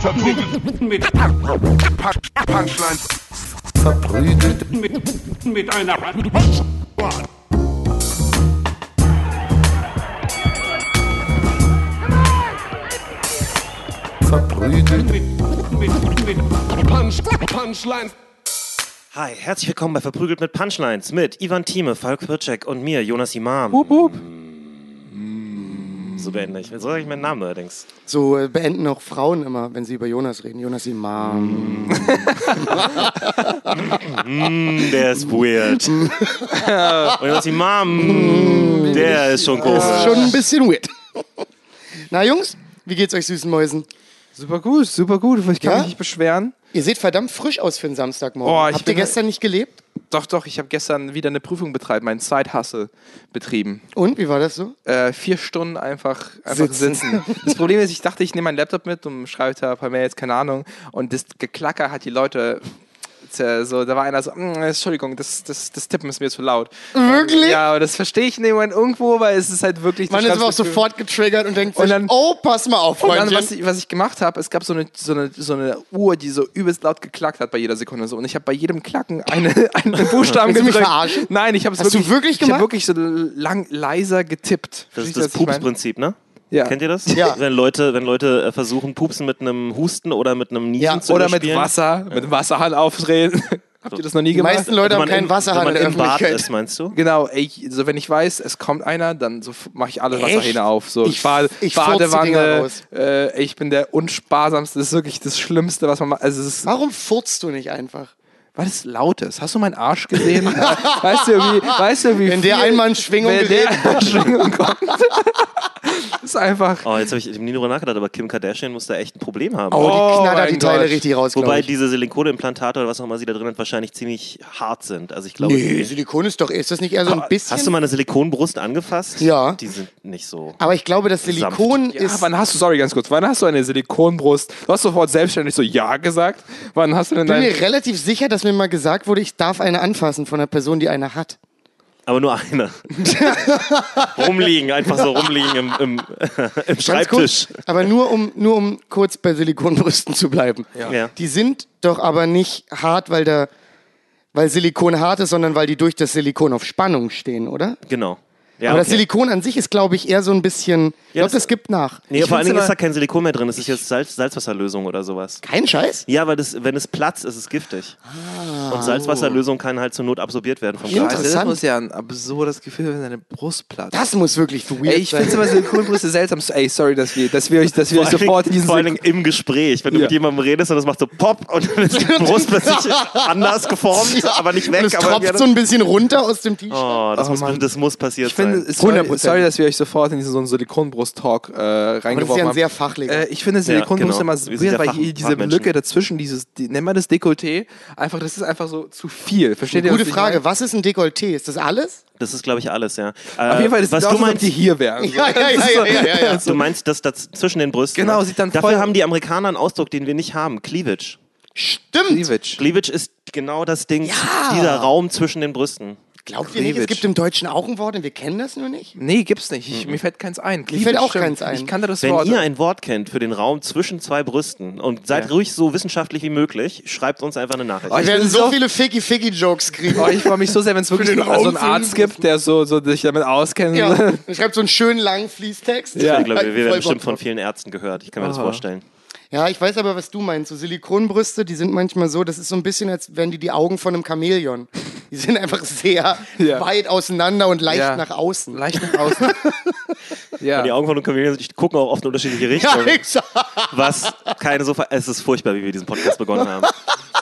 Verprügelt mit Punchlines. Verprügelt Mit, mit einer verprügelt mit, mit, mit Punch, Punchlines. Hi, herzlich willkommen bei Verprügelt mit Punchlines mit Ivan Thieme, Falk Pircek und mir, Jonas Imam. Hup, hup. So beende ich. So sage ich meinen Namen allerdings. So äh, beenden auch Frauen immer, wenn sie über Jonas reden. Jonas Imam. Mm, der ist weird. und Jonas Imam, der ist schon komisch. Ist schon ein bisschen weird. Na Jungs, wie geht's euch süßen Mäusen? Super gut, super gut. Ich kann Ja? mich nicht beschweren. Ihr seht verdammt frisch aus für einen Samstagmorgen. Oh, ich Habt ihr gestern nicht gelebt? Doch, doch, ich habe gestern wieder eine Prüfung betreiben, meinen Side-Hustle betrieben. Und, wie war das so? Äh, vier Stunden einfach, einfach Sitzen. sitzen. Das Problem ist, ich dachte, ich nehme meinen Laptop mit und schreibe da ein paar Mails, keine Ahnung. Und das Geklacker hat die Leute. Äh, So, da war einer so, "Mm, Entschuldigung, das, das, das Tippen ist mir zu laut. Wirklich? Ja, aber das verstehe ich in dem Moment irgendwo, weil es ist halt wirklich. Man ist aber auch sofort getriggert und denkt Und sich, dann- oh, pass mal auf, Und dann, Freundchen. was ich, was ich gemacht habe, es gab so eine, so, eine, so eine Uhr, die so übelst laut geklackt hat bei jeder Sekunde. So. Und ich habe bei jedem Klacken eine, einen Buchstaben Willst du mich gedrückt. Nein, ich habe es Hast du wirklich, wirklich ich habe gemacht? wirklich so lang, leiser getippt. Das ist das? Pupsprinzip, ne? Ja. Kennt ihr das? Ja. Wenn Leute, wenn Leute äh, versuchen, Pupsen mit einem Husten oder mit einem Niesen Ja, zu Oder mit. Wasser, mit dem Wasserhahn aufdrehen. Habt ihr das noch nie Die gemacht? meisten Leute haben keinen Wasserhahn wenn in man der im Bad ist, meinst du? Genau, ey, so wenn ich weiß, es kommt einer, dann so mache ich alle Echt? Wasserhähne auf. So Ich- Bad, ich die Badewanne, raus. äh, ich bin der unsparsamste, das ist wirklich das Schlimmste, was man macht. Also Warum furzt du nicht einfach? Weil es laut ist. Hast du meinen Arsch gesehen? weißt du, wie, weißt du, wie Wenn der viel- einmal in Schwingung wenn der in Schwingung kommt. ist einfach. Oh, jetzt habe ich, nie drüber nachgedacht, aber Kim Kardashian muss da echt ein Problem haben. Oh, die Oh knattert mein die Teile Gott. richtig raus, Wobei ich. diese Silikonimplantate oder was auch immer sie da drin hat, wahrscheinlich ziemlich hart sind. Also ich glaube, Nee, die- Silikon ist doch, ist das nicht eher so ein bisschen? hast du mal eine Silikonbrust angefasst? Ja. Die sind nicht so. aber ich glaube, das Silikon Ja, ist. wann hast du, sorry, ganz kurz, wann hast du eine Silikonbrust? Du hast sofort selbstständig so Ja gesagt. Wann hast du denn Ich bin mir relativ sicher, dass mir mal gesagt wurde, ich darf eine anfassen von einer Person, die eine hat. Aber nur eine. rumliegen, einfach so rumliegen im, im, im Schreibtisch. kurz, aber nur um, nur um kurz bei Silikonbrüsten zu bleiben. Ja. Die sind doch aber nicht hart, weil, da, weil Silikon hart ist, sondern weil die durch das Silikon auf Spannung stehen, oder? Genau. Ja, aber das okay. Silikon an sich ist, glaube ich, eher so ein bisschen. Ich Ja, glaube, das- das gibt nach. Nee, Ich vor allen Dingen ist da kein Silikon mehr drin. Das ist jetzt Salz, Salzwasserlösung oder sowas. Kein Scheiß? Ja, weil das, wenn es platzt, ist es giftig. Ah. Und Salzwasserlösung kann halt zur Not absorbiert werden vom. Körper. Also, das Interessant. muss ja ein absurdes Gefühl sein, wenn deine Brust platzt. Das muss wirklich weird Ey, ich sein. finde immer Silikonbrüste seltsam. Ey, sorry, dass wir, dass wir euch, dass wir euch sofort diesen vor allen Dingen im Gespräch, wenn du Ja. mit jemandem redest und das macht so Pop und dann ist die Brust plötzlich anders geformt, aber nicht weg. Und es aber tropft so ein bisschen runter aus dem T-Shirt. oh, das, Oh, muss, das muss passiert Ich finde, es sorry, 100%. sorry, dass wir euch sofort in diesen so einen Silikonbrust-Talk äh, Aber das reingeworfen ist ja ein haben. sehr fachlicher. Äh, ich finde Silikonbrust genau. immer Wir weird, ja weil Fach- diese Fachmenschen. Lücke dazwischen, dieses, die, nennt man das Dekolleté, einfach, das ist einfach so zu viel. Versteht ihr? Gute Frage. meine? Was ist ein Dekolleté? Ist das alles? Das ist, glaube ich, alles, ja. Auf jeden Fall, das was sieht du als ob meinst, die hier wären. Ja, ja, Das ja, ist ja, ja, ja. du meinst das, das zwischen den Brüsten. Genau, sieht dann Dafür haben die Amerikaner einen Ausdruck, den wir nicht haben. Cleavage. Stimmt. Cleavage. Cleavage ist genau das Ding, Ja. dieser Raum zwischen den Brüsten. Glaubt ihr nicht, es gibt im Deutschen auch ein Wort und wir kennen das nur nicht? Nee, gibt's nicht. Ich, mir fällt keins ein. Mir fällt auch Stimmt. keins ein. Ich kannte das Wenn Wort. ihr ein Wort kennt für den Raum zwischen zwei Brüsten und seid Ja. ruhig so wissenschaftlich wie möglich, schreibt uns einfach eine Nachricht. Oh, ich Wir werden bin so so- viele Ficky-Ficky-Jokes kriegen. Oh, ich freue mich so sehr, wenn es wirklich so einen Arzt gibt, der so, so sich damit auskennt. Ja, schreibt so einen schönen langen Fließtext. Ja. ich glaube, wir Voll werden bestimmt von vielen Ärzten gehört. Ich kann mir das Aha. vorstellen. Ja, ich weiß aber, was du meinst. So Silikonbrüste, die sind manchmal so, das ist so ein bisschen, als wären die die Augen von einem Chamäleon. Die sind einfach sehr Ja. weit auseinander und leicht Ja. nach außen. Leicht nach außen. ja. Die Augen von einem Chamäleon die gucken auch oft in unterschiedliche Ja, Richtungen. exakt. was keine so. ver- Es ist furchtbar, wie wir diesen Podcast begonnen haben.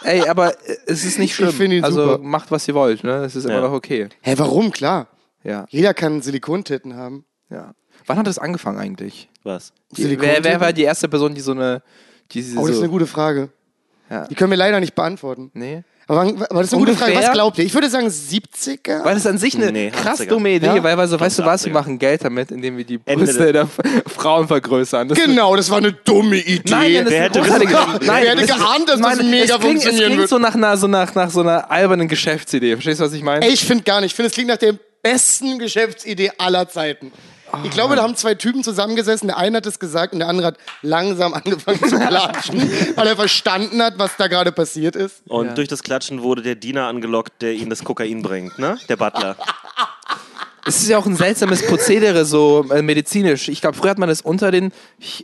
Ey, aber äh, es ist nicht schlimm. find ihn also super. macht, was ihr wollt. Ne? Es ist immer Ja. noch okay. Hä, warum? Klar. Ja. Jeder kann Silikontitten haben. ja. Wann hat das angefangen eigentlich? Was? Die, wer, wer war die erste Person, die so eine. Die Oh, das ist eine gute Frage. Ja. Die können wir leider nicht beantworten. Nee. Aber, aber das ist eine gute Frage. Ungefähr? Was glaubt ihr? Ich würde sagen 70er. Weil das an sich eine Nee, krass 80er. dumme Idee, Ja? weil, weil so, weißt du was, wir 80er. machen Geld damit, indem wir die Brüste der Frauen vergrößern. Das Genau, das war eine dumme Idee. Nein, nein, das Wer ist hätte Nein, Wer hätte das geahnt, dass das Mann, mega es klingt, funktionieren Es klingt wird? so nach einer, so nach, nach so einer albernen Geschäftsidee. Verstehst du, was ich meine? Ey, ich finde gar nicht. Ich finde, es klingt nach der besten Geschäftsidee aller Zeiten. Oh, Ich glaube, da haben zwei Typen zusammengesessen. Der eine hat es gesagt und der andere hat langsam angefangen zu klatschen, weil er verstanden hat, was da gerade passiert ist. Und Ja. durch das Klatschen wurde der Diener angelockt, der ihnen das Kokain bringt, ne? Der Butler. Es ist ja auch ein seltsames Prozedere, so äh, medizinisch. Ich glaube, früher hat man das unter den,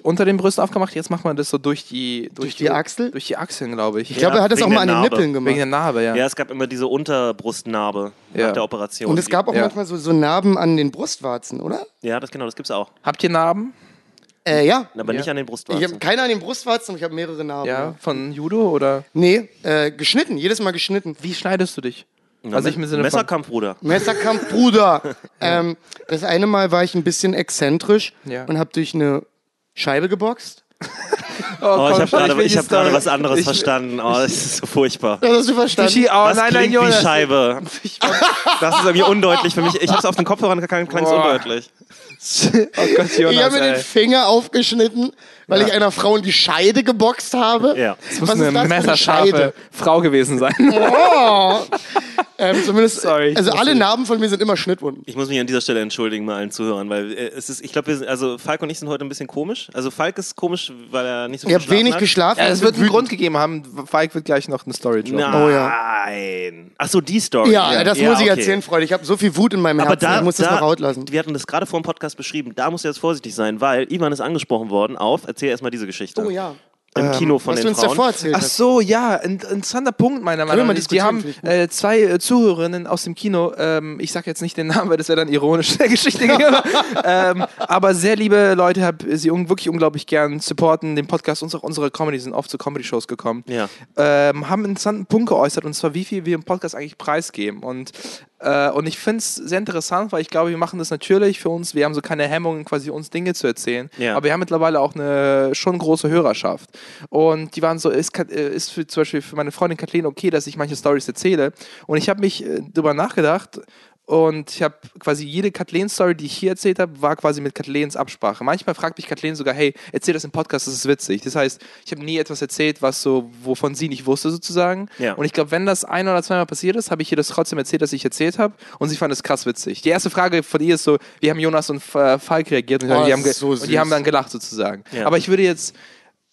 unter den Brüsten aufgemacht, jetzt macht man das so durch die... Durch, die Achsel? Durch die Achseln, glaube ich. Ich glaube, er hat wegen auch mal an den Narbe. Nippeln gemacht. Wegen der Narbe, ja. Ja, es gab immer diese Unterbrustnarbe Ja. nach der Operation. Und es gab auch Ja. manchmal so, so Narben an den Brustwarzen, oder? Ja, das genau, das gibt's auch. Habt ihr Narben? Äh, ja. Aber Ja. nicht an den Ich Brustwarzen. habe keine an den Brustwarzen, aber ich habe mehrere Narben. Ja. Von Judo oder... Nee, äh, geschnitten, jedes Mal geschnitten. Wie schneidest du dich? Na, Also ich im Sinne. Messerkampf, Bruder. Messerkampf, Bruder. ähm, das eine Mal war ich ein bisschen exzentrisch Ja. und habe durch eine Scheibe geboxt. Oh, ich habe gerade hab was anderes Ich- verstanden. Oh, das ist so furchtbar. Das hast du verstanden. Sushi, oh Was nein, nein, wie Scheibe? Das ist irgendwie undeutlich für mich. Ich habe es auf den Kopfhörern klang klang es undeutlich. Oh Gott, Jonas, ich habe mir den. Finger aufgeschnitten, weil ich einer Frau in die Scheide geboxt habe. Ja. Das muss Was eine das eine messerscharfe Scheide? Frau gewesen sein. Oh. ähm, zumindest, Sorry, ich also muss alle nicht. Narben von mir sind immer Schnittwunden. Ich muss mich an dieser Stelle entschuldigen bei allen Zuhörern, weil äh, es ist, ich glaube, also Falk und ich sind heute ein bisschen komisch. Also Falk ist komisch, weil er nicht so Ich viel habe wenig hat. geschlafen. Ja, es wird einen. Grund gegeben haben. Falk wird gleich noch eine Story droppen. Nein. Oh ja. Ach so, die Story. Ja, das muss ich okay. erzählen, Freunde. Ich habe so viel Wut in meinem Aber Herzen. da, ich muss das da noch rauslassen. wir hatten das gerade vor dem Podcast beschrieben, da musst du jetzt vorsichtig sein, weil Ivan ist angesprochen worden auf, erzähl erstmal diese Geschichte. Oh ja. Im Kino von Was du den uns Frauen. davor erzählt Ach so, ja, ein interessanter Punkt meiner Meinung nach. Die haben äh, zwei äh, Zuhörerinnen aus dem Kino, ähm, ich sage jetzt nicht den Namen, weil das wäre dann ironisch der Geschichte gegenüber, ähm, aber sehr liebe Leute, habe sie un wirklich unglaublich gern supporten, den Podcast und auch unsere Comedy, sind oft zu Comedy-Shows gekommen, Ja. ähm, haben einen interessanten Punkt geäußert und zwar, wie viel wir im Podcast eigentlich preisgeben und äh, und ich finde es sehr interessant, weil ich glaube, wir machen das natürlich für uns. Wir haben so keine Hemmungen, quasi uns Dinge zu erzählen. Ja. Aber wir haben mittlerweile auch eine schon große Hörerschaft. Und die waren so, ist, äh, ist für, zum Beispiel für meine Freundin Kathleen okay, dass ich manche Stories erzähle. Und ich habe mich äh, darüber nachgedacht. Und ich habe quasi jede Kathleen-Story, die ich hier erzählt habe, war quasi mit Kathleens Absprache. Manchmal fragt mich Kathleen sogar, hey, erzähl das im Podcast, das ist witzig. Das heißt, ich habe nie etwas erzählt, was so, wovon sie nicht wusste sozusagen. Ja. Und ich glaube, wenn das ein oder zweimal passiert ist, habe ich ihr das trotzdem erzählt, dass ich erzählt habe. Und sie fand es krass witzig. Die erste Frage von ihr ist so, wie haben Jonas und äh, Falk reagiert? Und, Oh, die, haben so und die haben dann gelacht sozusagen. Ja. Aber ich würde jetzt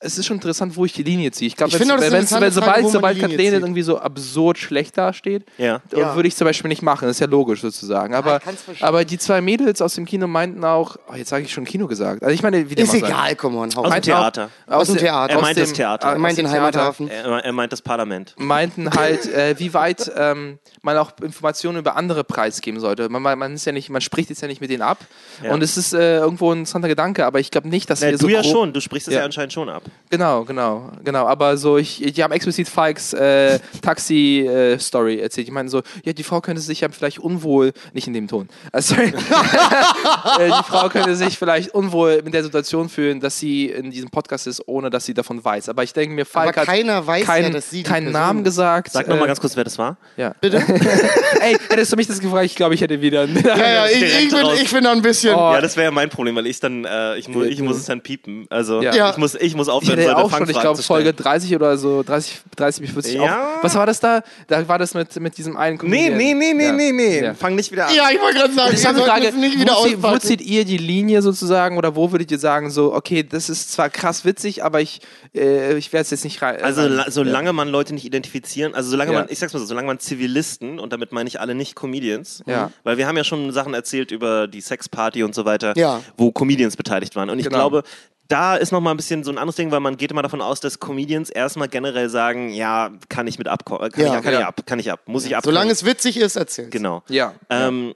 es ist schon interessant, wo ich die Linie ziehe. Ich glaube, wenn, interessante sobald, Frage, sobald Kathleen irgendwie so absurd schlecht dasteht, Ja. Ja. würde ich zum Beispiel nicht machen. Das ist ja logisch sozusagen. Aber, kann's verstehen. aber die zwei Mädels aus dem Kino meinten auch, oh, jetzt sage ich schon Kino gesagt. Also ich meine, wie der Ist egal, komm on, hau Aus dem rein. Theater. Aus dem Theater. Er meint dem- das Theater. äh, Er meint den Heimathafen. Er, er meint das Parlament. meinten halt, äh, wie weit ähm, man auch Informationen über andere preisgeben sollte. Man, man, man ist ja nicht, man spricht jetzt ja nicht mit denen ab. Ja. Und es ist äh, irgendwo ein interessanter Gedanke, aber ich glaube nicht, dass Na, wir du so ja grob- schon, du sprichst es ja. Ja. anscheinend schon ab. Genau, genau, genau. Aber so, ich, die haben explizit Falks äh, Taxi-Story erzählt. Ich meine so, ja, die Frau könnte sich ja vielleicht unwohl, nicht in dem Ton, äh, sorry, äh, die Frau könnte sich vielleicht unwohl mit der Situation fühlen, dass sie in diesem Podcast ist, ohne dass sie davon weiß. Aber ich denke mir, Falk Aber hat keiner weiß keinen, ja, dass sie keinen Person Namen gesagt. Sag nochmal äh, ganz kurz, wer das war. ja. Bitte? Ey, hättest du mich das gefragt, ich glaube, ich hätte wieder. Ja, ja, ich, ich, bin, ich bin da ein bisschen. Oh, Ja, das wäre ja mein Problem, weil ich dann, äh, ich, mu ich muss es dann piepen. Also Ja. Ich, muss, ich muss Ich aufhören, solche auch schon, ich glaube. Folge 30 oder so, 30, 30 bis 40 Ja. auch. Was war das da? Da war das mit, mit diesem einen Nee, Comedian. nee, nee, nee, Ja. nee, nee. Ja. Fang nicht wieder an. Ja, ich wollte gerade sagen, eine sollten Frage, nicht wieder wo, zieht, wo zieht ihr die Linie sozusagen oder wo würdet ihr sagen, so, okay, das ist zwar krass witzig, aber ich, äh, ich werde es jetzt nicht rein. Also rein- la solange man Leute nicht identifizieren, also solange Ja. man, ich sag's mal so, solange man Zivilisten, und damit meine ich alle nicht Comedians, Ja. weil wir haben ja schon Sachen erzählt über die Sexparty und so weiter, Ja. wo Comedians beteiligt waren. Und ich Genau. glaube, da ist nochmal ein bisschen so ein anderes Ding, weil man geht immer davon aus, dass Comedians erstmal generell sagen, ja, kann ich mit abkommen, kann, Ja. ich, kann Ja. ich ab, kann ich ab, muss ich ab. Solange es witzig ist, erzähl's. Genau. Ja. Ähm,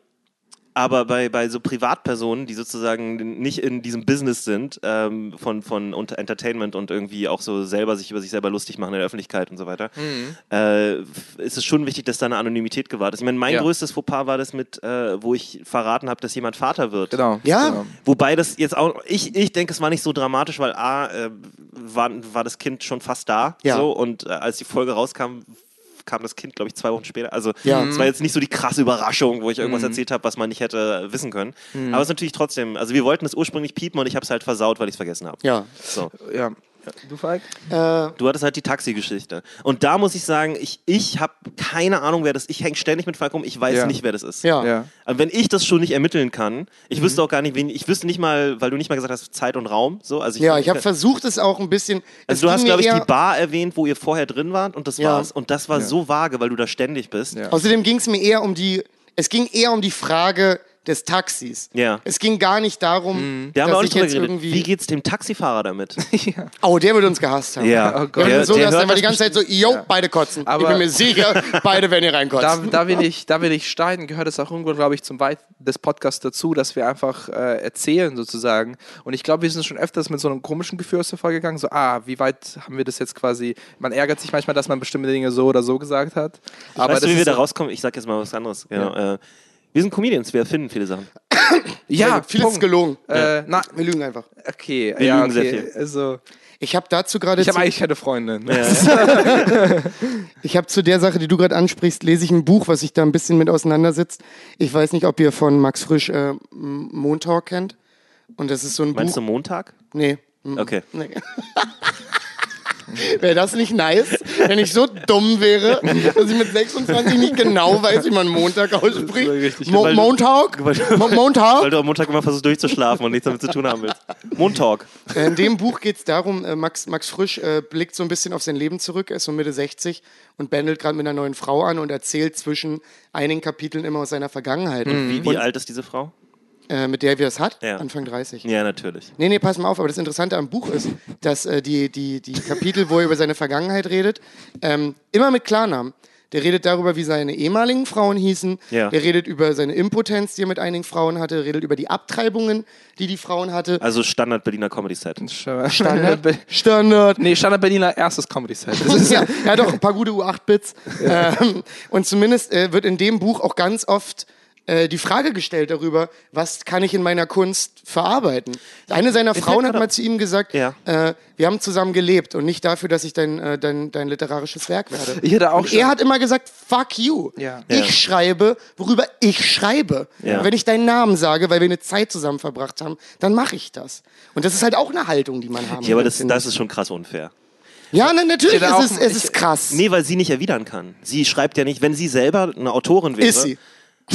aber bei, bei so Privatpersonen, die sozusagen nicht in diesem Business sind, ähm, von, von unter Entertainment und irgendwie auch so selber sich über sich selber lustig machen in der Öffentlichkeit und so weiter, äh, f- ist es schon wichtig, dass da eine Anonymität gewahrt ist. Ich meine, mein Ja. größtes Fauxpas war das mit, äh, wo ich verraten habe, dass jemand Vater wird. Genau. Ja? Genau. Wobei das jetzt auch, ich, ich denke, es war nicht so dramatisch, weil A, äh, war, war das Kind schon fast da. Ja. So, und äh, als die Folge rauskam, kam das Kind, glaube ich, zwei Wochen später. Also Ja. es war jetzt nicht so die krasse Überraschung, wo ich irgendwas Mhm. erzählt habe, was man nicht hätte wissen können. Aber es ist natürlich trotzdem, also wir wollten es ursprünglich piepen und ich habe es halt versaut, weil ich es vergessen habe. Ja. So. Ja. Du, Falk? Du hattest halt die Taxi-Geschichte. Und da muss ich sagen, ich, ich habe keine Ahnung, wer das ist. Ich hänge ständig mit Falk rum, ich weiß Ja. nicht, wer das ist. Ja. Ja. Aber wenn ich das schon nicht ermitteln kann, ich Mhm. wüsste auch gar nicht, wen, ich wüsste nicht mal, weil du nicht mal gesagt hast, Zeit und Raum. So, also ich, Ja, ich habe versucht, es auch ein bisschen. Also du hast, glaube ich, die Bar erwähnt, wo ihr vorher drin wart und das Ja. war's. Und das war so vage, weil du da ständig bist. Ja. Außerdem ging es mir eher um die. Es ging eher um die Frage des Taxis. Ja. Es ging gar nicht darum, Wir haben dass auch ich nicht jetzt geredet. irgendwie. Wie geht's dem Taxifahrer damit? Oh, der wird uns gehasst haben. Ja. Oh Der Gott. Der- so der gehasst die ganze Zeit so, yo, beide kotzen. ich Aber- bin mir sicher, beide werden hier Da, reinkotzen. da, will ich, da will ich streiten, gehört es auch irgendwo, glaube ich, zum Weit des Podcasts dazu, dass wir einfach äh, erzählen sozusagen. Und ich glaube, wir sind schon öfters mit so einem komischen Gefühl aus der Folge gegangen, so, ah, wie weit haben wir das jetzt quasi, man ärgert sich manchmal, dass man bestimmte Dinge so oder so gesagt hat. Aber weißt du, wie wir da rauskommen? Ich sag jetzt mal was anderes. Genau. Äh, wir sind Comedians, wir erfinden viele Sachen. Ja, Vieles ist Punkt. gelogen. Äh, na, Wir lügen einfach. okay, Wir ja, lügen sehr okay. viel. Also, Ich habe dazu gerade. ich habe zu- eigentlich keine Freundin. Ich habe zu der Sache, die du gerade ansprichst, lese ich ein Buch, was sich da ein bisschen mit auseinandersetzt. Ich weiß nicht, ob ihr von Max Frisch äh, M- Montauk kennt. Und das ist so ein Meinst Buch. du Montag? Nee. Okay. nee. Wäre das nicht nice, wenn ich so dumm wäre, dass ich mit 26 nicht genau weiß, wie man Montag ausspricht? Mo weil Montag? Weil, Mo weil Montag? du am Montag immer versuchst durchzuschlafen und nichts damit zu tun haben willst. Montalk. Äh, In dem Buch geht es darum, äh, Max, Max Frisch äh, blickt so ein bisschen auf sein Leben zurück, er ist so Mitte 60 und bändelt gerade mit einer neuen Frau an und erzählt zwischen einigen Kapiteln immer aus seiner Vergangenheit. Wie, wie alt ist diese Frau? Äh, mit der wir das hat, Ja. Anfang 30. Ja, natürlich. Nee, nee, pass mal auf, aber das Interessante am Buch ist, dass äh, die, die, die Kapitel, wo er über seine Vergangenheit redet, ähm, immer mit Klarnamen. Der redet darüber, wie seine ehemaligen Frauen hießen. Ja. Der redet über seine Impotenz, die er mit einigen Frauen hatte. Der redet über die Abtreibungen, die die Frauen hatte. Also Standard Berliner Comedy Set. Standard. Standard. Nee, Standard Berliner erstes Comedy-Set. Das ist ja, er hat auch ein paar gute U8-Bits. Ähm, und zumindest äh, wird in dem Buch auch ganz oft äh, die Frage gestellt darüber, was kann ich in meiner Kunst verarbeiten. Eine seiner Frauen hat mal zu ihm gesagt, Ja. äh, wir haben zusammen gelebt und nicht dafür, dass ich dein, äh, dein, dein literarisches Werk werde. Ich hätte auch und schon- er hat immer gesagt, fuck you. Ja. Ich Ja. schreibe, worüber ich schreibe. Ja. Und wenn ich deinen Namen sage, weil wir eine Zeit zusammen verbracht haben, dann mache ich das. Und das ist halt auch eine Haltung, die man haben Ja, aber das, das ich. ist schon krass unfair. Ja, na, natürlich Ich ist es, es ich- ist krass. Nee, weil sie nicht erwidern kann. Sie schreibt ja nicht, wenn sie selber eine Autorin wäre. Ist sie.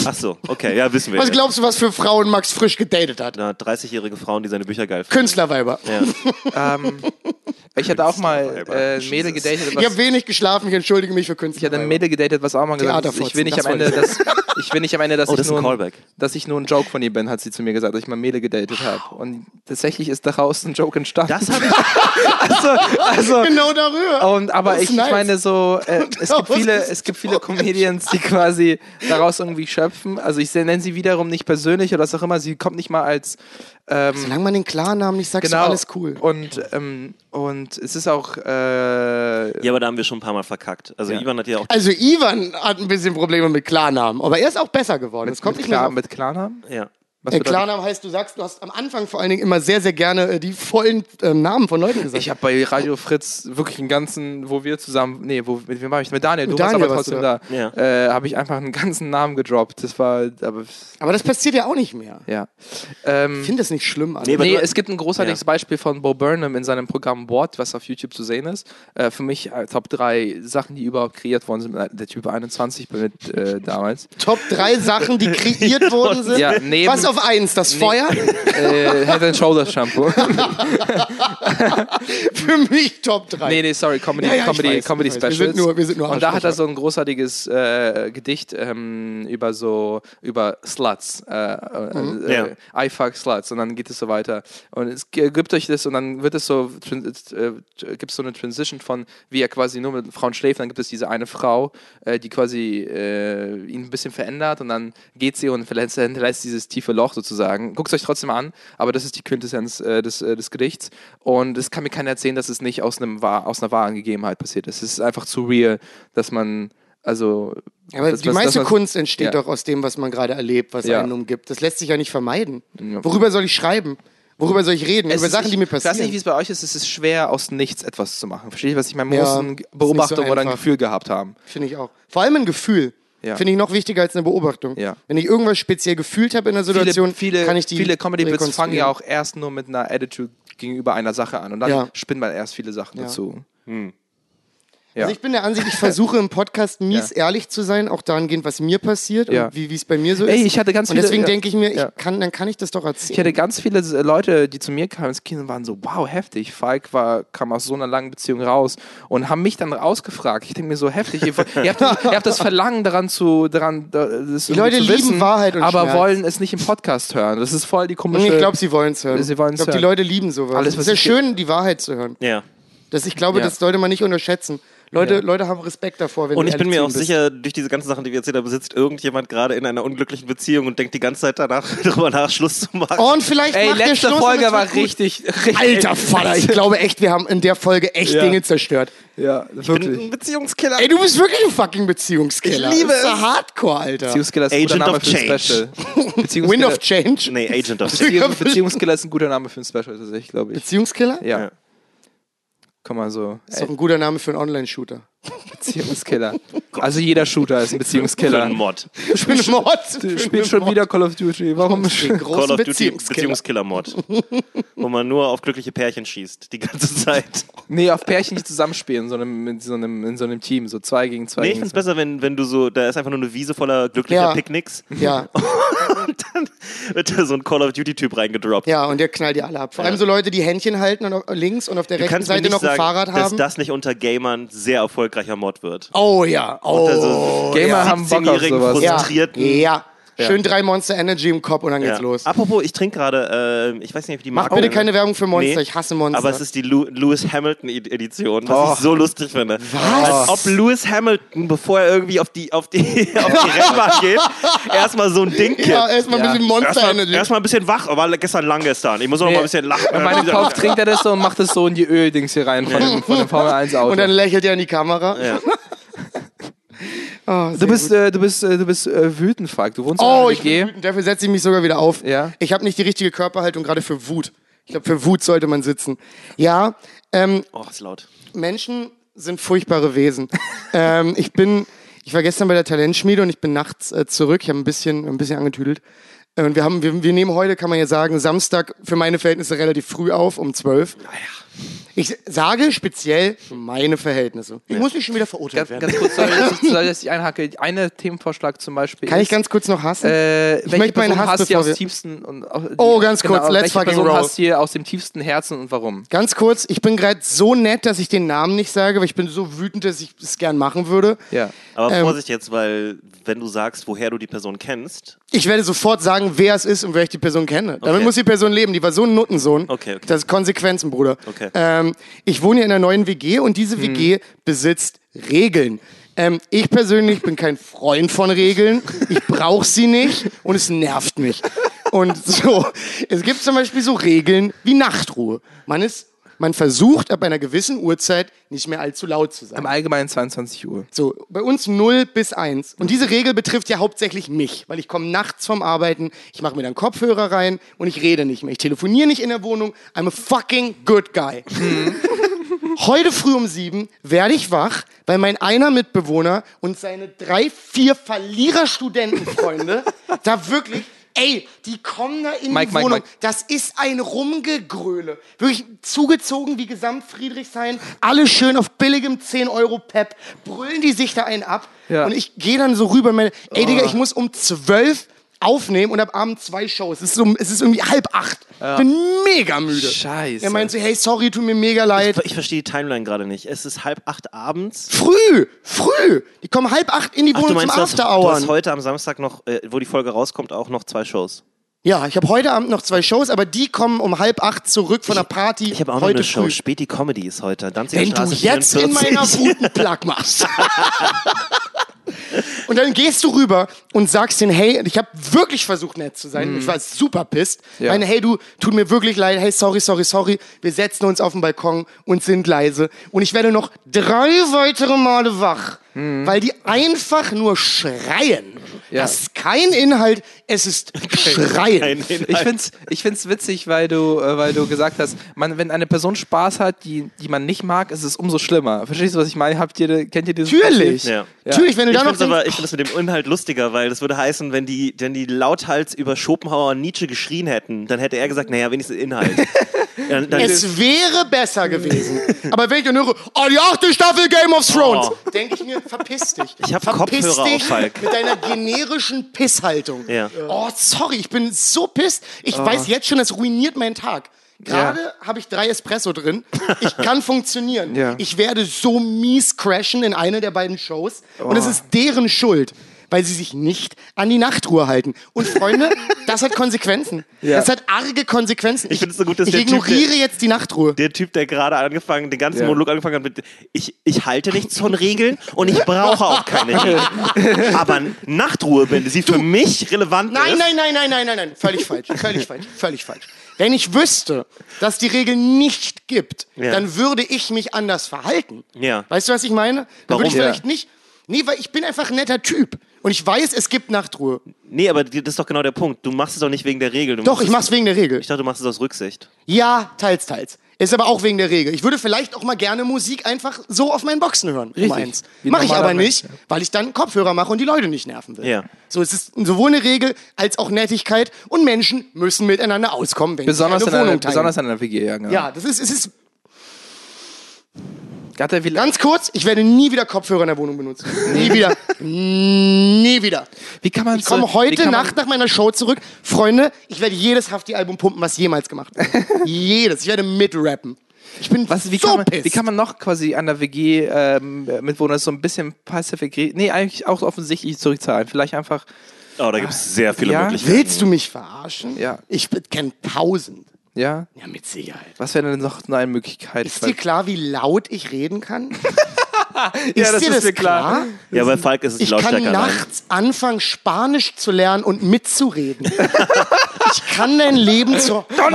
Ach so, okay, ja, wissen wir. Was glaubst du, was für Frauen Max Frisch gedatet hat? Na, 30-jährige Frauen, die seine Bücher geil finden. Künstlerweiber. Ja. Ich hatte auch mal äh, ein Mädel gedatet, Ich habe wenig geschlafen, ich entschuldige mich für ich hatte ein Künstlerweiber. Mädel gedatet, was auch mal gesagt hat, ich will nicht das am Ende, dass, ich will nicht am Ende, dass Oh, ich das ist nur ein Callback. dass ich nur ein Joke von ihr bin, hat sie zu mir gesagt, dass ich mal Mädel gedatet habe. Und tatsächlich ist daraus ein Joke entstanden. Das habe ich. also, Genau darüber. Und aber ich, nice. meine so, äh, es gibt Das viele, es gibt viele Comedians, die quasi daraus irgendwie schöpfen. Also ich nenne sie wiederum nicht persönlich oder was auch immer. Sie kommt nicht mal als ähm, Solange man den Klarnamen nicht sagt, ist genau doch alles cool. Und ähm, und es ist auch äh, Ja, aber da haben wir schon ein paar Mal verkackt. Also Ja. Ivan hat ja auch. Also Ivan hat ein bisschen Probleme mit Klarnamen, aber er ist auch besser geworden. Es kommt mit, nicht mehr klar, mit Klarnamen. Ja. Was Äh, Klarnamen heißt, du sagst, du hast am Anfang vor allen Dingen immer sehr, sehr gerne äh, die vollen ähm, Namen von Leuten gesagt. Ich habe bei Radio Fritz wirklich einen ganzen, wo wir zusammen, nee, wo, mit wem war ich? Mit Daniel, Mit du Daniel warst aber warst du trotzdem da. da. Äh, habe ich einfach einen ganzen Namen gedroppt. Das war, aber aber das passiert ja auch nicht mehr. ja. Ähm, Ich finde das nicht schlimm. Alter. Nee, Nee, es gibt ein großartiges Ja. Beispiel von Bo Burnham in seinem Programm What, was auf YouTube zu sehen ist. Äh, für mich äh, Top 3 Sachen, die überhaupt kreiert worden sind. Äh, Der Typ 21 mit äh, damals. Top drei Sachen, die kreiert worden sind. Ja, neben- Was auf eins? Das Feuer? äh, Head and Shoulders Shampoo. Für mich Top drei. nee, nee, sorry, Comedy, Ja, ja, Comedy, weiß, Comedy weiß. Wir Specials. sind nur- wir sind nur Und da hat er so ein großartiges äh, Gedicht ähm, über so, über Sluts. Äh, äh, Ja. äh, I fuck Sluts. Und dann geht es so weiter. Und es gibt euch das und dann wird es so, tran- äh, gibt es so eine Transition von, wie er quasi nur mit Frauen schläft. Dann gibt es diese eine Frau, äh, die quasi äh, ihn ein bisschen verändert und dann geht sie und verlässt, hinterlässt dieses tiefe Loch sozusagen. Guckt es euch trotzdem an, aber das ist die Quintessenz äh, des, äh, des Gedichts. Und es kann mir keiner erzählen, dass es nicht aus, einem, aus einer wahren Gegebenheit passiert ist. Es ist einfach zu real, dass man, also. Aber dass- die meiste man- Kunst entsteht Ja. doch aus dem, was man gerade erlebt, was Ja. einen umgibt. Das lässt sich ja nicht vermeiden. Ja. Worüber soll ich schreiben? Worüber soll ich reden? Es Über Sachen, ich, die mir Ich weiß nicht, wie passieren. es bei euch ist. Es ist schwer, aus nichts etwas zu machen. Verstehe ich, was ich meine? Man Ja, muss eine nicht so Beobachtung oder ein. Gefühl gehabt haben. Finde ich auch. Vor allem ein Gefühl. Ja. Finde ich noch wichtiger als eine Beobachtung. Ja. Wenn ich irgendwas speziell gefühlt habe in einer Situation, Viele, viele, kann ich die viele Comedy-Bits fangen ja auch erst nur mit einer Attitude gegenüber einer Sache an. Und dann Ja. spinnt man erst viele Sachen Ja. dazu. Ja. Also ich bin der Ansicht, ich versuche im Podcast mies Ja. ehrlich zu sein, auch dahingehend, was mir passiert Ja. und wie es bei mir so Ey, ist. ich hatte ganz und viele- deswegen ja. denke ich mir, ich Ja. kann, dann kann ich das doch erzählen. Ich hatte ganz viele äh, Leute, die zu mir kamen ins Kino und waren so, wow, heftig. Falk war, kam aus so einer langen Beziehung raus und haben mich dann ausgefragt. Ich denke mir so, heftig. Ihr, ihr, habt, ihr habt das Verlangen daran zu, daran, da- das Die Leute zu lieben wissen, Wahrheit und aber Schmerz. wollen es nicht im Podcast hören. Das ist voll die komische. ich glaube, sie wollen es hören. Sie wollen's ich glaube, die. Leute lieben sowas. Alles, es was ist ja schön, die Wahrheit zu hören. Ja. Das, ich glaube, Ja. das sollte man nicht unterschätzen. Leute, Ja. Leute haben Respekt davor, wenn Und ich bin mir auch bist. sicher, durch diese ganzen Sachen, die wir erzählt haben, sitzt irgendjemand gerade in einer unglücklichen Beziehung und denkt die ganze Zeit danach, darüber nach, Schluss zu machen. Oh, und vielleicht Ey, macht der letzte Schluss und Folge war richtig, richtig. Alter Vater, ich glaube echt, wir haben in der Folge echt Ja. Dinge zerstört. Ja, ich bin wirklich. ein Beziehungskiller. Ey, du bist wirklich ein fucking Beziehungskiller. Ich liebe das ist es. Hardcore, Alter. Beziehungskiller ist ein guter Agent Name of für ein Change. Special. Wind of Change. nee, Agent of Beziehung, Beziehungskiller ist ein guter Name für ein Special, tatsächlich, glaube ich. Beziehungskiller? Ja. Ja. Komm mal so. Ist doch ein guter Name für einen Online-Shooter. Beziehungskiller. Also jeder Shooter ist ein Für Beziehungskiller. einen Mod. Für einen Mod. Du spielst schon wieder Call of Duty. Warum? Call of Duty Beziehungskiller. Beziehungskiller-Mod. Wo man nur auf glückliche Pärchen schießt. Die ganze Zeit. Nee, auf Pärchen nicht zusammenspielen, sondern mit so einem, in so einem Team. So zwei gegen zwei. Nee, ich find's besser, wenn, wenn du so, da ist einfach nur eine Wiese voller glücklicher Ja. Picknicks Ja, und dann wird da so ein Call of Duty-Typ reingedroppt. ja, und der knallt die alle ab. Vor allem so Leute, die Händchen halten und auf, links und auf der Du rechten Seite noch ein sagen, Fahrrad dass haben. das nicht unter Gamern sehr erfolgreicher Mod wird. Oh ja, oh. so Gamer ja. haben Bock auf 17-jährigen sowas. ja. frustrierten. Ja. Schön drei Monster Energy im Kopf und dann geht's Ja. los. Apropos, ich trinke gerade, äh, ich weiß nicht, ob die Mach Marke- bitte keine Werbung für Monster, Nee, ich hasse Monster. Aber es ist die Lew Lewis Hamilton Ed- Edition, was Oh. ich so lustig finde. Was? Als ob Lewis Hamilton, bevor er irgendwie auf die, auf die, auf die Rennbahn geht, erstmal so ein Ding kippt. ja, erstmal ein Ja. bisschen Monster Erstmal Energy. erstmal ein bisschen wach, aber gestern lang gestern. Ich muss noch Nee. mal ein bisschen lachen. In meinem Kopf trinkt er das so und macht das so in die Öldings hier rein von dem, von dem Formel 1 Auto. und dann lächelt er in die Kamera. Ja. Oh, sehr du bist, äh, du bist, äh, du bist äh, wütend, Falk. Du wohnst in Oh, einer ich bin WG. wütend. Dafür setze ich mich sogar wieder auf. Ja. Ich habe nicht die richtige Körperhaltung gerade für Wut. Ich glaube, für Wut sollte man sitzen. Ja, ähm, Oh, ist laut. Menschen sind furchtbare Wesen. ähm, ich bin, ich war gestern bei der Talentschmiede und ich bin nachts äh, zurück. Ich habe ein bisschen, ein bisschen angetüdelt. Äh, Und wir haben, wir, wir nehmen heute, kann man ja sagen, Samstag für meine Verhältnisse relativ früh auf, um 12. Ich sage speziell meine Verhältnisse. Ich muss nicht schon wieder verurteilt Ganz, werden. ganz kurz, sorry, dass ich, sorry, dass ich einhacke. Eine Themenvorschlag zum Beispiel Kann ich ist, ganz kurz noch hassen? äh, welche möchte meinen Hass, bevor aus tiefsten und auch, Oh, ganz kurz, let's welche fucking Person roll. hasst ihr aus dem tiefsten Herzen und warum? Ganz kurz, ich bin gerade so nett, dass ich den Namen nicht sage, weil ich bin so wütend, dass ich es gern machen würde. Ja. Aber Ähm, Vorsicht jetzt, weil wenn du sagst, woher du die Person kennst, Ich werde sofort sagen, wer es ist und wer ich die Person kenne. Damit Okay. muss die Person leben. Die war so ein Nuttensohn. Okay, okay. Das ist Konsequenzen, Bruder. Okay. Ähm, ich wohne hier in einer neuen WG und diese WG besitzt Regeln. Ähm, ich persönlich bin kein Freund von Regeln. Ich brauche sie nicht und es nervt mich. Und so, es gibt zum Beispiel so Regeln wie Nachtruhe. Man ist, man versucht ab einer gewissen Uhrzeit nicht mehr allzu laut zu sein. Im Allgemeinen 22 Uhr. So, bei uns 0 bis 1. Und diese Regel betrifft ja hauptsächlich mich, weil ich komme nachts vom Arbeiten, ich mache mir dann Kopfhörer rein und ich rede nicht mehr. Ich telefoniere nicht in der Wohnung. I'm a fucking good guy. Heute früh um sieben werde ich wach, weil mein einer Mitbewohner und seine drei, vier Verlierer-Studentenfreunde da wirklich, ey, die kommen da in Mike, die Mike, Wohnung. Mike. Das ist ein Rumgegröle. Wirklich zugezogen wie Gesamt Friedrichshain. Alle schön auf billigem 10 Euro Pep. Brüllen die sich da einen ab. Ja. Und ich gehe dann so rüber und meine, ey Digga, ich muss um 12 aufnehmen und ab Abend zwei Shows. Es ist, um, es ist irgendwie halb acht. Bin mega müde. Scheiße. Er meint so, hey, sorry, tut mir mega leid. ich verstehe die Timeline gerade nicht. Es ist halb acht abends. Früh, früh. Die kommen halb acht in die Ach, du Wohnung zum meinst, du hast, du After-Hour. hast heute am Samstag noch, äh, wo die Folge rauskommt, auch noch zwei Shows. Ja, ich habe heute Abend noch zwei Shows, aber die kommen um halb acht zurück von der Party. Ich habe auch noch heute eine Show. früh. Späti Comedy ist heute. Danziger Wenn du Straße jetzt in 44. meiner Wut einen Plug machst. Und dann gehst du rüber und sagst denen, hey, ich habe wirklich versucht nett zu sein. Ich war super pisst. Mhm. Ja. Meine, hey, du, tut mir wirklich leid. Hey, sorry, sorry, sorry. Wir setzen uns auf den Balkon und sind leise. Und ich werde noch drei weitere Male wach, weil die einfach nur schreien. Mhm. Ja. Das ist kein Inhalt, es ist Schreien. Ich find's, ich find's witzig, weil du, äh, weil du gesagt hast, man, wenn eine Person Spaß hat, die, die man nicht mag, ist es umso schlimmer. Verstehst du, was ich meine? Habt ihr, kennt ihr dieses Natürlich. Ja. Natürlich, wenn du Ich da noch finde denkst, aber, ich finde das mit dem Inhalt lustiger, weil das würde heißen, wenn die, wenn die lauthals über Schopenhauer und Nietzsche geschrien hätten, dann hätte er gesagt, naja, wenigstens Inhalt. Ja, Es wäre besser gewesen. Aber wenn ich dann höre, oh, die achte Staffel Game of Thrones, Oh. denke ich mir, verpiss dich. Ich hab Verpiss Kopfhörer dich auf, Falk. Mit deiner generischen Pisshaltung. Ja. Oh, sorry, ich bin so pisst. Ich weiß jetzt schon, das ruiniert meinen Tag. Gerade habe ich drei Espresso drin. Ich kann funktionieren. Ja. Ich werde so mies crashen in eine der beiden Shows. Und es ist deren Schuld, weil sie sich nicht an die Nachtruhe halten. Und Freunde, das hat Konsequenzen. Ja. Das hat arge Konsequenzen. Ich find's so gut, dass ich der Typ, ignoriere der- jetzt die Nachtruhe. der Typ, der gerade angefangen, den ganzen Ja. Monolog angefangen hat mit, ich, ich halte nichts von Regeln und ich brauche auch keine Regeln. Aber Nachtruhe, wenn sie für mich relevant Nein, ist. nein, nein, nein, nein, nein, nein. Völlig falsch. Völlig falsch. Völlig falsch. Wenn ich wüsste, dass die Regel nicht gibt, Ja. dann würde ich mich anders verhalten. Ja. Weißt du, was ich meine? Dann Warum? würde ich Ja. vielleicht nicht. Nee, weil ich bin einfach ein netter Typ. Und ich weiß, es gibt Nachtruhe. Nee, aber das ist doch genau der Punkt. Du machst es doch nicht wegen der Regel. Du Doch, ich es- mach's wegen der Regel. Ich dachte, du machst es aus Rücksicht. Ja, teils, teils. Ist aber auch wegen der Regel. Ich würde vielleicht auch mal gerne Musik einfach so auf meinen Boxen hören. Um Richtig. eins. Wie Mache ich aber Mensch, nicht, weil ich dann Kopfhörer mache und die Leute nicht nerven will. Ja. So, es ist sowohl eine Regel als auch Nettigkeit und Menschen müssen miteinander auskommen, wenn Besonders, sie in eine einer, Wohnung teilen. besonders in einer WG, ja, genau. ja, das ist, es ist Hat er wie, ganz kurz, ich werde nie wieder Kopfhörer in der Wohnung benutzen. Nie wieder. nie wieder. wie kann man Ich komme so, heute Nacht nach meiner Show zurück. Freunde, ich werde jedes Hafti-Album pumpen, was jemals gemacht wurde. jedes. Ich werde mitrappen. Ich bin Was, wie, so kann man, pissed. wie kann man noch quasi an der WG ähm, Mitwohner so ein bisschen passiv Nee, eigentlich auch offensichtlich zurückzahlen. Vielleicht einfach. Oh, da gibt es sehr viele Ja? Möglichkeiten. Willst du mich verarschen? Ja. Ich kenne tausend. Ja. Ja, mit Sicherheit. Was wäre denn noch eine Möglichkeit? Ist dir klar, wie laut ich reden kann? ja, ist dir das klar? Ja, bei Falk ist es die Ich kann Lautstärke allein. nachts anfangen, Spanisch zu lernen und mitzureden. ich kann dein Leben zur Hölle...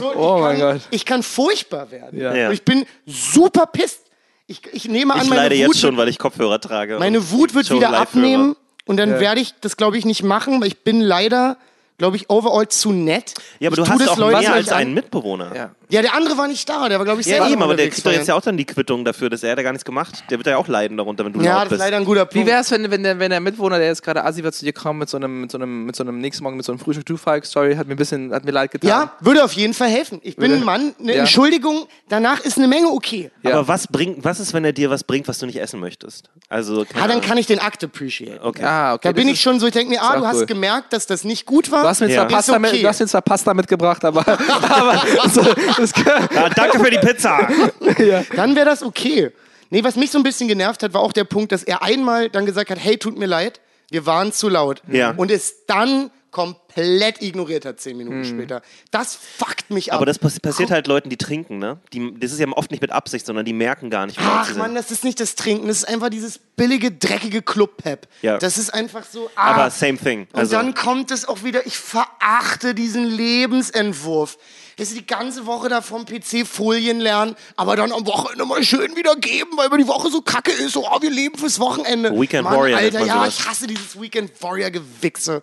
So, Oh ich mein kann, Gott. Ich kann furchtbar werden. Ja. Ja. Ich bin super pisst. Ich, ich nehme an, Ich meine leide Wut, jetzt schon, wird, weil ich Kopfhörer trage. meine Wut wird wieder abnehmen. Und dann werde ich das, glaube ich, nicht machen, weil ich bin leider, glaube ich, overall zu nett. Ja, aber ich du hast das auch Leuten mehr als nicht an. einen Mitbewohner. Ja. Ja, der andere war nicht da. Der war, glaube ich, Ja, selber eben, aber der kriegt doch jetzt ja auch dann die Quittung dafür, dass er ja gar nichts gemacht. Der wird ja auch leiden darunter, wenn du Ja, laut das ist bist. leider ein guter Punkt. Wie wäre es, wenn, wenn, der, wenn der Mitwohner, der jetzt gerade Asi war, zu dir kommt mit so einem, mit so einem, mit so einem nächsten Morgen mit so einem Frühstück du Falk Story, hat mir ein bisschen, hat mir leid getan. Ja, würde auf jeden Fall helfen. Ich bin Würde- ein Mann, eine Ja. Entschuldigung, danach ist eine Menge okay. Ja. Aber was bringt, was ist, wenn er dir was bringt, was du nicht essen möchtest? Also, Ah, dann Ahnung. kann ich den Akt appreciate. Okay. Ah, okay. Da bin ich schon so, ich denke mir, ah, du hast cool. gemerkt, dass das nicht gut war. Du hast mir zwar Ja. Pasta, Ist okay. mit, du hast mir zwar Pasta mitgebracht, aber, aber so, das, Ah, danke für die Pizza. Dann wäre das okay. Nee, was mich so ein bisschen genervt hat, war auch der Punkt, dass er einmal dann gesagt hat, hey, tut mir leid, wir waren zu laut. Ja. Und es dann komplett ignoriert hat, zehn Minuten später. Das fuckt mich ab. Aber das pass passiert halt Leuten, die trinken, ne? Die, das ist ja oft nicht mit Absicht, sondern die merken gar nicht, sie Ach man, sind. das ist nicht das Trinken, das ist einfach dieses billige, dreckige Club-Pep. Ja. Das ist einfach so. Ah. Aber same thing. Und Also, dann kommt es auch wieder, ich verachte diesen Lebensentwurf. Dass sie die ganze Woche da vom PC Folien lernen, aber dann am Wochenende mal schön wieder geben, weil über die Woche so kacke ist. So, oh, wir leben fürs Wochenende. Weekend Mann, Warrior Alter, ja, sowas. ich hasse dieses Weekend Warrior-Gewichse.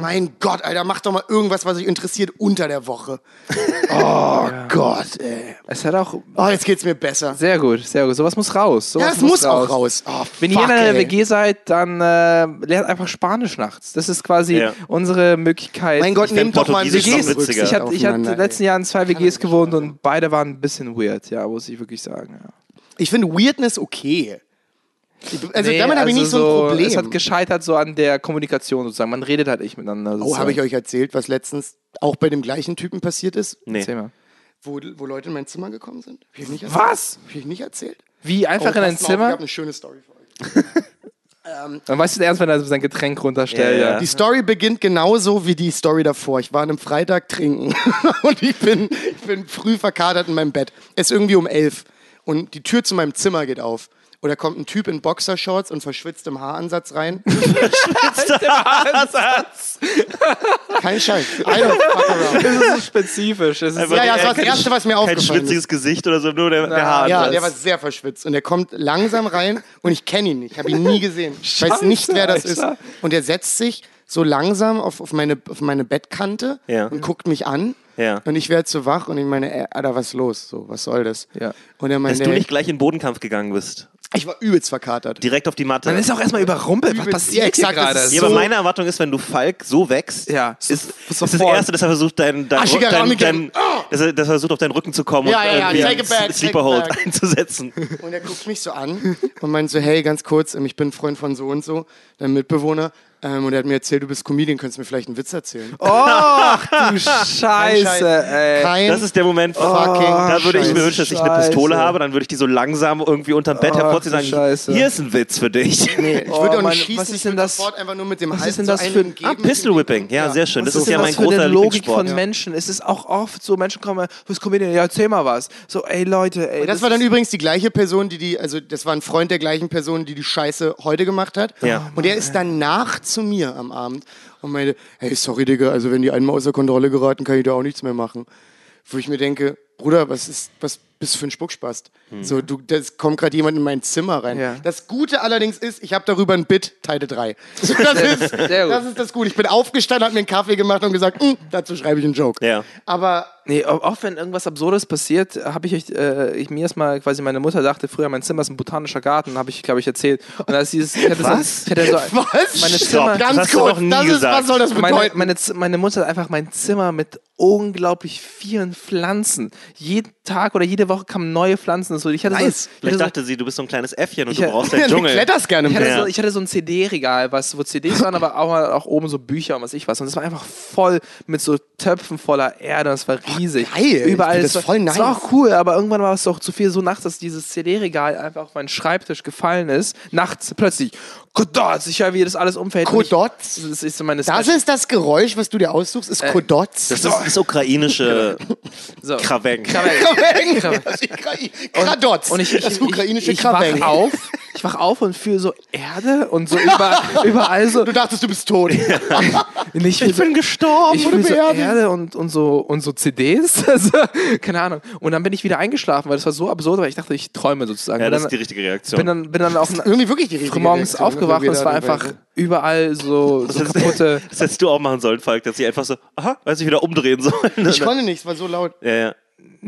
Mein Gott, Alter, mach doch mal irgendwas, was euch interessiert unter der Woche. Oh Gott, ey. es hat auch Oh, jetzt geht's mir besser. sehr gut, sehr gut. Sowas muss raus. Sowas Ja, es muss auch raus. Oh, Wenn ihr fuck, in einer ey. WG seid, dann äh, lernt einfach Spanisch nachts. Das ist quasi Ja. unsere Möglichkeit. Mein Gott, nehmt doch mal ein witziger. ich hatte, ich hatte letzten Jahren zwei WGs gewohnt und beide waren ein bisschen weird, ja, muss ich wirklich sagen. Ja. Ich finde Weirdness okay. Also Nee, damit habe ich also nicht so ein Problem. Es hat gescheitert so an der Kommunikation sozusagen. Man redet halt nicht miteinander. oh, habe ich euch erzählt, was letztens auch bei dem gleichen Typen passiert ist, nee. Erzähl mal. wo, wo Leute in mein Zimmer gekommen sind? Hab ich nicht erzählt? Was? Hab ich nicht erzählt? Wie einfach Oh, in ein passt mal auf, Ich Zimmer? habe eine schöne Story für euch. Dann weißt du erst, wenn er sein Getränk runterstellt. Ja, Ja, ja. Die Story beginnt genauso wie die Story davor. Ich war an einem Freitag trinken und ich bin, ich bin früh verkadert in meinem Bett. Es ist irgendwie um elf und die Tür zu meinem Zimmer geht auf. Und da kommt ein Typ in Boxershorts und verschwitzt im Haaransatz rein. Kein Scheiß. I don't fuck around. Das ist so spezifisch. Das ist Ja, ja, das war Kein das Erste, was mir Kein aufgefallen ist. schwitziges Gesicht oder so, nur der, der Haar. Ja, der war sehr verschwitzt. Und der kommt langsam rein und ich kenne ihn nicht. Ich habe ihn nie gesehen. Ich weiß nicht, wer das ist. Und er setzt sich so langsam auf, auf, meine, auf meine Bettkante Ja. und guckt mich an. Ja. Und ich werde so wach und ich meine, ey, Alter, was ist los? So, was soll das? Ja. Und er Dass meinte, du hey, nicht gleich in den Bodenkampf gegangen bist. Ich war übelst verkatert. Direkt auf die Matte. Man ist auch erstmal überrumpelt. Was Übelst- passiert Ja, exakt, hier gerade? das ist ja, so- aber meine Erwartung ist, wenn du Falk so wächst, Ja, ist, so- ist das sofort. Erste, dass er versucht, dein, dein, Ah, dein, dein, dass, er, dass er versucht, auf deinen Rücken zu kommen Ja, und ja, ja, take Sleeper Hold back. einzusetzen. Und er guckt mich so an und meint so, hey, ganz kurz, ähm, ich bin Freund von so und so, dein Mitbewohner. Ähm, und er hat mir erzählt, du bist Comedian, kannst du mir vielleicht einen Witz erzählen? Oh, du Scheiße, ey. Kein Das ist der Moment, fucking da würde ich mir wünschen, dass ich eine Scheiße. Pistole habe, dann würde ich die so langsam irgendwie unterm Bett hervorziehen und sagen, Scheiße. hier ist ein Witz für dich. Ich würde Oh, auch nicht schießen, was ist denn das- sofort einfach nur mit dem was Hals ist denn so das einen für ein-. Ah, Pistol Whipping, ja, sehr schön. Das Was ist ja mein das großer Logik Lieblingssport. von Menschen? Es ist auch oft so, Menschen kommen, du bist Comedian, ja, erzähl mal was. So, ey Leute, ey. Das war dann übrigens die gleiche Person, die die, also das war ein Freund der gleichen Person, die die Scheiße heute gemacht hat. Ja. Und er ist danach zu mir am Abend und meinte, hey, sorry, Digga, also wenn die einmal außer Kontrolle geraten, kann ich da auch nichts mehr machen. Wo ich mir denke, Bruder, was ist, was bist du für ein Spuckspast? So, du, das kommt gerade jemand in mein Zimmer rein. Ja. Das Gute allerdings ist, ich habe darüber ein Bit, Teile 3. So, das, ist, das ist das Gute. Ich bin aufgestanden, habe mir einen Kaffee gemacht und gesagt, "Mm, dazu schreibe ich einen Joke. Ja. Aber Nee, auch wenn irgendwas Absurdes passiert, habe ich, euch, äh, ich mir erstmal quasi meine Mutter dachte, früher mein Zimmer ist ein botanischer Garten, habe ich, glaube ich, erzählt. Und als dieses, ich hatte Was? So, ich hatte so, was? Meine. Zimmer, Das Ganz kurz, das ist, was soll das meine, bedeuten? meine, Z- meine Mutter hat einfach mein Zimmer mit unglaublich vielen Pflanzen. Jeden Tag oder jede Woche kamen neue Pflanzen. So, ich hatte Nice. so, ich hatte Vielleicht so, dachte sie, du bist so ein kleines Äffchen und du brauchst den du Dschungel. kletterst gerne ich hatte, Ja. so, ich hatte so ein CD-Regal, was, wo CDs waren, aber auch, auch oben so Bücher und was ich was. Und das war einfach voll mit so Töpfen voller Erde. Das war riesig. geil. Ich Überall. das war, voll Das war nice. auch cool, aber irgendwann war es doch zu viel so nachts, dass dieses CD-Regal einfach auf meinen Schreibtisch gefallen ist. Nachts plötzlich. Kodotz, ich höre, wie das alles umfällt. Ich- Kodotz? Das ist so meine Das ist das Geräusch, was du dir aussuchst, ist Kodotz. Das ist das ukrainische so. Kraweng. Kraweng. Kraweng. Das ist Ukrai- Kradotz. Und ich, ich, das ukrainische ich, ich wach Kraweng. auf, ich wach auf und fühle so Erde und so überall, überall so. Du dachtest, du bist tot. Ich, ich bin gestorben. ich fühle so beerdigt. Erde und, und, so, und so CDs. Also, keine Ahnung. Und dann bin ich wieder eingeschlafen, weil das war so absurd, weil ich dachte, ich träume sozusagen. Ja, das dann, ist die richtige Reaktion. bin dann, bin dann auch Irgendwie wirklich die richtige Reaktion, aufgewacht wenn und es war einfach drüber überall so, so das, kaputte. das hättest du auch machen sollen, Falk, dass sie einfach so, aha, weiß ich wieder umdrehen sollen. reden. Ich konnte nicht, es war so laut. ja, ja.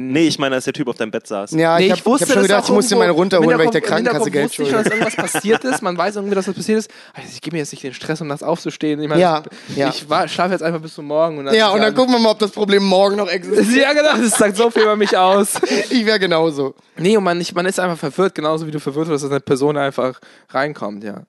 Nee, ich meine, als der Typ auf deinem Bett saß. Ja, Nee, ich habe hab schon gedacht, ich musste meine runterholen, weil ich der Krankenkasse Geld schulde. Ich schon, schulde. dass irgendwas passiert ist. Man weiß irgendwie, dass was passiert ist. Also ich gebe mir jetzt nicht den Stress, um nachts aufzustehen. Ich, meine, Ja, ja. ich schlafe jetzt einfach bis zum Morgen. Und dann Ja, und dann ist gucken wir mal, ob das Problem morgen noch existiert. Ja, genau, das sagt so viel über mich aus. Ich wäre genauso. Nee, und man, ich, man ist einfach verwirrt, genauso wie du verwirrt wirst, dass eine Person einfach reinkommt, ja.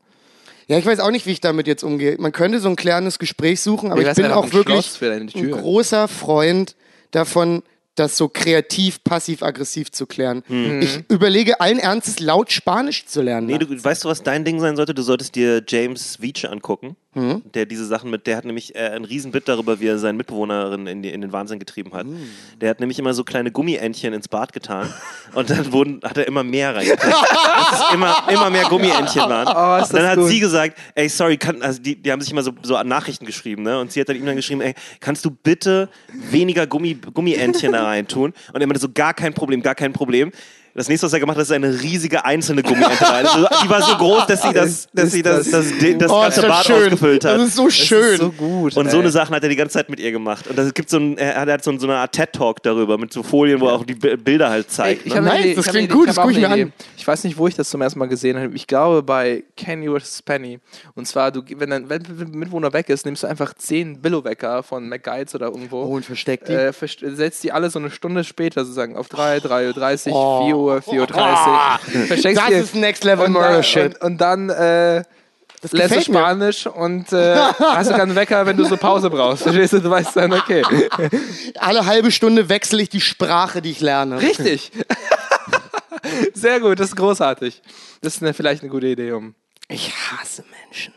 Ja, ich weiß auch nicht, wie ich damit jetzt umgehe. Man könnte so ein klärendes Gespräch suchen, aber Ja, ich bin auch wirklich ein großer Freund davon, das so kreativ, passiv-aggressiv zu klären. Ich überlege allen Ernstes, laut Spanisch zu lernen. Nee, du, weißt du, was dein Ding sein sollte? Du solltest dir James Veach angucken, der diese Sachen mit, der hat nämlich äh, einen riesen Bit darüber, wie er seine Mitbewohnerin in, die, in den Wahnsinn getrieben hat. Der hat nämlich immer so kleine Gummientchen ins Bad getan und dann wurden, hat er immer mehr es immer, immer mehr Gummientchen waren. Oh, dann hat gut. sie gesagt, ey, sorry, kann, also die, die haben sich immer so, so Nachrichten geschrieben, ne? Und sie hat dann ihm dann geschrieben, ey, kannst du bitte weniger Gummi, Gummientchen da rein tun? Und er meinte so, gar kein Problem, gar kein Problem. Das nächste, was er gemacht hat, ist eine riesige einzelne Gummiente rein. Also, die war so groß, dass sie das, dass Ist sie das, das, das das, das oh, ganze ist das Bad schön. ausgefüllt hat. Das ist so schön. so gut. Und so ey. eine Sachen hat er die ganze Zeit mit ihr gemacht. Und es gibt so ein, er hat so, ein, so eine Art TED-Talk darüber, mit so Folien, wo er auch die Bi- Bilder halt Ey, zeigt. ich ne? Nice, Idee, das klingt gut, das hab guck ich mir an. Ich weiß nicht, wo ich das zum ersten Mal gesehen habe. Ich glaube bei Kenny vs. Penny. Und zwar, du, wenn dein wenn Mitwohner weg ist, nimmst du einfach 10 Billo-Wecker von McGuides oder irgendwo. Oh, und versteckt die. Äh, verst- setzt die alle so eine Stunde später sozusagen auf 3, 3.30 Uhr, Oh. 4 Uhr, 4.30 Uhr. Versteckst Das die- ist Next Level und Murder dann, Shit. Und, und dann äh, Das lernst du gefällt mir. Spanisch und äh, hast sogar einen Wecker, wenn du so Pause brauchst. Verstehst du? Du weißt dann, okay. Alle halbe Stunde wechsle ich die Sprache, die ich lerne. Richtig. Sehr gut, das ist großartig. Das ist eine, vielleicht eine gute Idee, um. Ich hasse Menschen.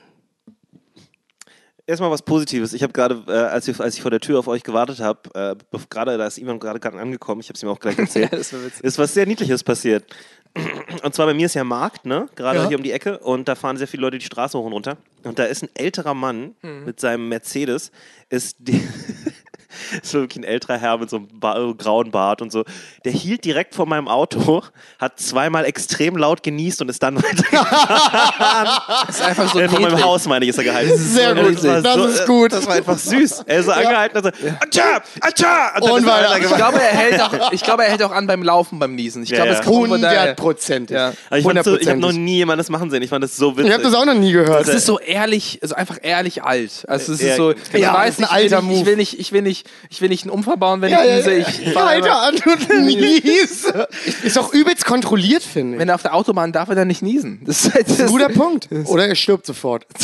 Erstmal was Positives. Ich habe gerade, äh, als, ich- als ich vor der Tür auf euch gewartet habe, äh, gerade da ist jemand gerade gerade angekommen, ich habe es ihm auch gleich erzählt, Ja, ist was sehr Niedliches passiert. Und zwar bei mir ist ja Markt, ne? Gerade Ja. hier um die Ecke und da fahren sehr viele Leute die Straße hoch und runter. Und da ist ein älterer Mann Mhm. mit seinem Mercedes, ist die ist wirklich ein älterer Herr mit so einem ba grauen Bart und so. Der hielt direkt vor meinem Auto, hat zweimal extrem laut genießt und ist dann weiter. Das ist einfach so äh, vor meinem. Haus, meine ich, ist er gehalten. Sehr Und gut. das war Das so, ist äh, gut. Das war einfach süß. Er ist so angehalten und so, Atscha, Atscha! Und, Und er weiter. weitergefahren. Ich glaube, er hält auch, ich glaube, er hält auch an beim Laufen, beim Niesen. Ich Ja, glaube, ja. es kommt. Hundertprozentig. Ja. Aber ich, so, ich habe noch nie jemanden das machen sehen. Ich fand das so witzig. Ich habe das auch noch nie gehört. Es ist so ehrlich, also einfach ehrlich alt. Also es ist Ja, so, ich ja, weiß ein ich alter ich Move. will nicht, ich will nicht, ich will nicht einen Unfall bauen, wenn ja, ich niese. ja. Ich Alter, einfach- Anton Nies. Ist doch übelst kontrolliert, finde ich. wenn er auf der Autobahn darf er dann nicht niesen. Das ist, halt, das Ein guter Punkt. Oder er stirbt sofort.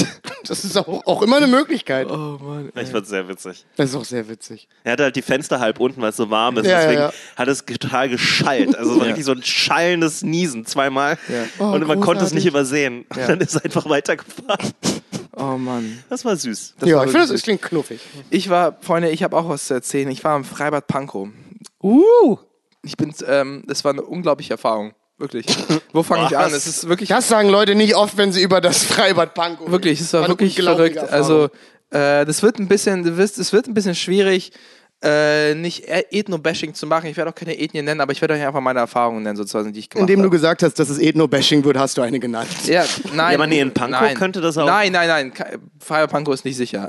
Das ist auch, auch immer eine Möglichkeit. Oh Mann. Ich fand's sehr witzig. Das ist auch sehr witzig. Er hatte halt die Fenster halb unten, weil es so warm ist. Ja, deswegen ja. hat es total geschallt. Also war richtig so ein schallendes Niesen zweimal. Oh, und man konnte es nicht übersehen. Ja. Dann ist er einfach weitergefahren. Oh Mann. Das war süß. Das ja, war ich finde, das klingt knuffig. Ich war, Freunde, ich habe auch was zu erzählen. Ich war im Freibad Pankow. Uh! Ich bin, ähm, das war eine unglaubliche Erfahrung. Wirklich. Wo fange ich an? Es ist wirklich, Das sagen Leute nicht oft, wenn sie über das Freibad Pankow wirklich, es war eine wirklich verrückt. Erfahrung. Also, äh, das wird ein bisschen, du wirst, es wird ein bisschen schwierig, äh, nicht E- Ethno-Bashing zu machen. Ich werde auch keine Ethnien nennen, aber ich werde euch einfach meine Erfahrungen nennen, sozusagen, die ich gemacht Indem du habe. gesagt hast, dass es Ethno-Bashing wird, hast du eine genannt. Ja, nein. Ja, aber nee, in Pankow nein. könnte das auch- Nein, nein, nein. Freibad Pankow ist nicht sicher.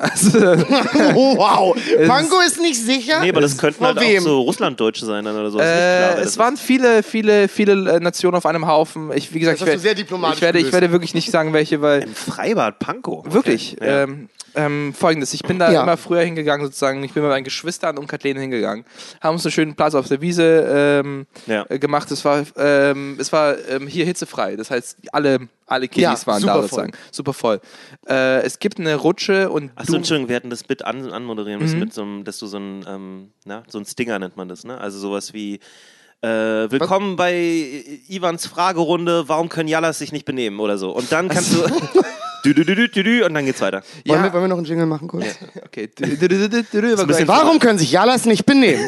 Oh, wow. Pankow ist nicht sicher? Nee, aber das könnten Vor halt wem? auch so Russlanddeutsche sein dann oder so. Klar, Äh, das es waren viele, viele, viele äh, Nationen auf einem Haufen. Ich, wie gesagt, Das ich, hast du werd- sehr diplomatisch ich, werde, ich werde wirklich nicht sagen, welche, weil. Im Freibad Pankow. Okay. wirklich. Ja. Ähm, ähm, Folgendes, ich bin da Ja. immer früher hingegangen, sozusagen. Ich bin mit meinen Geschwistern und Kathleen hingegangen, haben uns einen schönen Platz auf der Wiese ähm, Ja. äh, gemacht. Es war, ähm, es war ähm, hier hitzefrei. Das heißt, alle, alle Kiddies Ja, waren super da voll. sozusagen. Super voll. Äh, es gibt eine Rutsche und Achso, du, Entschuldigung, wir hatten das Bit an, anmoderieren müssen, Mhm. mit so einem, dass du so ein, ähm, na, so ein Stinger nennt man das, ne? Also sowas wie äh, Willkommen bei Ivans Fragerunde, warum können Jallas sich nicht benehmen oder so. Und dann kannst du. dü, dü, dü, und dann geht's weiter. Wollen, ja, wir, wollen wir noch einen Jingle machen kurz? okay. Du- du- du- du- du- du-. Warum können sich Jalas nicht benehmen?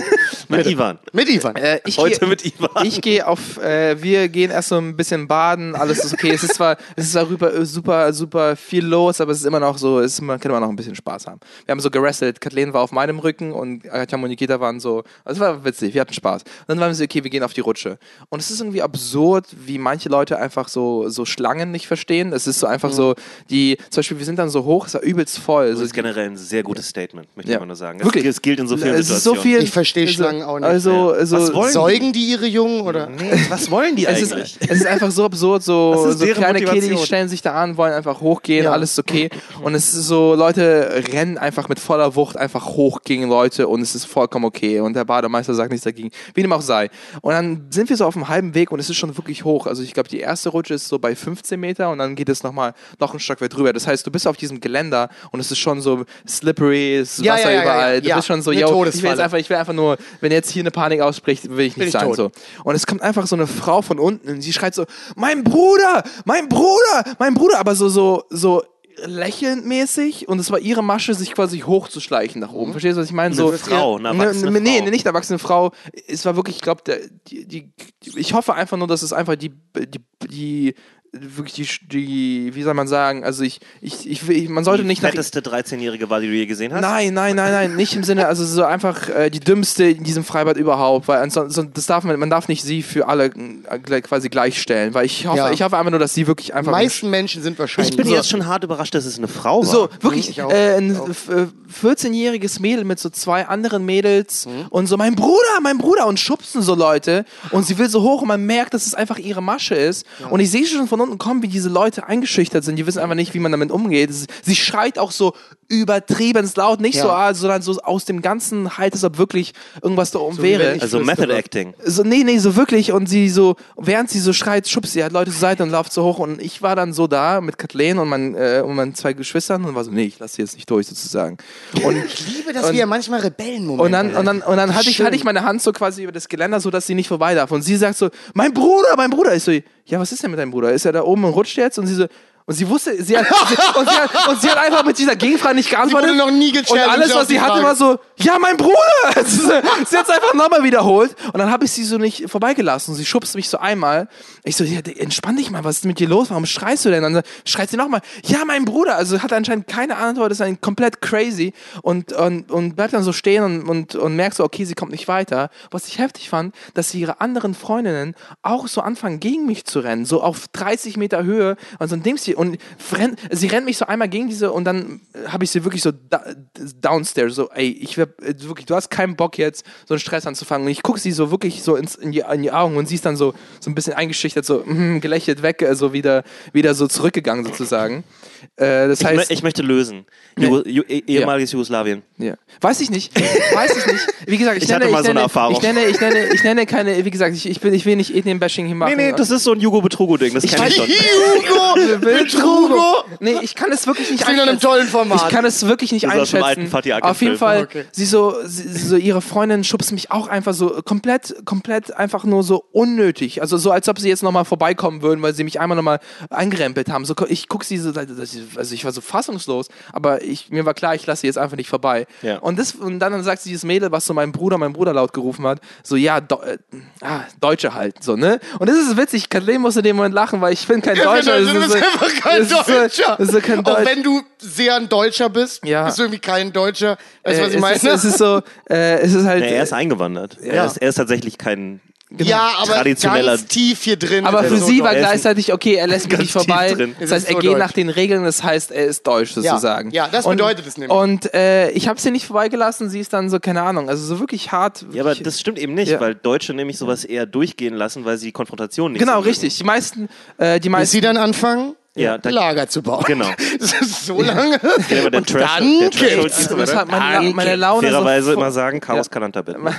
Mit Ivan. Mit Ivan. Äh, ich Heute geh- mit Ivan. Ich gehe auf, äh, wir gehen erst so ein bisschen baden, alles ist okay. Es ist zwar, es ist darüber äh, super, super viel los, aber es ist immer noch so, es ist, man kann immer noch ein bisschen Spaß haben. Wir haben so gerestelt, Kathleen war auf meinem Rücken und Katja und Nikita waren so, also es war witzig, wir hatten Spaß. Und dann waren wir so, okay, wir gehen auf die Rutsche. Und es ist irgendwie absurd, wie manche Leute einfach so, so Schlangen nicht verstehen. Es ist so einfach so, die, zum Beispiel, wir sind dann so hoch, es war übelst voll. Das ist generell ein sehr gutes Statement, möchte Ja. ich mal nur sagen. Das, Wirklich. Es gilt in so vielen es ist so Situationen. viel. Ich verstehe Schlangen auch nicht. Also, also Was wollen die? Säugen die ihre Jungen oder? Nee, was wollen die Es ist, eigentlich? es ist einfach so absurd, so, so kleine Motivation? Kiddies stellen sich da an, wollen einfach hochgehen, Ja. alles ist okay. Und es ist so, Leute rennen einfach mit voller Wucht einfach hoch gegen Leute und es ist vollkommen okay. Und der Bademeister sagt nichts dagegen, wie dem auch sei. Und dann sind wir so auf dem halben Weg und es ist schon wirklich hoch. Also ich glaube, die erste Rutsche ist so bei 15 Meter und dann geht es nochmal noch ein Stück weit drüber. Das heißt, du bist auf diesem Geländer und es ist schon so slippery, ist Ja, Wasser ja, ja, überall. Du bist schon so, yo, ich will jetzt einfach, ich will einfach nur, wenn jetzt hier eine Panik ausspricht, will ich nicht ich sein. tot. So. Und es kommt einfach so eine Frau von unten und sie schreit so, mein Bruder, mein Bruder, mein Bruder, aber so, so, so lächelnd mäßig und es war ihre Masche, sich quasi hochzuschleichen nach oben. Verstehst du, was ich meine? So, Eine Frau, eine Ne, erwachsene ne, nee, Frau. nicht erwachsene Frau. Es war wirklich, ich glaube, die, die, ich hoffe einfach nur, dass es einfach die, die, die wirklich die, die, wie soll man sagen, also ich, ich, ich, will- man sollte Die nicht nach fetteste 13-Jährige war, die du je gesehen hast? Nein, nein, nein, nein, nicht im Sinne, also so einfach äh, die dümmste in diesem Freibad überhaupt, weil ansonsten, das darf man, man darf nicht sie für alle äh, quasi gleichstellen, weil ich hoffe, Ja. ich hoffe einfach nur, dass sie wirklich Die einfach meisten Menschen sind wahrscheinlich. Ich bin so. jetzt schon hart überrascht, dass es eine Frau war. so, wirklich, Ich auch. äh, ein f- äh, 14-jähriges Mädel mit so zwei anderen Mädels Mhm. und so, mein Bruder, mein Bruder und schubsen so Leute und sie will so hoch und man merkt, dass es einfach ihre Masche ist und ich sehe schon von unten kommen, wie diese Leute eingeschüchtert sind, die wissen einfach nicht, wie man damit umgeht. Sie schreit auch so übertrieben laut, nicht Ja. so, ah, sondern so aus dem ganzen Halt, als ob wirklich irgendwas da oben wie wäre. also. Method Acting. So, nee, nee, so wirklich. Und sie so, während sie so schreit, schubst sie halt Leute zur Seite und läuft so hoch. Und ich war dann so da mit Kathleen und, mein, äh, und meinen zwei Geschwistern und war so, nee, ich lasse sie jetzt nicht durch sozusagen. Und, Ich liebe, dass Und- wir manchmal Rebellenmomente und dann, und dann, und dann hatte, ich, hatte ich meine Hand so quasi über das Geländer, so dass sie nicht vorbei darf. Und sie sagt so, mein Bruder, mein Bruder. Ich so, ja, was ist denn mit deinem Bruder? Ist er da oben und rutscht jetzt? Und sie so, Und sie wusste, sie hat, sie, und, sie hat, und sie hat einfach mit dieser Gegenfrage nicht geantwortet. wurde noch nie Und gechallenged alles, auf was sie hatte, war so, ja, mein Bruder! sie sie hat es einfach nochmal wiederholt. Und dann habe ich sie so nicht vorbeigelassen. Und sie schubst mich so einmal. Ich so, ja, entspann dich mal, was ist mit dir los? Warum schreist du denn? Und dann schreit sie nochmal, ja, mein Bruder! Also hat anscheinend keine Antwort, ist ein komplett crazy. Und, und, und bleibt dann so stehen und, und, und merkt so, okay, sie kommt nicht weiter. Was ich heftig fand, dass sie ihre anderen Freundinnen auch so anfangen, gegen mich zu rennen. So auf 30 Meter Höhe. Und so ein Ding, sie, und rennt, sie rennt mich so einmal gegen diese und dann habe ich sie wirklich so da, downstairs, so, ey, ich wär, äh, wirklich, du hast keinen Bock jetzt, so einen Stress anzufangen. Und ich gucke sie so wirklich so ins, in, die, in die Augen und sie ist dann so, so ein bisschen eingeschüchtert, so mm, gelächelt weg, also wieder, wieder so zurückgegangen sozusagen. Äh, das Ich, mö- ich möchte lösen. Ju, eh- ehemaliges Jugoslawien. ja. Weiß ich nicht. Weiß ich nicht. Wie gesagt, ich, Ich nenne, hatte mal ich, so eine nenne, Erfahrung. ich nenne, ich nenne, ich nenne keine, wie gesagt, ich, ich, bin, ich will nicht Ethnien-Bashing hier machen. Nee, nee, das ist so ein Jugo-Betrugo-Ding, das kenne ich schon. Hugo! Betrugo! Nee, ich kann es wirklich nicht klingt nach einem tollen Format. Ich kann es wirklich nicht Das einschätzen. alten Fatih Auf jeden. Fall, Okay. sie so, sie, sie so, ihre Freundin schubst mich auch einfach so komplett, komplett einfach nur so unnötig. Also so, als ob sie jetzt nochmal vorbeikommen würden, weil sie mich einmal nochmal eingerempelt haben. So, ich gucke sie so, also ich war so fassungslos, aber ich, mir war klar, ich lasse sie jetzt einfach nicht vorbei. Ja. Und, das, und dann, dann sagt sie dieses Mädel, was so mein Bruder, mein Bruder laut gerufen hat, so, ja, Do äh, ah, Deutsche halt, so, ne? Und das ist witzig, Kathleen muss in dem Moment lachen, weil ich bin kein Deutscher. du Das bist ist so- einfach kein das ist so- Deutscher. ist so kein Auch Deutsch. wenn du sehr ein Deutscher bist, Ja. bist du irgendwie kein Deutscher. Weißt du, Äh, was ich es, meine? ist, es ist so, äh, es ist halt. Nee, er ist eingewandert. Er, ist, er ist tatsächlich kein ja, aber traditioneller- ganz tief hier drin. aber für er so sie war gleichzeitig, okay, er lässt mich nicht vorbei. drin. Das heißt, er so geht deutsch. nach den Regeln, das heißt, er ist deutsch sozusagen. Ja, das Und- bedeutet es nämlich. Und äh, ich habe sie nicht vorbeigelassen, sie ist dann so, keine Ahnung, also so wirklich hart. Ja, aber wirklich- das stimmt eben nicht, Ja. weil Deutsche nämlich sowas eher durchgehen lassen, weil sie die Konfrontation nicht Genau, richtig. Die meisten, äh, die Bis meisten. sie dann anfangen, Ja, da- Lager zu bauen. Genau. So lange. Ja, aber der Und Trash, dann geht's. weiter. hat meine, meine Laune Fairerweise so immer sagen, Chaos Ja. Kalanta bitte.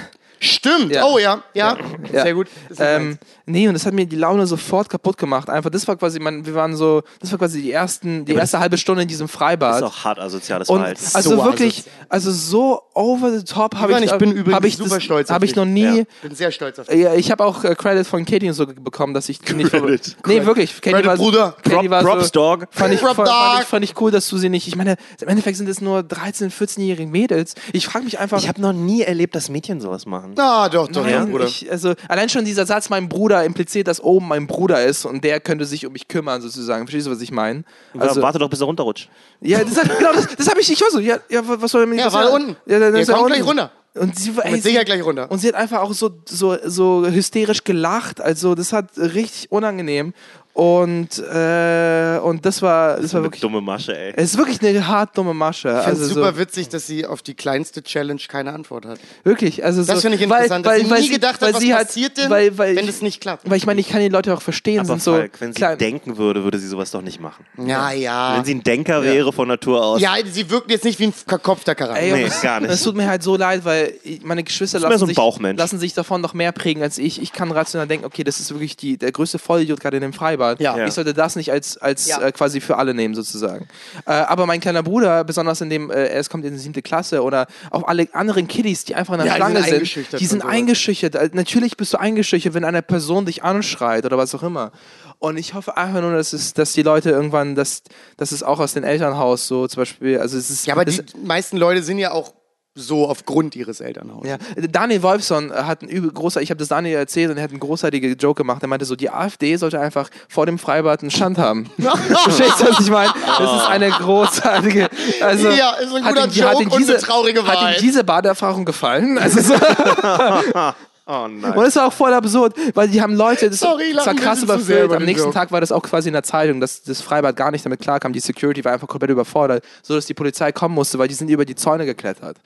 Stimmt. Ja. Oh ja, ja. Ja. Sehr gut. Ähm, nee, und das hat mir die Laune sofort kaputt gemacht. Einfach, das war quasi, mein, wir waren so, das war quasi die ersten, die erste halbe Stunde in diesem Das Freibad. ist auch hart asoziales Und Verhalten. also So wirklich, also so over the top habe ich, ich bin übrigens hab ich super das, stolz auf Habe ich noch nie. Ja. bin sehr stolz auf dich. Ja, ich habe auch äh, Credit von Katie und so bekommen, dass ich nicht Credit. Nee, wirklich. Katie Credit, war Bruder. Katie Prop, war Props, so, Dog. Fand ich, Prop fand, fand, ich, fand ich cool, dass du sie nicht. Ich meine, im Endeffekt sind es nur 13, 14-jährige Mädels. Ich frage mich einfach. Ich habe noch nie erlebt, dass Mädchen sowas machen. Ah, doch, doch, ja, Nein, Bruder. ich, also allein schon dieser Satz, mein Bruder impliziert, dass oben mein Bruder ist und der könnte sich um mich kümmern, sozusagen. Verstehst du, was ich meine? Also, Warte doch, bis er runterrutscht. ja, das, genau, das, das habe ich nicht so. Ja, ja, was soll denn Ja, passieren? war unten. Ja, dann ist er kommt unten. gleich runter. Und sie war sie, Sicherheit gleich runter. Und sie hat einfach auch so, so, so hysterisch gelacht. Also, das hat richtig unangenehm. Und, äh, und das war, das war Eine wirklich. dumme Masche, ey. Es ist wirklich eine hart dumme Masche. Ich finde Also es so, super witzig, dass sie auf die kleinste Challenge keine Antwort hat. Wirklich, also Das so, finde ich weil- interessant, weil, dass sie weil nie gedacht weil hat, was sie hat- passiert denn, weil, weil wenn es nicht klappt. Weil ich meine, ich kann die Leute auch verstehen, Aber sind so Falk, wenn sie klein. denken würde, würde sie sowas doch nicht machen. Ja, ja. Wenn sie ein Denker wäre von Natur aus. Ja, sie wirkt jetzt nicht wie ein verkopfter Charakter. Ey, Nee, es, gar nicht. Es tut mir halt so leid, weil meine Geschwister lassen, so sich, lassen sich davon noch mehr prägen als ich. Ich kann rational denken, okay, das ist wirklich die, der größte Vollidiot gerade in dem Freibad. Ja. Ja. Ich sollte das nicht als, als Ja. äh, quasi für alle nehmen, sozusagen. Äh, aber mein kleiner Bruder, besonders in dem, äh, es kommt in die siebte Klasse oder auch alle anderen Kiddies, die einfach in der Ja, die Schlange sind sind, eingeschüchtert die sind eingeschüchtert. Äh, Natürlich bist du eingeschüchtert, wenn eine Person dich anschreit oder was auch immer. Und ich hoffe einfach nur, dass, es, dass die Leute irgendwann, dass, dass es auch aus dem Elternhaus so zum Beispiel, also es ist. Ja, aber die meisten Leute sind ja auch so aufgrund ihres Elternhauses. Ja, Daniel Wolfson hat ein übel großer, ich habe das Daniel erzählt und er hat einen großartigen Joke gemacht. Er meinte so, die AfD sollte einfach vor dem Freibad einen Stand haben. Verstehst du, was ich meine? Das ist eine großartige. Also, Ja, ist ein hat guter ihm- hat ihm Joke und eine traurige Hat Wahrheit. ihm diese Baderfahrung gefallen? Also so, Oh nein. und es war auch voll absurd, weil die haben Leute, das, Sorry, das war krass überfüllt. über Am nächsten. Tag war das auch quasi in der Zeitung, dass das Freibad gar nicht damit klarkam. Die Security war einfach komplett überfordert, so dass die Polizei kommen musste, weil die sind über die Zäune geklettert.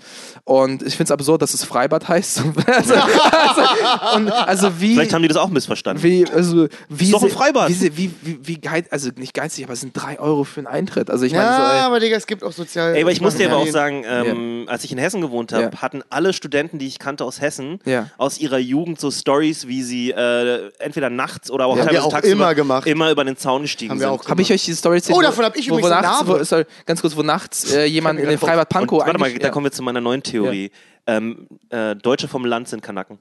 Und ich finde es absurd, dass es Freibad heißt. also, also, und, also wie. Vielleicht haben die das auch missverstanden. wie, also, wie Ist doch ein Freibad. Wie, wie, wie, wie also nicht geizig, aber es sind drei Euro für einen Eintritt. Also ich meine, Ja, so, ey, aber Digga, es gibt auch sozial. Ey, aber ich muss dir aber auch Ja. sagen, ähm, als ich in Hessen gewohnt habe, Ja. hatten alle Studenten, die ich kannte aus Hessen, Ja. aus ihrer Jugend so Stories, wie sie äh, entweder nachts oder auch Haben wir teilweise auch tagsüber immer gemacht. immer über den Zaun gestiegen Haben wir sind. auch habe ich euch diese erzählt? Oh, wo- davon hab ich wo, wo übrigens eine nachts, wo, sorry, ganz kurz, wo nachts äh, jemand in den Freibad Pankow warte mal, eigentlich- da ja. kommen wir zu meiner neuen Theorie. Ähm, äh, Deutsche vom Land sind Kanaken.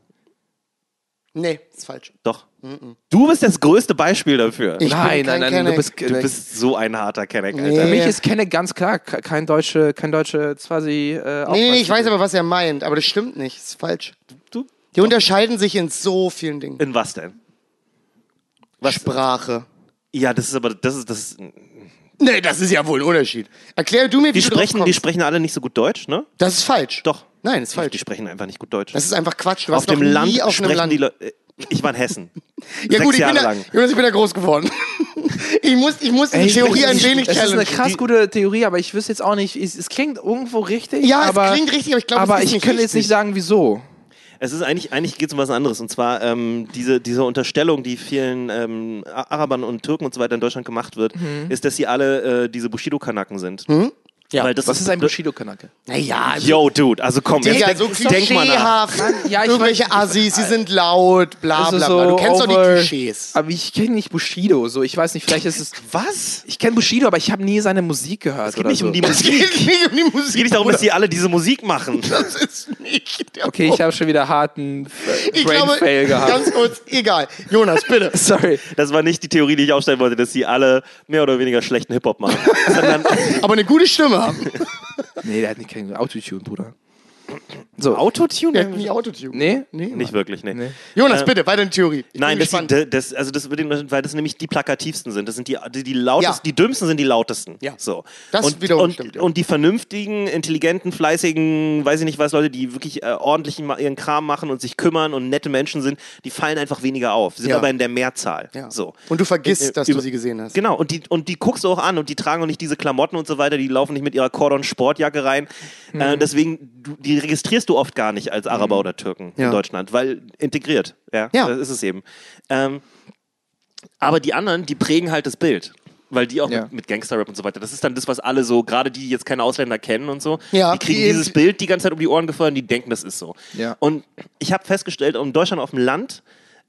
Nee, ist falsch. Doch. Du bist das größte Beispiel dafür. Ich nein, bin kein nein, nein, Kenneck. du bist, du bist so ein harter Kenneck, Alter. Nee. Für mich ist Kenneck ganz klar ke- kein deutsche, kein deutsche quasi. Äh, Nee, nee, ich weiß aber, was er meint, aber das stimmt nicht. Das ist falsch. Du, Die unterscheiden sich in so vielen Dingen. in was denn? Was? Sprache. Ja, das ist aber, das ist, das ist, Nee, das ist ja wohl ein Unterschied. Erklär du mir, wie die du drauf sprechen, die sprechen alle nicht so gut Deutsch, ne? Das ist falsch. Doch. Nein, das ist Die, die falsch. sprechen einfach nicht gut Deutsch. Das ist einfach Quatsch. Du auf warst noch dem Land nie auf einem sprechen Land. die Leute. Ich war in Hessen. ja Sechs gut, ich Jahre bin, da, lang. Jonas, ich bin da groß geworden. ich muss, ich muss die Ey, Theorie ich- ein ich- wenig Es ist eine krass gute Theorie, aber ich wüsste jetzt auch nicht. Es, es klingt irgendwo richtig. Ja, es aber, klingt richtig, aber ich glaube, es aber ist ich nicht könnte jetzt nicht sagen, wieso. Es ist eigentlich, eigentlich geht es um was anderes. Und zwar ähm, diese, diese Unterstellung, die vielen ähm, Arabern und Türken und so weiter in Deutschland gemacht wird, ist, dass sie alle äh, diese Bushido-Kanaken sind. Ja. Weil das Was ist ein Bushido-Kanake? Naja, also, Yo, Dude, also komm, Digga, jetzt so denk mal nach. Ja, ich Irgendwelche Assis, sie sind laut, bla Also bla bla. Du kennst doch die Klischees. Aber ich kenne nicht Bushido. So, ich weiß nicht, vielleicht ist es. Was? Ich kenne Bushido, aber ich habe nie seine Musik gehört. Es geht oder nicht so. um die Es Musik. geht nicht um die Musik. Es geht nicht darum, dass die alle diese Musik machen. Das ist nicht der Okay, ich habe schon wieder harten Ich Brain glaube, Fail gehabt. ganz kurz, egal. Jonas, bitte. Sorry. Das war nicht die Theorie, die ich aufstellen wollte, dass sie alle mehr oder weniger schlechten Hip-Hop machen. Sondern Aber eine gute Stimme haben. Nee, der hat nicht kein Autotune, Bruder. So. Autotune? Nie Autotune. Nee? Nee, Nicht wirklich, nee. Nee. Jonas, Ähm, bitte, weiter in Theorie. Ich Nein, das, die, das, also das weil das nämlich die plakativsten sind. Das sind die, die, die lautesten, Ja. die dümmsten sind die lautesten. Ja. So. Das und, wiederum und, stimmt, ja. und die vernünftigen, intelligenten, fleißigen, weiß ich nicht was, Leute, die wirklich äh, ordentlich ihren Kram machen und sich kümmern und nette Menschen sind, die fallen einfach weniger auf. Sind Ja. aber in der Mehrzahl. Ja. So. Und du vergisst, Äh, dass du sie gesehen hast. Genau, und die, und die guckst du auch an und die tragen auch nicht diese Klamotten und so weiter, die laufen nicht mit ihrer Cordon-Sportjacke rein. Mhm. Äh, deswegen, du, die registrierst du oft gar nicht als Araber oder Türken Ja. in Deutschland, weil integriert. Ja, Ja. das ist es eben. Ähm, aber die anderen, die prägen halt das Bild. Weil die auch Ja. mit, mit Gangsterrap und so weiter, das ist dann das, was alle so, gerade die, die jetzt keine Ausländer kennen und so, Ja, die kriegen die dieses Bild die ganze Zeit um die Ohren und die denken, das ist so. Ja. Und ich habe festgestellt, in Deutschland auf dem Land,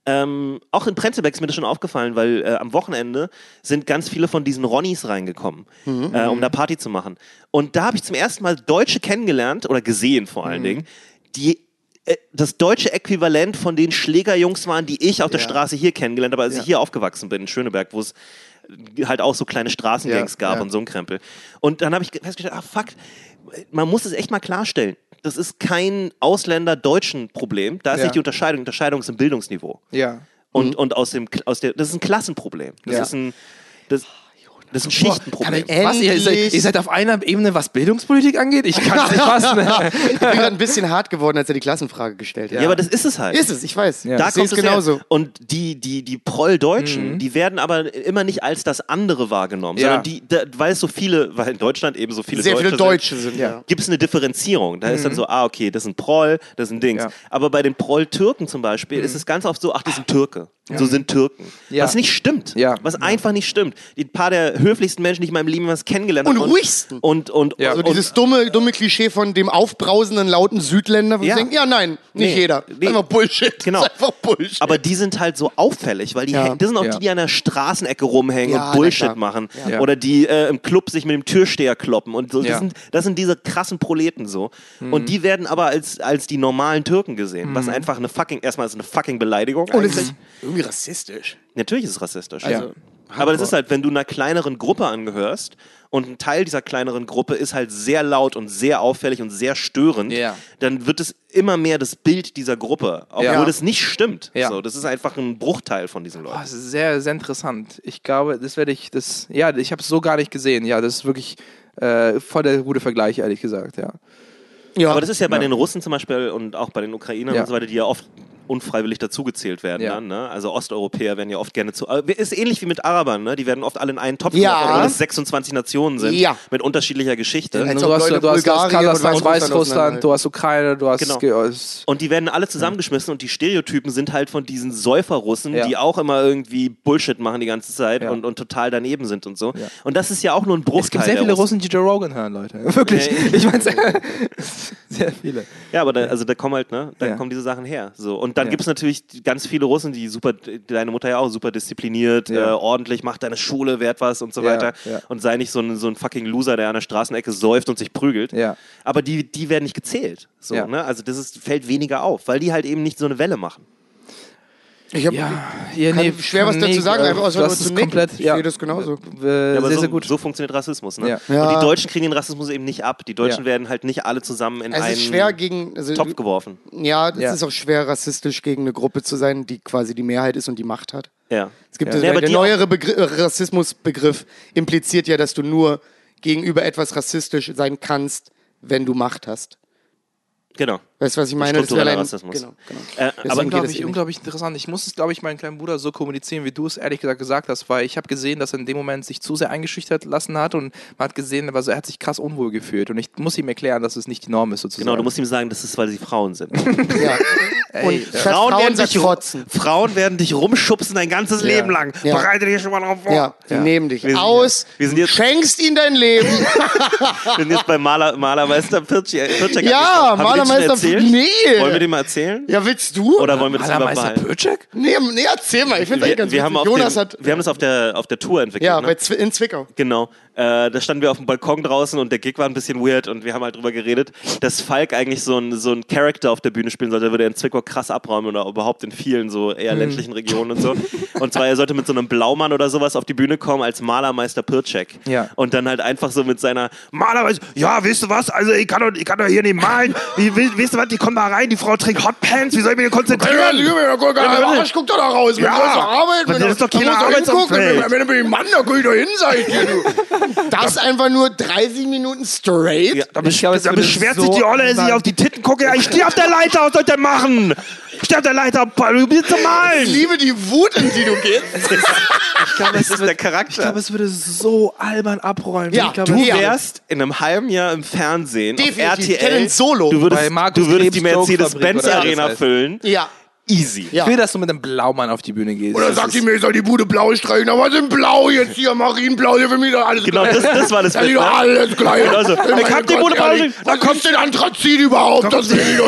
ähm, auch in Prenzlberg ist mir das schon aufgefallen, weil äh, am Wochenende sind ganz viele von diesen Ronnies reingekommen, äh, um da Party zu machen. Und da habe ich zum ersten Mal Deutsche kennengelernt oder gesehen vor allen Dingen, die äh, das deutsche Äquivalent von den Schlägerjungs waren, die ich auf der Ja. Straße hier kennengelernt habe, als Ja. ich hier aufgewachsen bin, in Schöneberg, wo es halt auch so kleine Straßengangs Ja, gab und so ein Krempel. Und dann habe ich festgestellt, ah fuck, man muss es echt mal klarstellen. Das ist kein Ausländer-Deutschen Problem. Da ist Ja. nicht die Unterscheidung. Die Unterscheidung ist im Bildungsniveau. Ja. Und, und aus dem, aus der, das ist ein Klassenproblem. Das Ja. ist ein, das, das ist ein Schichtenproblem. Was, ihr, seid, ihr seid auf einer Ebene, was Bildungspolitik angeht? Ich kann es nicht fassen. Ich bin gerade ein bisschen hart geworden, als er die Klassenfrage gestellt hat. Ja, aber das ist es halt. Ist es, ich weiß. Ja. Da ich kommt es genauso. Her. Und die, die, die Proll-Deutschen, Mhm. die werden aber immer nicht als das andere wahrgenommen, Ja. sondern die, da, weil es so viele, weil in Deutschland eben so viele Sehr Deutsche viele Deutsche sind, ja. gibt es eine Differenzierung. Da ist dann so, ah, okay, das ist ein Proll, das ist ein Dings. Mhm. Aber bei den Proll-Türken zum Beispiel ist es ganz oft so, ach, das sind Türke. So sind Türken. Was nicht stimmt. Was einfach nicht stimmt. Die paar der höflichsten Menschen, die ich in meinem Leben was kennengelernt Und habe. ruhigsten. Und, und, Ja. und, So dieses dumme, dumme Klischee von dem aufbrausenden, lauten Südländer, wo Ja. ja. denken, ja, nein, nicht Nee. jeder. Nee. Einfach Bullshit. Genau. Das ist einfach Bullshit. Aber die sind halt so auffällig, weil die, Ja. das sind auch Ja. die, die an der Straßenecke rumhängen Ja, und Bullshit machen. Ja. Oder die äh, im Club sich mit dem Türsteher kloppen. Und so. Das, Ja. sind, das sind diese krassen Proleten so. Mhm. Und die werden aber als, als die normalen Türken gesehen. Was einfach eine fucking, erstmal ist eine fucking Beleidigung. Und es eigentlich. ist irgendwie rassistisch. Natürlich ist es rassistisch. Also, aber das ist halt, wenn du einer kleineren Gruppe angehörst und ein Teil dieser kleineren Gruppe ist halt sehr laut und sehr auffällig und sehr störend, Ja. dann wird es immer mehr das Bild dieser Gruppe, obwohl Ja. das nicht stimmt. Ja. So, das ist einfach ein Bruchteil von diesen Oh, Leuten. das ist sehr, sehr interessant. Ich glaube, das werde ich, das, ja, ich habe es so gar nicht gesehen. Ja, das ist wirklich äh, voll der gute Vergleich, ehrlich gesagt, ja. Ja. Aber das ist ja bei Ja. den Russen zum Beispiel und auch bei den Ukrainern Ja. und so weiter, die ja oft unfreiwillig dazugezählt werden Ja. dann, ne? Also Osteuropäer werden ja oft gerne zu. Ist ähnlich wie mit Arabern, ne? Die werden oft alle in einen Topf Ja. geworfen, obwohl es 26 Nationen sind Ja. mit unterschiedlicher Geschichte. Du, hast, Leute du, hast, du Kasachstan, Weißrussland du hast Ukraine, du hast. Genau. Ge- Und die werden alle zusammengeschmissen und die Stereotypen sind halt von diesen Säuferrussen, Ja. die auch immer irgendwie Bullshit machen die ganze Zeit Ja. und, und total daneben sind und so. Ja. Und das ist ja auch nur ein Bruchteil. Es gibt sehr viele Russen. Die Joe Rogan hören, Leute. Wirklich. Ich meine, sehr viele. Ja, aber da, also da kommen halt, ne, da Ja. kommen diese Sachen her. So. Und dann Ja. gibt es natürlich ganz viele Russen, die super, deine Mutter ja auch super diszipliniert, Ja. äh, ordentlich, macht deine Schule, wert was und so weiter. ja. Und sei nicht so ein, so ein fucking Loser, der an der Straßenecke säuft und sich prügelt. Aber die, die werden nicht gezählt. So, ne? Also das ist, fällt weniger auf, weil die halt eben nicht so eine Welle machen. Ich habe Ja, ja kann schwer was nee, dazu sagen, äh, einfach außer das nur ist zu nicken. komplett, Ich ja. sehe das genauso. Äh, Ja, aber sehr, so, sehr gut. so funktioniert Rassismus. Ne? Ja. Ja. Und die Deutschen kriegen den Rassismus eben nicht ab. Die Deutschen Ja. werden halt nicht alle zusammen in Es einen ist schwer gegen. Also, Topf geworfen. Ja, es Ja. ist auch schwer, rassistisch gegen eine Gruppe zu sein, die quasi die Mehrheit ist und die Macht hat. Ja. Es gibt Ja. aber der neuere Begr äh, Rassismusbegriff impliziert ja, dass du nur gegenüber etwas rassistisch sein kannst, wenn du Macht hast. Genau. Weißt du, was ich meine? Das allein- Rassismus. Genau, genau. Äh, Deswegen aber unglaublich, unglaublich interessant. Ich muss es, glaube ich, meinem kleinen Bruder so kommunizieren, wie du es ehrlich gesagt gesagt hast, weil ich habe gesehen, dass er in dem Moment sich zu sehr eingeschüchtert lassen hat und man hat gesehen, also er hat sich krass unwohl gefühlt und ich muss ihm erklären, dass es nicht die Norm ist sozusagen. genau, du musst ihm sagen, das ist, weil sie Frauen sind. Ja. Ey, Und ja. statt Frauen, sagt dich, Fotzen. Frauen werden dich rumschubsen dein ganzes Ja. Leben lang. Ja. Bereite dich schon mal drauf vor. Ja, die Ja. nehmen dich Wir sind- aus, wir sind jetzt- schenkst ihnen dein Leben. Wir sind jetzt bei Maler, Malermeister Pircek. Pircek ja, Malermeister. Erzählt? Nee. Wollen wir den mal erzählen? ja, willst du? Oder wollen wir das lieber Malermeister behalten? Pötschek? Nee, nee, erzähl mal. Ich finde das Wir, ganz wir, haben Jonas dem, hat. wir haben das auf der, auf der Tour entwickelt. Ja, ne? bei Zwi in Zwickau. Genau. Äh, da standen wir auf dem Balkon draußen und der Gig war ein bisschen weird und wir haben halt drüber geredet, dass Falk eigentlich so ein, so ein Charakter auf der Bühne spielen sollte, der würde er in Zwickau krass abräumen oder überhaupt in vielen so eher Mhm. ländlichen Regionen und so. Und zwar, er sollte mit so einem Blaumann oder sowas auf die Bühne kommen als Malermeister Pircek. Ja. Und dann halt einfach so mit seiner Malerweise, ja, weißt du was? Also, ich kann doch, ich kann doch hier nicht malen. Wie, we- weißt du was? Die kommt da rein, die Frau trägt Hotpants. Wie soll ich mich denn konzentrieren? Arsch, guck doch da raus. Ja. Arbeit. Das ist doch keine Arbeitsumfeld. Wenn du mit dem Mann, da guck ich doch hin, sag ich dir, du. Das einfach nur 30 Minuten straight? Ja, Da, Ich beschwert so sich die Olle, dass ich auf die Titten gucke. Ja, ich stehe auf der Leiter, was soll ich denn machen? Ich stehe auf der Leiter, du bist zu Ich malen. liebe die Wut, in die du gehst. Ich glaube, es, das ist der Charakter. ich glaube, es würde so albern abräumen. Ja, ich glaube, Du Ja. wärst in einem halben Jahr im Fernsehen Definitiv. auf Ich RTL. solo. Du würdest, Bei Markus du würdest die Krebs Joke-Fabrik Mercedes-Benz oder wie das Arena heißt. füllen. Ja. Easy. Ja. Ich will, dass du mit einem Blaumann auf die Bühne gehst. Oder Das sagt die mir, ich soll die Bude blau streichen. Aber was ist denn blau jetzt hier? Marinblau, hier für mich doch alles Genau, gleich. das, das war das Das ist Beste. doch alles gleich. Genau so. Ich hab die Bude blau. Was kommt denn Anthrazit überhaupt? Das will ich doch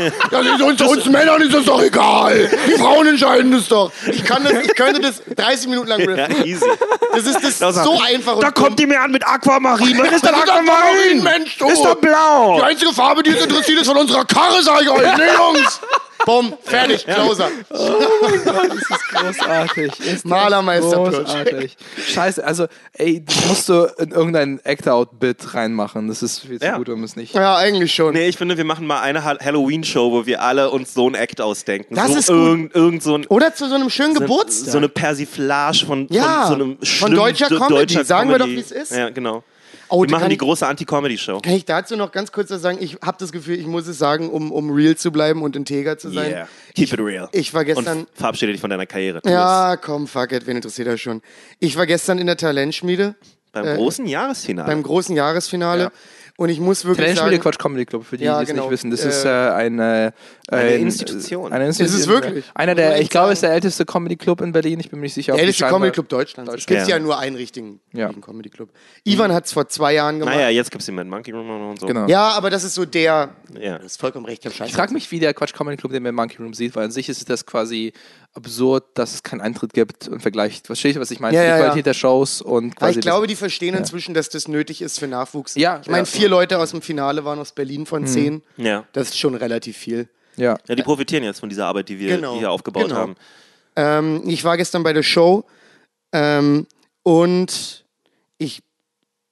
nicht. Das ist uns, uns Männern ist das doch egal. Die Frauen entscheiden das doch. Ich, kann das, ich könnte das 30 Minuten lang Ja, riffen. easy. Das ist das so einfach Da kommt die mir an mit Aquamarin. Was ist denn Das? Aquamarin, Mensch, du. Ist doch blau. Die einzige Farbe, die uns interessiert, ist von unserer Karre, sag ich euch. Nee, Jungs. Bumm, fertig, Closer. Das ist großartig. Ist das Malermeister großartig. Scheiße, also, ey, das musst du in irgendein Act-Out-Bit reinmachen. Das ist viel zu Ja. gut, um es nicht. Ja, eigentlich schon. Nee, ich finde, wir machen mal eine Ha- Halloween-Show, wo wir alle uns so ein Act ausdenken. Das so ist gut. Irgend, irgend so ein Oder zu so einem schönen Geburtstag. So eine Persiflage von, Ja, von so einem von schlimmen deutscher de- Comedy. deutscher Sagen wir doch, Comedy. wie's ist. Ja, genau. Oh, wir machen die ich- große Anti-Comedy-Show. Kann ich dazu noch ganz kurz was sagen? Ich habe das Gefühl, ich muss es sagen, um, um real zu bleiben und integer zu sein. Yeah. Keep it real. Ich war gestern. Und verabschiede dich von deiner Karriere. Tu Ja, komm, fuck it, wen interessiert das schon? Ich war gestern in der Talentschmiede. Beim großen Jahresfinale. beim großen Jahresfinale Ja. und ich muss wirklich Talentspiele sagen, Quatsch Comedy Club, für die, Ja, die es genau. nicht wissen. Das Äh, ist äh, eine, ein, Institution. Eine Institution. Ist es wirklich? Einer der, ich glaube, es ist der älteste Comedy Club in Berlin. Ich bin mir nicht sicher. ob der älteste Comedy Club Deutschlands. Es gibt Ja. ja nur einen richtigen, Ja. Comedy Club. Ivan hat es vor zwei Jahren gemacht. naja, jetzt gibt es den Mad Monkey Room und so. Genau. Ja, aber das ist so der. Ja. Du hast vollkommen recht, ich. Ich frage mich, wie der Quatsch Comedy Club den im Monkey Room sieht, weil an sich ist das quasi absurd, dass es keinen Eintritt gibt und vergleicht. Versteht ihr, was ich meine? Ja, die ja, ja. Qualität der Shows und Aber quasi. ich glaube, die verstehen inzwischen, dass das nötig ist für Nachwuchs. Ja, ich meine, ja. vier Leute aus dem Finale waren aus Berlin von zehn. Ja. Das ist schon relativ viel. Ja. ja, die profitieren jetzt von dieser Arbeit, die wir Genau. hier aufgebaut Genau. haben. Ähm, ich war gestern bei der Show ähm, und ich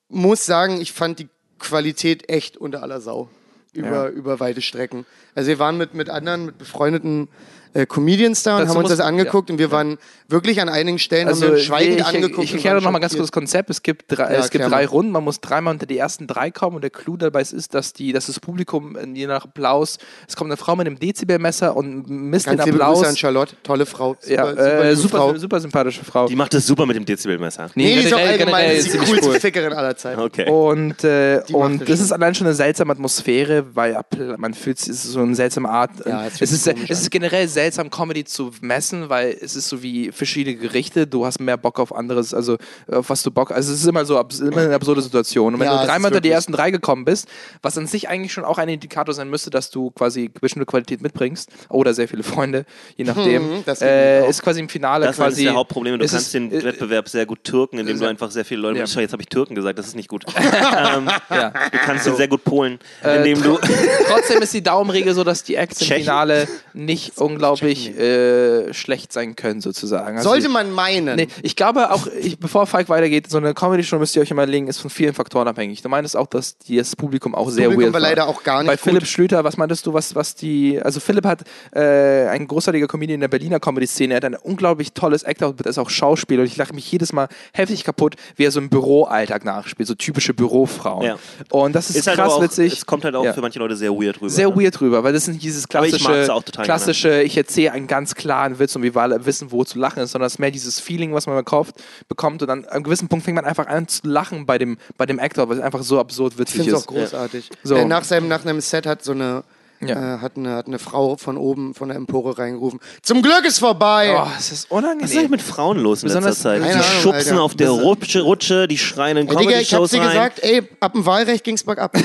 muss sagen, ich fand die Qualität echt unter aller Sau. Über, über weite Strecken. Also wir waren mit, mit anderen, mit befreundeten äh, Comedians da und Dazu haben uns das angeguckt ja, und wir waren wirklich an einigen Stellen, Also, haben wir nee, schweigend ich, angeguckt. ich erkläre waren noch mal ganz kurz das. Konzept. Es gibt drei, Ja, es gibt drei. Runden, man muss dreimal unter die ersten drei kommen und der Clou dabei ist, dass, die, dass das Publikum äh, je nach Applaus, es kommt eine Frau mit einem Dezibelmesser und misst Ganz den Applaus. Grüße an Charlotte, tolle Frau. ja, super, super, äh, super, Frau. super sympathische Frau. Die macht das super mit dem Dezibelmesser. Nee, die ist auch allgemein ist die coolste cool. Fickerin aller Zeiten. Okay. Und, äh, und das das ist allein schon eine seltsame Atmosphäre, weil man fühlt sich, es ist so eine seltsame Art. Ja, es ist, es ist generell seltsam, Comedy zu messen, weil es ist so wie verschiedene Gerichte. Du hast mehr Bock auf anderes, also auf was du Bock Also es ist immer so immer eine absurde Situation. Und wenn Ja, du ist dreimal unter die ersten drei gekommen bist, was an sich eigentlich schon auch ein Indikator sein müsste, dass du quasi bestimmte Qualität mitbringst oder sehr viele Freunde, je nachdem, das geht äh, ist quasi im Finale Das ist eines quasi. der Hauptprobleme. Du kannst ist, den äh, Wettbewerb sehr gut türken, indem du einfach sehr viele Leute. Ja. Schau, Jetzt habe ich Türken gesagt, das ist nicht gut. ähm, ja. du kannst den sehr gut polen, Äh, indem du. Trotzdem ist die Daumenregel so, dass die Acts im? Finale nicht unglaublich glaube checken ich, äh, schlecht sein können, sozusagen. Also Sollte man meinen. Nee, ich glaube auch, ich, bevor Falk weitergeht, so eine Comedy-Show müsst ihr euch immer legen, ist von vielen Faktoren abhängig. Du meintest auch, dass die, das Publikum auch sehr Publikum weird war leider auch gar nicht Bei gut. Philipp Schlüter, was meintest du, was, was die, also Philipp hat äh, ein großartiger Comedian in der Berliner Comedy-Szene, er hat ein unglaublich tolles Act-Out, er ist auch Schauspieler und ich lache mich jedes Mal heftig kaputt, wie er so im Büroalltag nachspielt, so typische Bürofrauen. Ja. Und das ist, Ist halt krass aber auch, witzig. Es kommt halt auch Ja. für manche Leute sehr weird rüber. Sehr ne? weird drüber, weil das ist nicht dieses ich klassische, auch total klassische ich erzähle einen ganz klaren Witz und wir alle wissen, wo zu lachen ist, sondern es ist mehr dieses Feeling, was man bekommt, bekommt und an einem gewissen Punkt fängt man einfach an zu lachen bei dem, bei dem Actor, weil es einfach so absurd Ich witzig finde es ist. auch großartig. So. Äh, nach, seinem, nach einem Set hat so eine, Ja. äh, hat eine, hat eine Frau von oben von der Empore reingerufen. Zum Glück ist vorbei! Oh, es ist unangenehm. Was ist eigentlich mit Frauen los in letzter Besonders- Zeit? Keine Die Ahnung, schubsen Alter. auf der Das- Rutsche, Rutsche, die schreien in Ey, Digga, ich hab Comedy-Shows dir gesagt, ey, ab dem Wahlrecht ging's bergab. du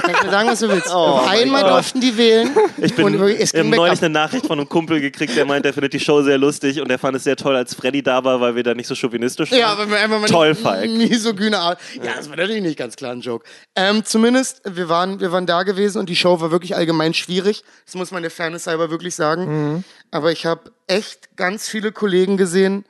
kannst mir sagen, was du willst. Oh Einmal durften die wählen. Ich bin und es ich hab ging neulich eine Nachricht von einem Kumpel gekriegt, der meint, er findet die Show sehr lustig und er fand es sehr toll, als Freddy da war, weil wir da nicht so chauvinistisch waren. Ja, aber wir einfach mal Toll, Falk. misogyne Art. Ja, das war natürlich nicht ganz klar ein Joke. Ähm, zumindest, wir waren, wir waren da gewesen und die Show war wirklich allgemein schwierig. Das muss man der Fairness halber wirklich sagen. Aber ich habe echt ganz viele Kollegen gesehen,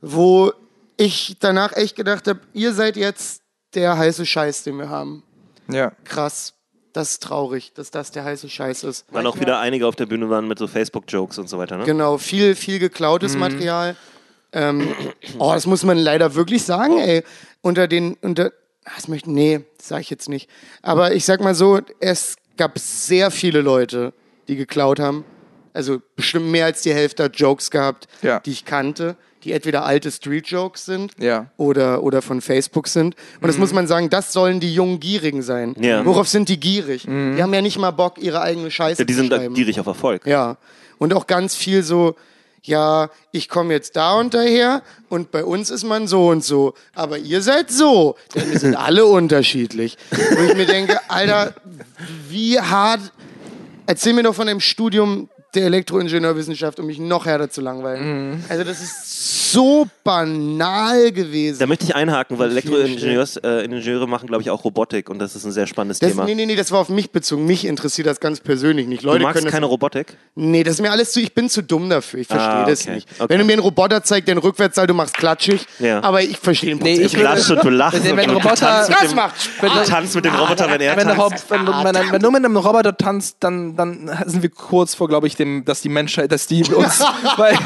wo ich danach echt gedacht habe, ihr seid jetzt der heiße Scheiß, den wir haben. Ja. Krass. Das ist traurig, dass das der heiße Scheiß ist. Weil auch wieder einige auf der Bühne waren mit so Facebook-Jokes und so weiter, ne? Genau, viel, viel geklautes Mhm. Material. Ähm, oh, das muss man leider wirklich sagen, ey. Unter den, unter, das möchte, nee, das sage ich jetzt nicht. Aber ich sag mal so, es gab sehr viele Leute, die geklaut haben. Also bestimmt mehr als die Hälfte hat Jokes gehabt, Ja. die ich kannte, die entweder alte Street-Jokes sind Ja. Mhm. oder, oder von Facebook sind. Und das muss man sagen, das sollen die jungen Gierigen sein. Ja. Worauf sind die gierig? Mhm. Die haben ja nicht mal Bock, ihre eigene Scheiße Die zu sind da schreiben. gierig auf Erfolg. Ja. Und auch ganz viel so, ja, ich komme jetzt da und daher und bei uns ist man so und so, aber ihr seid so. Denn wir sind alle unterschiedlich. Wo ich mir denke, Alter, wie hart. Erzähl mir doch von dem Studium der Elektroingenieurwissenschaft, um mich noch härter zu langweilen. Also, das ist so banal gewesen. Da möchte ich einhaken, weil Elektroingenieure äh, machen, glaube ich, auch Robotik und das ist ein sehr spannendes Das, Thema. nee, nee, nee, das war auf mich bezogen. Mich interessiert das ganz persönlich nicht. Leute du magst können das keine Robotik? Nee, das ist mir alles zu, ich bin zu dumm dafür. Ich verstehe Ah, das okay. nicht. Okay. Wenn du mir einen Roboter zeigst, der einen du machst klatschig, Ja. aber ich verstehe den Nee, Prozess. ich würde- Klatsch und du lachst. Wenn- wenn du Roboter- tanzt mit Das dem, macht du tanzt mit dem Roboter, wenn er Wenn, tanzt. Wenn du mit einem Roboter tanzt, dann, dann sind wir kurz vor, glaube ich, dem, dass die Menschheit, dass die uns, weil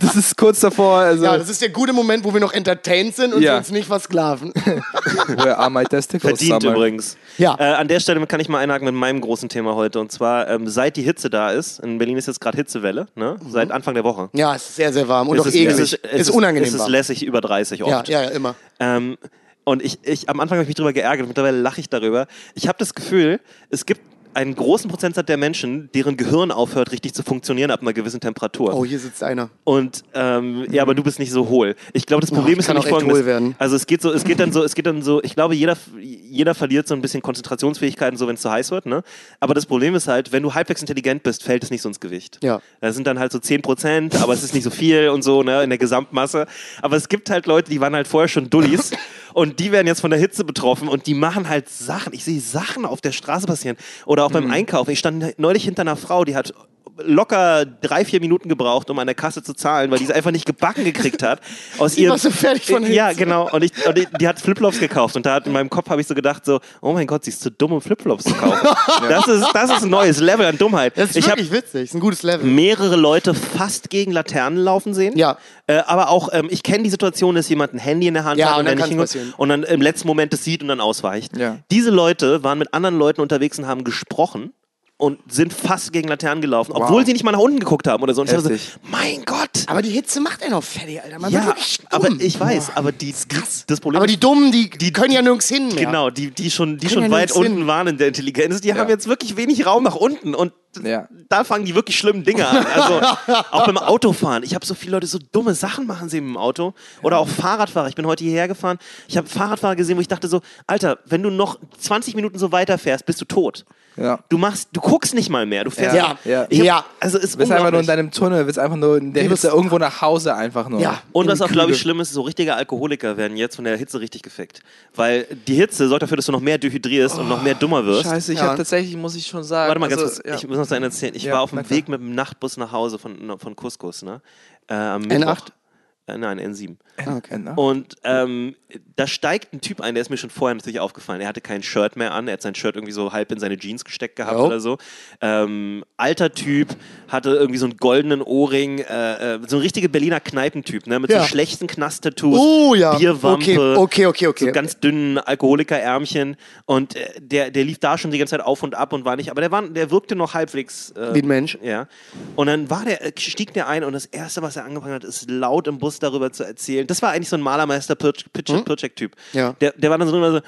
das ist kurz davor, also Ja, das ist der gute Moment, wo wir noch entertained sind und Ja. uns nicht versklaven. where are my testicles? Verdient Summer? übrigens. Ja. Äh, an der Stelle kann ich mal einhaken mit meinem großen Thema heute. Und zwar, ähm, seit die Hitze da ist, in Berlin ist jetzt gerade Hitzewelle, ne? seit Anfang der Woche. ja, es ist sehr, sehr warm und auch es eklig. es ist, ist unangenehm Es ist lässig über 30 Ja, oft. ja, ja, immer. Ähm, und ich, ich, am Anfang habe ich mich darüber geärgert, mittlerweile lache ich darüber. Ich habe das Gefühl, es gibt einen großen Prozentsatz der Menschen, deren Gehirn aufhört, richtig zu funktionieren ab einer gewissen Temperatur. Oh, hier sitzt einer. Und ähm, ja, aber du bist nicht so hohl. Ich glaube, das Problem ich ist kann nämlich folgendes. hohl werden. Also es geht so, es geht dann so, es geht dann so. Ich glaube, jeder, jeder verliert so ein bisschen Konzentrationsfähigkeiten, so wenn es zu heiß wird. Ne? Aber das Problem ist halt, wenn du halbwegs intelligent bist, fällt es nicht so ins Gewicht. Ja. Das sind dann halt so 10 Prozent, aber es ist nicht so viel und so ne, in der Gesamtmasse. Aber es gibt halt Leute, die waren halt vorher schon Dullis. Und die werden jetzt von der Hitze betroffen und die machen halt Sachen. Ich sehe Sachen auf der Straße passieren. Oder auch Mhm. beim Einkaufen. Ich stand neulich hinter einer Frau, die hat locker drei, vier Minuten gebraucht, um an der Kasse zu zahlen, weil die es einfach nicht gebacken gekriegt hat. Aus Die war so fertig von Ja, Hitze. genau. Und, ich, und die, die hat Flipflops gekauft. Und da hat in meinem Kopf habe ich so gedacht, so, oh mein Gott, sie ist zu dumm, um Flipflops zu kaufen. das, ist, das ist ein neues Level an Dummheit. Das ist ich wirklich witzig. Das ist ein gutes Level. mehrere Leute fast gegen Laternen laufen sehen. Ja. Äh, aber auch, ähm, ich kenne die Situation, dass jemand ein Handy in der Hand Ja, hat und dann nicht passieren. hinguckt und dann im letzten Moment das sieht und dann ausweicht. Ja. Diese Leute waren mit anderen Leuten unterwegs und haben gesprochen und sind fast gegen Laternen gelaufen, obwohl sie nicht mal nach unten geguckt haben oder so. Und ich dachte so, mein Gott! Aber die Hitze macht einen auch fertig, Alter. Man wird ja, wirklich dumm. aber ich weiß, aber die, die das Problem Aber die Dummen, die, die können ja nirgends hin mehr. Genau, die, die schon, die Können schon ja weit nirgends hin. unten waren in der Intelligenz, die haben jetzt wirklich wenig Raum nach unten und Ja. da fangen die wirklich schlimmen Dinge an. Also auch beim Autofahren. Ich habe so viele Leute so dumme Sachen machen sehen im Auto. Oder auch Fahrradfahrer. Ich bin heute hierher gefahren. Ich habe Fahrradfahrer gesehen, wo ich dachte so, Alter, wenn du noch 20 Minuten so weiterfährst, bist du tot. Ja. Du machst, du guckst nicht mal mehr. Du fährst. Ja. Ja. Ich hab, Ja. Also ist Du bist einfach nur in deinem Tunnel, willst einfach nur in der Du Hitze irgendwo nach Hause einfach nur. Ja. Und was auch, glaube ich, schlimm ist, so richtige Alkoholiker werden jetzt von der Hitze richtig gefickt. Weil die Hitze sorgt dafür, dass du noch mehr dehydrierst und noch mehr dummer wirst. Scheiße, ich Ja. habe tatsächlich, muss ich schon sagen. Warte mal ganz also, kurz, ja. ich muss noch zu Ende erzählen. Ich Ja, war auf dem. Weg mit dem Nachtbus nach Hause von, von Couscous, ne? Äh, am N8? Äh, nein, N7. Okay, ne? Und ähm, da steigt ein Typ ein, der ist mir schon vorher natürlich aufgefallen. Er hatte kein Shirt mehr an, er hat sein Shirt irgendwie so halb in seine Jeans gesteckt gehabt Jo. oder so. Ähm, alter Typ, hatte irgendwie so einen goldenen Ohrring, äh, äh, so ein richtiger Berliner Kneipentyp, ne? Mit Ja. so schlechten Knast-Tattoos, Oh ja. Bierwampe, Okay, okay, okay, okay. so ganz dünnen Alkoholikerärmchen. Und äh, der, der lief da schon die ganze Zeit auf und ab und war nicht, aber der, war, der wirkte noch halbwegs. Äh, Wie ein Mensch. ja. Und dann war der, stieg der ein und das Erste, was er angefangen hat, ist laut im Bus darüber zu erzählen. Das war eigentlich so ein Malermeister Pircek-Typ. Ja. Der, der war dann so, immer so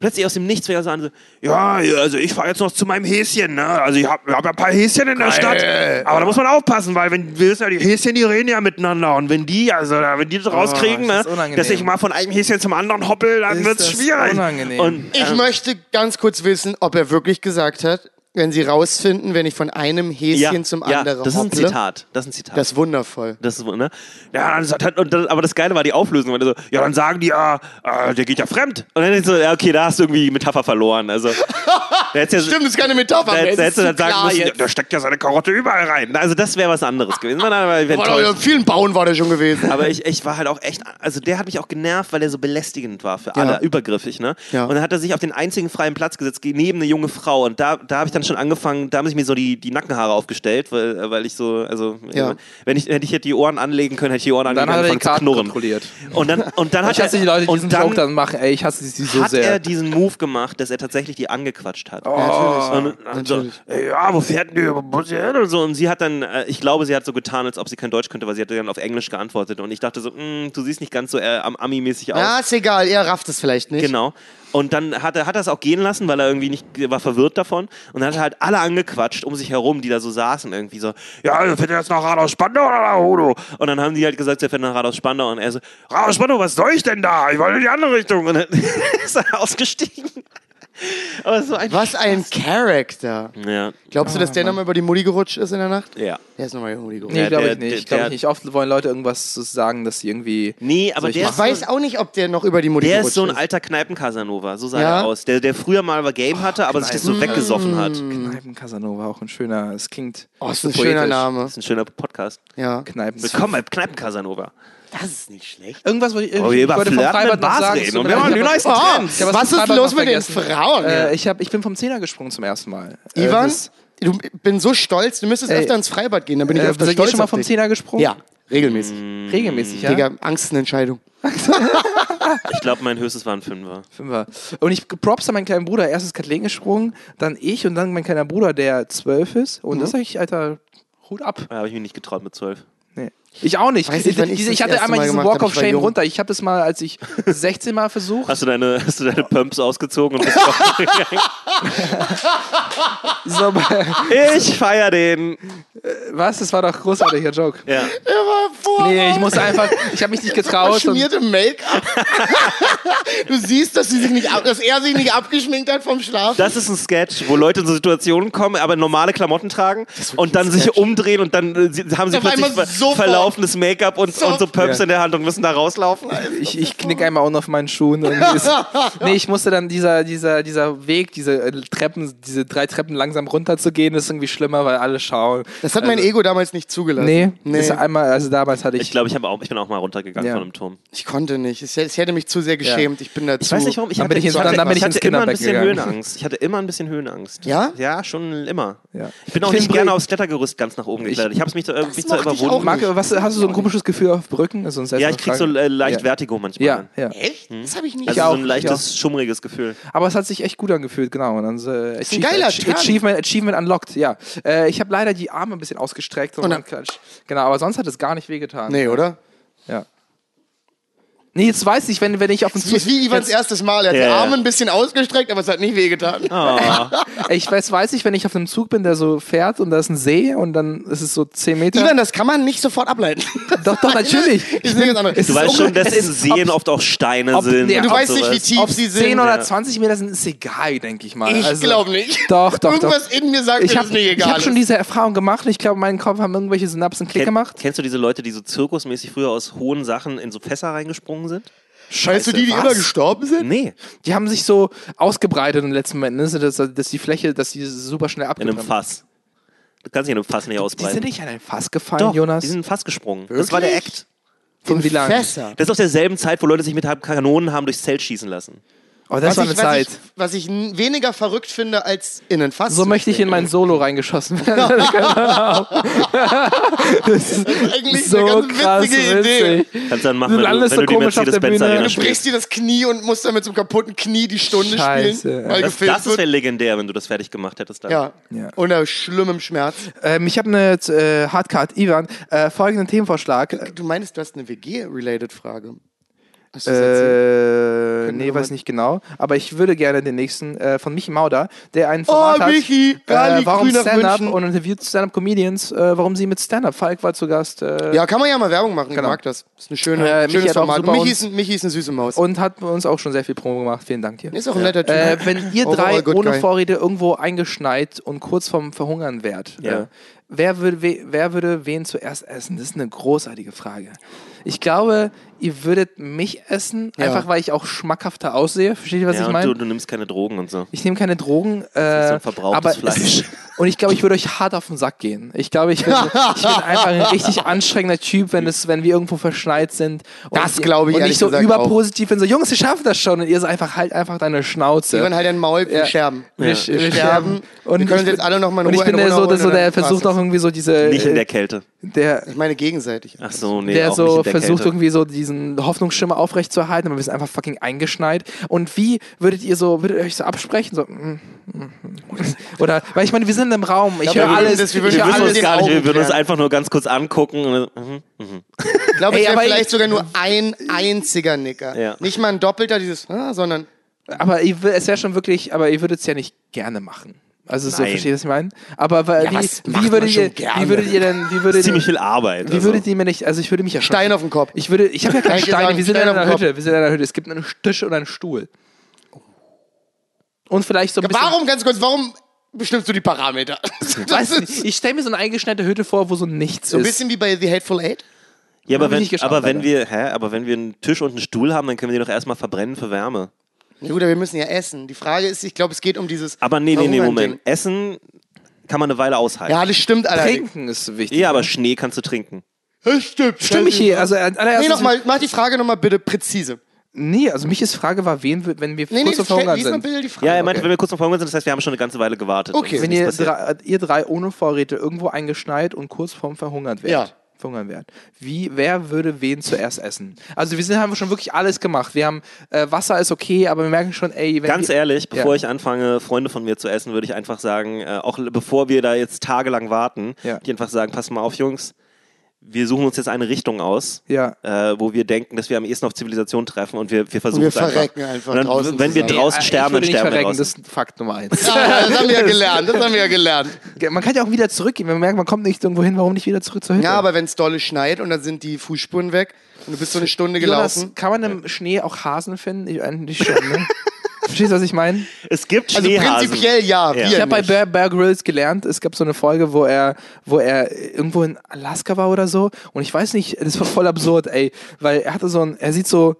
plötzlich aus dem Nichts fing er so an, so, Ja, also ich fahre jetzt noch zu meinem Häschen, ne? Also ich habe hab ja ein paar Häschen in der Stadt. Aber da muss man aufpassen, weil wenn wir wissen ja, die Häschen, die reden ja miteinander. Und wenn die, also wenn die das rauskriegen, das ne, dass ich mal von einem Häschen zum anderen hoppel, dann Ist wird's das schwierig. Unangenehm. und Ich möchte ganz kurz wissen, ob er wirklich gesagt hat, wenn sie rausfinden, wenn ich von einem Häschen ja, zum ja, anderen das ist ein hopple. Zitat. Das ist ein Zitat. Das ist wundervoll. das ist, ne? Ja, dann sagt- und dann, aber das Geile war die Auflösung. Weil so, Ja, dann sagen die, ja, äh, der geht ja fremd. und dann denkst so, ja, okay, da hast du irgendwie die Metapher verloren. Also, ja, Stimmt, das ist keine Metapher. Da da hätte dann sagen müssen, jetzt. Da steckt ja seine Karotte überall rein. also das wäre was anderes gewesen. Man, aber, War doch, in vielen Bauen war der schon gewesen. aber ich, ich war halt auch echt, also der hat mich auch genervt, weil er so belästigend war für Ja. alle, übergriffig, ne? Ja. Und dann hat er sich auf den einzigen freien Platz gesetzt, neben eine junge Frau. Und da, da habe ich dann schon angefangen, da haben sich mir so die, die Nackenhaare aufgestellt, weil, weil ich so, also, Ja. wenn ich, hätte ich die Ohren anlegen können, hätte ich die Ohren dann anlegen hat er die angefangen zu knurren. kontrolliert. Und dann, und dann hat Ich hasse die Leute, die und diesen dann Joke dann machen. Ey, ich hasse sie so hat sehr. er diesen Move gemacht, dass er tatsächlich die angequatscht hat. Oh. Und, und so, Ey, ja, wo fährt denn die? Wo sie hin? und so und sie hat dann, äh, ich glaube, sie hat so getan, als ob sie kein Deutsch könnte, weil sie hat dann auf Englisch geantwortet und ich dachte so, "Mm, du siehst nicht ganz so äh, am Ami-mäßig aus. Ja, ist egal, er rafft es vielleicht nicht. Genau. Und dann hat er, hat er es auch gehen lassen, weil er irgendwie nicht, war verwirrt davon. Und dann hat er halt alle angequatscht um sich herum, die da so saßen, irgendwie so, Ja, also fährt er jetzt nach Rad aus Spandau oder nach Hodo? und dann haben die halt gesagt, er fährt nach Rad aus Spandau und er so, Rad aus Spandau, was soll ich denn da? Ich wollte in die andere Richtung. und dann ist er ausgestiegen. Aber so ein Was ein Charakter. Ja, Glaubst du, dass der nochmal über die Mutti gerutscht ist in der Nacht? ja. Der ist nochmal über die Mutti gerutscht. Nee, glaube der- ich nicht. der- Ich glaube der- nicht. Oft wollen Leute irgendwas sagen, dass sie irgendwie. Nee, aber ich der ist, Ich weiß auch nicht, ob der noch über die Mutti der gerutscht ist so ein alter Kneipen-Casanova, so sah Ja? er aus. Der, der früher mal war Game hatte, aber sich das so weggesoffen hat. Kneipen Casanova, auch ein schöner. Es klingt. Oh, ist ein schöner. Name. Das ist ein schöner Podcast. Ja. Kneipen. Willkommen bei Kneipen-Casanova. Das ist nicht schlecht. Irgendwas wollte ich, Oh, ich über wollte vom Freibad mit noch sagen. reden und wir ich die neuesten Oh, Trends. Was zum ist Freibad los mit den. Frauen? Äh, ich, hab, ich bin vom Zehner gesprungen zum ersten Mal. Äh, Ivan, das- du bin so stolz. Du müsstest Ey, öfter ins Freibad gehen, dann bin ich Äh, öfter seid ihr stolz schon mal vom. Zehner gesprungen? Ja, regelmäßig. Regelmäßig, ja? Digga, Angst ist eine Entscheidung. Ich glaube, mein höchstes war ein Fünfer. Fünfer. Und ich props an meinen kleinen Bruder. Erst ist Kathleen gesprungen, dann ich und dann mein kleiner Bruder, der zwölf ist. Und das sag ich, Alter, Hut ab. Da habe ich mich nicht getraut mit zwölf. Ich auch nicht. Weiß ich Diese- das ich hatte einmal Mal diesen gemacht Walk of ich Shame jung. runter. Ich habe das mal, als ich 16 Mal versucht. Hast du deine, hast du deine Pumps ausgezogen und bist? So, Ich feier den. was? Das war doch großartiger Joke. Ja. Der war vor. Nee, ich musste einfach, ich habe mich nicht getraut. Schmierte Make-up. du siehst, dass, sie sich nicht ab, dass er sich nicht abgeschminkt hat vom Schlaf. Das ist ein Sketch, wo Leute in so Situationen kommen, aber normale Klamotten tragen und dann sich umdrehen und dann äh, haben sie Auf plötzlich einmal ver verlaufenes Make-up und, und so Pumps Ja. in der Hand und müssen da rauslaufen. ich, ich knick einmal unten auf meinen Schuhen. Ist, nee, ich musste dann dieser, dieser, dieser Weg, diese äh, Treppen, diese drei Treppen langsam runter zu gehen, ist irgendwie schlimmer, weil alle schauen. Das hat mein Ego damals nicht zugelassen. Nee, nee. Ist einmal, also damals hatte ich. Ich glaube, ich, auch, ich bin auch mal runtergegangen Ja. von einem Turm. Ich konnte nicht. Es, es hätte mich zu sehr geschämt. Ich bin dazu. Ich weiß nicht warum. Ich Dann hatte, bin ich ins- ich hatte, dann bin ich ich ins hatte immer ein bisschen gegangen. Höhenangst. Ich hatte immer ein bisschen Höhenangst. Ja? Ja, schon immer. Ja. Ich bin auch Ich nicht gerne aufs Klettergerüst ganz nach oben geklettert. Ich habe es mich, so, mich zwar mochte ich überwunden. auch Marc, was, hast du so ein komisches Gefühl auf Brücken? Also Ja, ich krieg so äh, leicht Ja. Vertigo manchmal. Ja, ja. Echt? Das habe ich nicht. Also Ich so ein ich leichtes, schummriges Gefühl. Aber es hat sich echt gut angefühlt, genau. Und dann so, äh, ein geiler Achie- Turn. Achievement, Achievement unlocked, ja. Äh, ich habe leider die Arme ein bisschen ausgestreckt und, Und dann. Genau, aber sonst hat es gar nicht wehgetan. Nee, oder? Ja. Nee, jetzt weiß ich, wenn, wenn ich auf den Das ist wie Ivans jetzt, erstes Mal. Er hat Ja, die. Arme ein bisschen ausgestreckt, aber es hat nicht wehgetan. ich weiß, weiß ich, wenn ich auf einem Zug bin, der so fährt und da ist ein See und dann ist es so 10 Meter. Ivan, das kann man nicht sofort ableiten. doch, doch, natürlich. Ist eine ganz andere. Es Du ist weißt schon, dass in ist- Seen ob- oft auch Steine ob- sind. ja, und Du weißt nicht, sowas. wie tief Ob sie 10 sind. oder ja. 20 Meter sind, ist egal, denke ich mal. Ich Also- glaube nicht. Doch, doch, Irgendwas doch. in mir sagt, Ich mir, habe dass es nicht ich egal hab schon ist. diese Erfahrung gemacht und ich glaube, meinen Kopf haben irgendwelche Synapsen Klick Ken, gemacht. Kennst du diese Leute, die so zirkusmäßig früher aus hohen Sachen in so Fässer reingesprungen sind? Weißt du die, die was? immer gestorben sind? Nee, Die haben sich so ausgebreitet im letzten Moment, ne? dass, dass die Fläche, dass die super schnell in einem Fass. Du kannst dich in einem Fass nicht Die sind ausbreiten. nicht an ein Fass gefallen, Doch, Jonas. die sind fast gesprungen. Das war der Wirklich? Act. Von wie lange? Das ist aus derselben Zeit, wo Leute sich mit Kanonen haben durchs Zelt schießen lassen. Oh, das Was war ich, eine was, Zeit. ich, was ich weniger verrückt finde, als in ein Fass So möchte ich in mein Solo reingeschossen werden. das ist Eigentlich so eine ganz krass witzige Idee. witzig. Kannst dann machen, Du wenn du, landest wenn so du die komisch auf der Bühne. Du brichst dir das Knie und musst dann mit so einem kaputten Knie die Stunde Scheiße. spielen, weil Das, das wäre legendär, wenn du das fertig gemacht hättest dann. Ja. Ja. Unter schlimmem Schmerz. Ähm, ich habe eine äh, Hardcard, Ivan. Äh, folgenden Themenvorschlag. Du meinst, du hast eine WG-related Frage. Hast du? Äh, Können nee, weiß nicht genau. Aber ich würde gerne den nächsten äh, von Michi Mauder, der ein Oh, Format hat. Michi, Galli, äh, warum Stand-Up und interviewt Stand-Up-Comedians, äh, warum sie mit Stand-Up. Falk war zu Gast. Äh, Ja, kann man ja mal Werbung machen. Ich Genau. mag das. Das ist eine schöne, Äh, Michi schönes hat auch Format. Michi ist, ein- Michi ist eine süße Maus. Und hat uns auch schon sehr viel Promo gemacht. Vielen Dank dir. ist auch ein netter Typ. Äh, wenn ihr drei ohne guy. Vorrede irgendwo eingeschneit und kurz vorm Verhungern wärt, Ja. äh, wer, würde, we, wer würde wen zuerst essen? Das ist eine großartige Frage. Ich glaube, ihr würdet mich essen, Ja. einfach weil ich auch schmackhafter aussehe. Versteht ihr, was Ja, ich meine? du, du nimmst keine Drogen und so. Ich nehme keine Drogen, ist so äh, ein verbrauchtes aber Fleisch. und ich glaube, ich würde euch hart auf den Sack gehen. Ich glaube, ich bin, ich bin einfach ein richtig anstrengender Typ, wenn es, wenn wir irgendwo verschneit sind. Und Das glaube ich Und nicht so überpositiv bin, so Jungs, wir schaffen das schon und ihr seid einfach halt einfach deine Schnauze. Irgendwann halt ein Maul, wir Ja. sterben. wir, Wir sterben. Und wir können uns ich jetzt alle noch mal in Und ich Ruhe bin der so, der, so, der versucht auch irgendwie so diese. Nicht in äh, der Kälte. Der, Ich meine gegenseitig. Ach so, nee, der auch so nicht in der versucht Kälte. irgendwie so diesen Hoffnungsschimmer aufrechtzuerhalten, aber wir sind einfach fucking eingeschneit. Und wie würdet ihr so, würdet ihr euch so absprechen? So, mm, mm, mm. oder, weil ich meine, wir sind in einem Raum, ich höre alles, das- wir ich würden höre wir würden alles uns gar nicht, wir würden uns einfach nur ganz kurz angucken. Und, mhm. Ich glaube, es wäre vielleicht ich- sogar nur ein einziger Nicker. Ja. Nicht mal ein doppelter, dieses, ah, sondern Aber ich, es wäre schon wirklich, aber ihr würdet es ja nicht gerne machen. Also so, Nein. versteht ihr, was ich meine? Aber Ja, wie, wie, würdet ihr, wie würdet ihr denn, wie würdet Ziemlich ihr, viel Arbeit. wie also. würdet ihr mir nicht, also ich würde mich ja schon, Stein auf den Kopf. ich würde, ich habe ja keine Kann ich dir Steine, sagen, wir sind Stein in auf den einer Kopf. Hütte, wir sind in einer Hütte, es gibt einen Tisch und einen Stuhl. Und vielleicht so ein bisschen, Warum, ganz kurz, warum bestimmst du die Parameter? Ist nicht, ich stelle mir so eine eingeschneite Hütte vor, wo so nichts so ein ist. bisschen wie bei The Hateful Eight. Ja, aber ich wenn, aber wenn wir, hä, aber wenn wir einen Tisch und einen Stuhl haben, dann können wir die doch erstmal verbrennen für Wärme. Ja gut, aber wir müssen ja essen. Die Frage ist, ich glaube, es geht um dieses Aber nee, nee, nee. Moment. Essen kann man eine Weile aushalten. Ja, das stimmt allerdings. Trinken ist wichtig. Ja, aber Schnee kannst du trinken. Das stimmt. Stimmt mich hier, also äh, Nee, nochmal, mach die Frage nochmal bitte präzise. nee, also Michis Frage war, wen, wenn wir Nee, nee, kurz Verhungern lies mal sind. bitte die Frage. Ja, er meinte, wenn wir kurz noch verhungert sind, das heißt, wir haben schon eine ganze Weile gewartet. Okay. Wenn ihr drei, ihr drei ohne Vorräte irgendwo eingeschneit und kurz vorm Verhungert wärt. Ja. Verhungern wärt. Wie, wer würde wen zuerst essen? Also wir sind, haben schon wirklich alles gemacht. Wir haben, äh, Wasser ist okay, aber wir merken schon, ey, wenn Ganz wir, ehrlich, bevor Ja. ich anfange, Freunde von mir zu essen, würde ich einfach sagen, äh, auch bevor wir da jetzt tagelang warten, Ja. ich einfach sagen, passt mal auf, Jungs, wir suchen uns jetzt eine Richtung aus, Ja. äh, wo wir denken, dass wir am ehesten auf Zivilisation treffen und wir, wir versuchen wir es einfach. verrecken einfach Und dann, draußen Wenn wir draußen Äh, sterben, dann sterben wir verrecken, draußen. das ist Fakt Nummer eins. Ja, das haben wir ja gelernt, das haben wir ja gelernt. Man kann ja auch wieder zurückgehen, wenn man merkt, man kommt nicht irgendwo hin, warum nicht wieder zurück zur Hütte? Ja, aber wenn es dolle schneit und dann sind die Fußspuren weg und du bist so eine Stunde gelaufen. Jonas, kann man im Schnee auch Hasen finden? Ich, eigentlich schon, ne? Verstehst du, was ich meine? Es gibt Also Schneehasen. prinzipiell ja. Ja. wir Ich habe bei nicht. Bear, Bear Grylls gelernt, es gab so eine Folge, wo er, wo er irgendwo in Alaska war oder so. Und ich weiß nicht, das war voll absurd, ey. Weil er hatte so ein, er sieht so,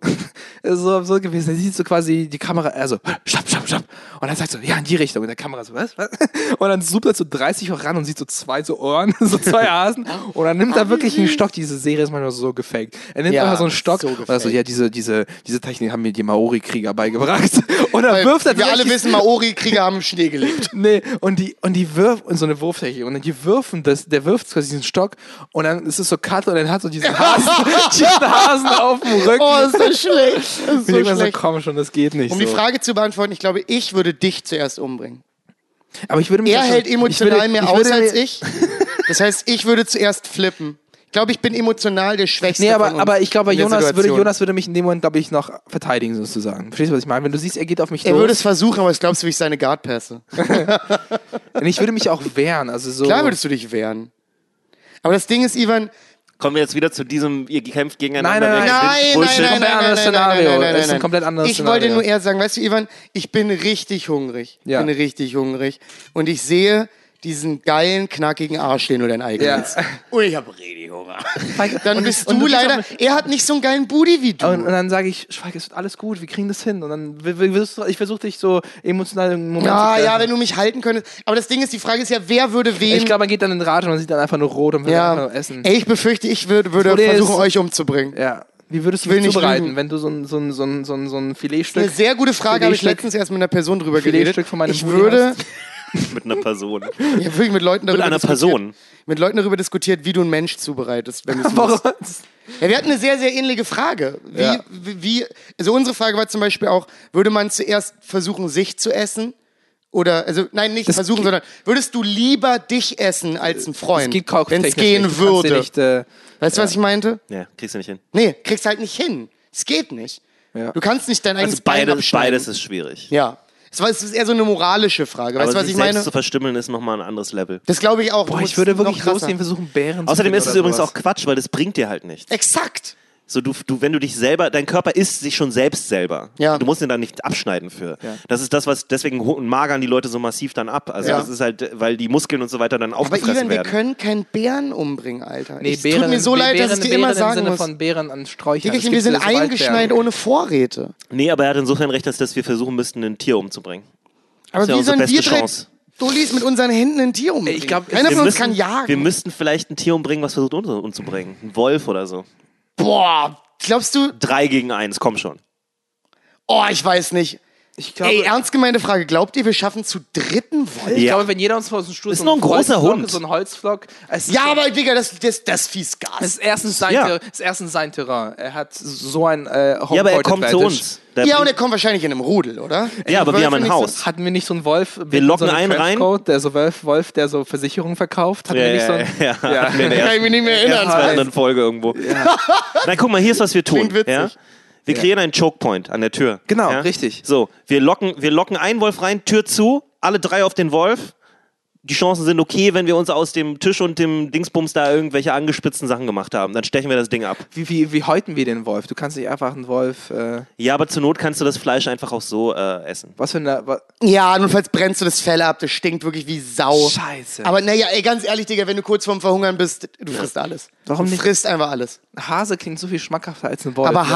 es ist so absurd gewesen, er sieht so quasi die Kamera, er so, stopp, stopp, stopp. Und er sagt so, ja, in die Richtung. Und der Kamera so, was, was? Und dann zoomt er so 30 hoch ran und sieht so zwei so Ohren, so zwei Hasen. Und dann nimmt er wirklich einen Stock. Diese Serie ist manchmal so gefaked. Er nimmt Ja, einfach so einen Stock so und er so, gefaked. ja, diese, diese, diese Technik haben mir die Maori-Krieger beigebracht. Und er Weil wirft er wir alle wissen, Maori-Krieger haben im Schnee gelebt. Nee, und die, und die wirft, und so eine Wurftechnik, und die wirfen das, der wirft quasi diesen Stock, und dann ist es so Cut, und dann hat so diesen Hasen, diesen Hasen auf dem Rücken. Oh, ist das schlecht. Ist so irgendwann so, schlecht. komm schon, das geht nicht. Um so. die Frage zu beantworten, ich glaube, ich würde dich zuerst umbringen. Aber ich würde mich Er schon- hält ich emotional würde, mehr aus als ich. Das heißt, ich würde zuerst flippen. Ich glaube, ich bin emotional der Schwächste. Nee, von aber, uns aber ich glaube, Jonas würde. Jonas würde mich in dem Moment, glaube ich, noch verteidigen, sozusagen. Verstehst du, was ich meine? Wenn du siehst, er geht auf mich Er würde los. es versuchen, aber ich glaubst du, wie ich seine Guard-Pässe? Und ich würde mich auch wehren. Also so. Klar würdest du dich wehren. Aber das Ding ist, Ivan, Kommen wir jetzt wieder zu diesem, ihr kämpft gegeneinander. Nein, nein, nein. Nein, Bullshit. nein, nein, Komplett nein, anderes nein, nein, nein, Szenario. nein, nein, Es ist ein nein. komplett anderes Ich Szenario. wollte nur eher sagen, weißt du, Ivan, ich bin richtig hungrig. Ja. Ich bin richtig hungrig. Und ich sehe diesen geilen, knackigen Arsch, den du dein eigen Ja. nennst. Und ich habe richtig Hunger. Dann Und- bist und du du bist leider, er hat nicht so einen geilen Booty wie du. Und, und dann sage ich, Schweig, es wird alles gut, wir kriegen das hin. Und dann ich versuche dich so emotional im Moment ja, zu ja, wenn du mich halten könntest. Aber das Ding ist, die Frage ist ja, wer würde wen... Ich glaube, man geht dann in Rage und man sieht dann einfach nur rot und will einfach ja, nur essen. ey, ich befürchte, ich würd, würde Problem versuchen, ist- euch umzubringen. Ja. Wie würdest du nicht zubereiten, lügen. wenn du so ein, so ein, so ein, so ein, so ein Eine Filetstück... sehr gute Frage, habe ich Filetstück- letztens erst mit einer Person drüber geredet. Filetstück von meinem ich Booty würde Mit einer Person. ja, wirklich mit Leuten darüber Mit einer diskutiert, Person. mit Leuten darüber diskutiert, wie du einen Mensch zubereitest, wenn du es. Ja, wir hatten eine sehr, sehr ähnliche Frage. Wie, Ja. wie, also unsere Frage war zum Beispiel auch, würde man zuerst versuchen, sich zu essen? Oder, also, nein, nicht versuchen, sondern würdest du lieber dich essen als einen Es Freund, wenn es gehen nicht. Dir würde? Nicht, äh, weißt du, was ich meinte? Ja, kriegst du nicht hin. Nee, kriegst halt nicht hin. Es geht nicht. Ja. Du kannst nicht dein eigenes Also Bein beides, abschneiden. beides ist schwierig. Ja. Es ist eher so eine moralische Frage. Weißt Aber du, was sich ich selbst meine? zu verstümmeln ist nochmal ein anderes Level. Das glaube ich auch. Boah, ich würde wirklich losgehen, versuchen, Bären zu Außerdem finden ist es oder übrigens sowas. auch Quatsch, weil das bringt dir halt nichts. Exakt. So, du, du, wenn du dich selber, dein Körper isst sich schon selbst selber. Ja. Du musst ihn da nicht abschneiden für. Ja. Das ist das, was, deswegen magern die Leute so massiv dann ab. Also Ja. das ist halt, weil die Muskeln und so weiter dann Aber aufgefressen Ivan, wir werden. können keinen Bären umbringen, Alter. Nee, es Bären, tut mir so Bären, leid, dass ich dir Bären immer im sagen Sinne muss. von Bären an Sträuchern. Digga, wir sind eingeschneit ohne Vorräte. Nee, aber er hat insofern recht, dass, wir versuchen müssten, ein Tier umzubringen. Aber ist ja wie unsere sollen wir Chance. Dullis mit unseren Händen ein Tier umbringen? Ich glaub, Keiner wir von uns müssen, kann jagen. wir müssten vielleicht ein Tier umbringen, was versucht, uns umzubringen. Ein Wolf oder so. Boah, glaubst du? Drei gegen eins, komm schon. Oh, ich weiß nicht. Ich glaube, Ey, ernst gemeinte Frage. Glaubt ihr, wir schaffen zu dritten Wolf? ich Ja. glaube, wenn jeder uns vor so einem Stuhl Ist so noch ein großer Holzflock- Hund. So ein Holzflock. Es ist Ja, aber Digga, das, das, das fies Es Gas. ist erstens sein, Ja. Es ist erstens sein Terrain. Er hat so ein äh, Ja, aber er kommt zu uns. Der Ja, und er kommt wahrscheinlich in einem Rudel, oder? Ja, aber wir haben ein nicht Haus. Hatten wir nicht so einen Wolf? mit Wir locken so einem einen rein. Trenchcoat, Der so Wolf, Wolf, der so Versicherungen verkauft. Hatten ja, wir nicht so ja, einen, ja, ja. Ja. Nee, nee, Kann ich mich nicht mehr erinnern. in einer anderen Folge irgendwo. Nein, guck mal, hier ist was wir tun. Klingt witzig. Ja? Wir kreieren einen Chokepoint an der Tür. Genau, ja? richtig. So, wir locken, wir locken einen Wolf rein, Tür zu, alle drei auf den Wolf. Die Chancen sind okay, wenn wir uns aus dem Tisch und dem Dingsbums da irgendwelche angespitzten Sachen gemacht haben. Dann stechen wir das Ding ab. Wie, wie, wie häuten wir den Wolf? Du kannst nicht einfach einen Wolf. Äh, Ja, aber zur Not kannst du das Fleisch einfach auch so äh, essen. was für eine. wa- Ja, notfalls brennst du das Fell ab, das stinkt wirklich wie Sau. Scheiße. Aber naja, ey, ganz ehrlich, Digga, wenn du kurz vorm Verhungern bist, du frisst alles. Warum du nicht? frisst einfach alles. Hase klingt so viel schmackhafter als ein Wolf. Aber ne?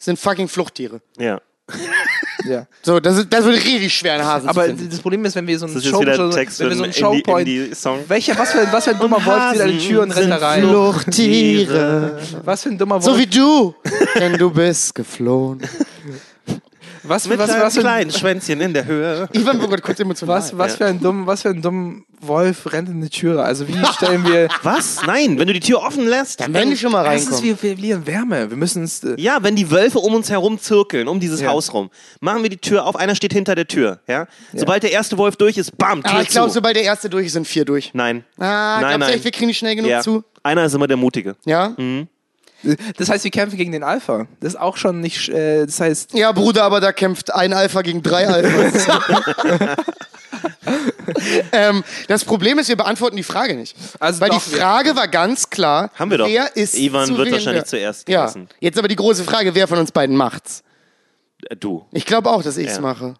Sind fucking Fluchttiere. Ja. Ja. So, das, ist, das wird richtig schwer, einen Hasen Aber zu finden. das Problem ist, wenn wir so einen Das ist jetzt Show, so, Text wenn wir so in- einen in die- in Showpoint. die Song. Welcher, was für, was für ein dummer Wolf zieht an die Tür und rennt da rein? Fluchttiere. Was für ein dummer Wolf. So wie du, denn du bist geflohen. was, Mit was, was, für ein, kleinen Schwänzchen in der Höhe. Ivan wird kurz emotional. was, was, für ein dumm, was für ein dummer Wolf rennt in die Türe? Also wie stellen wir... Was? Nein, wenn du die Tür offen lässt. Dann werden die schon mal Das ist, reinkommen. wir, wir verlieren Wärme. Wir müssen es... Äh, Ja, wenn die Wölfe um uns herum zirkeln, um dieses Ja. Haus rum, machen wir die Tür auf, einer steht hinter der Tür. Ja? Sobald der erste Wolf durch ist, bam, Tür Aber ich glaube, sobald der erste durch ist, sind vier durch. Nein. Ah, nein, glaubst du nein. echt, wir kriegen die schnell genug ja. zu? Einer ist immer der Mutige. Ja? Das heißt, wir kämpfen gegen den Alpha. Das ist auch schon nicht... Äh, das heißt... Ja, Bruder, aber da kämpft ein Alpha gegen drei Alphas. ähm, das Problem ist, wir beantworten die Frage nicht. Also Weil doch, die Frage war ganz klar, Haben wir doch. wer ist Ivan zu wird wen- wahrscheinlich ja. zuerst Ja, gegessen. jetzt aber die große Frage, wer von uns beiden macht's? Äh, Du. Ich glaube auch, dass ich's Ja. mache.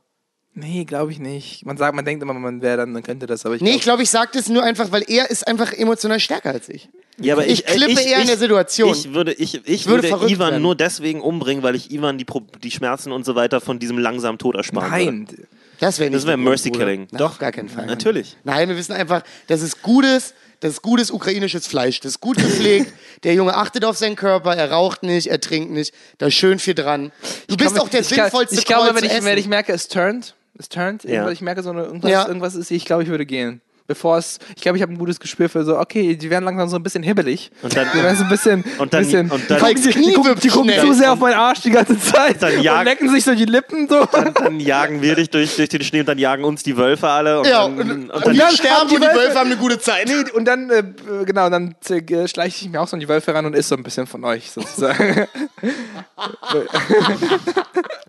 Nee, glaube ich nicht. Man sagt, man denkt immer, man wäre dann, man könnte das, aber ich Nee, ich glaub, glaube, ich sage das nur einfach, weil er ist einfach emotional stärker als ich. Ja, aber Ich ich, äh, klippe ich, eher in ich, der Situation. Ich würde, ich, ich würde würde, Ivan werden. nur deswegen umbringen, weil ich Ivan die, Pro- die Schmerzen und so weiter von diesem langsamen Tod ersparen würde. Nein. Das wäre nicht Das wäre Mercy Bruder. Killing. Na, Doch. Auf gar keinen Fall. Natürlich. Nein, wir wissen einfach, das ist gutes, das ist gutes ukrainisches Fleisch. Das ist gut gepflegt. Der Junge achtet auf seinen Körper, er raucht nicht, er trinkt nicht. Da ist schön viel dran. Du bist glaube, auch der ich kann- sinnvollste Ich glaube, wenn ich, wenn ich merke, es turnt, es turnt, Ja. ich merke so eine, irgendwas, Ja. irgendwas ist, ich glaube, ich würde gehen. Bevor es, ich glaube, ich habe ein gutes Gespür für so, okay, die werden langsam so ein bisschen hibbelig. Und dann- die werden so ein bisschen, Und dann- bisschen, und dann- die, gucken, die, gucken, die gucken zu sehr auf meinen Arsch die ganze Zeit Dann und jagen- lecken sich so die Lippen so. Dann jagen wir dich durch, durch den Schnee und dann jagen uns die Wölfe alle. Und ja, dann, und, und und, dann, dann sterben die und die Wölfe- Wölfe haben eine gute Zeit. Nee, und dann, äh, genau, dann äh, schleiche ich mir auch so an die Wölfe ran und isst so ein bisschen von euch sozusagen.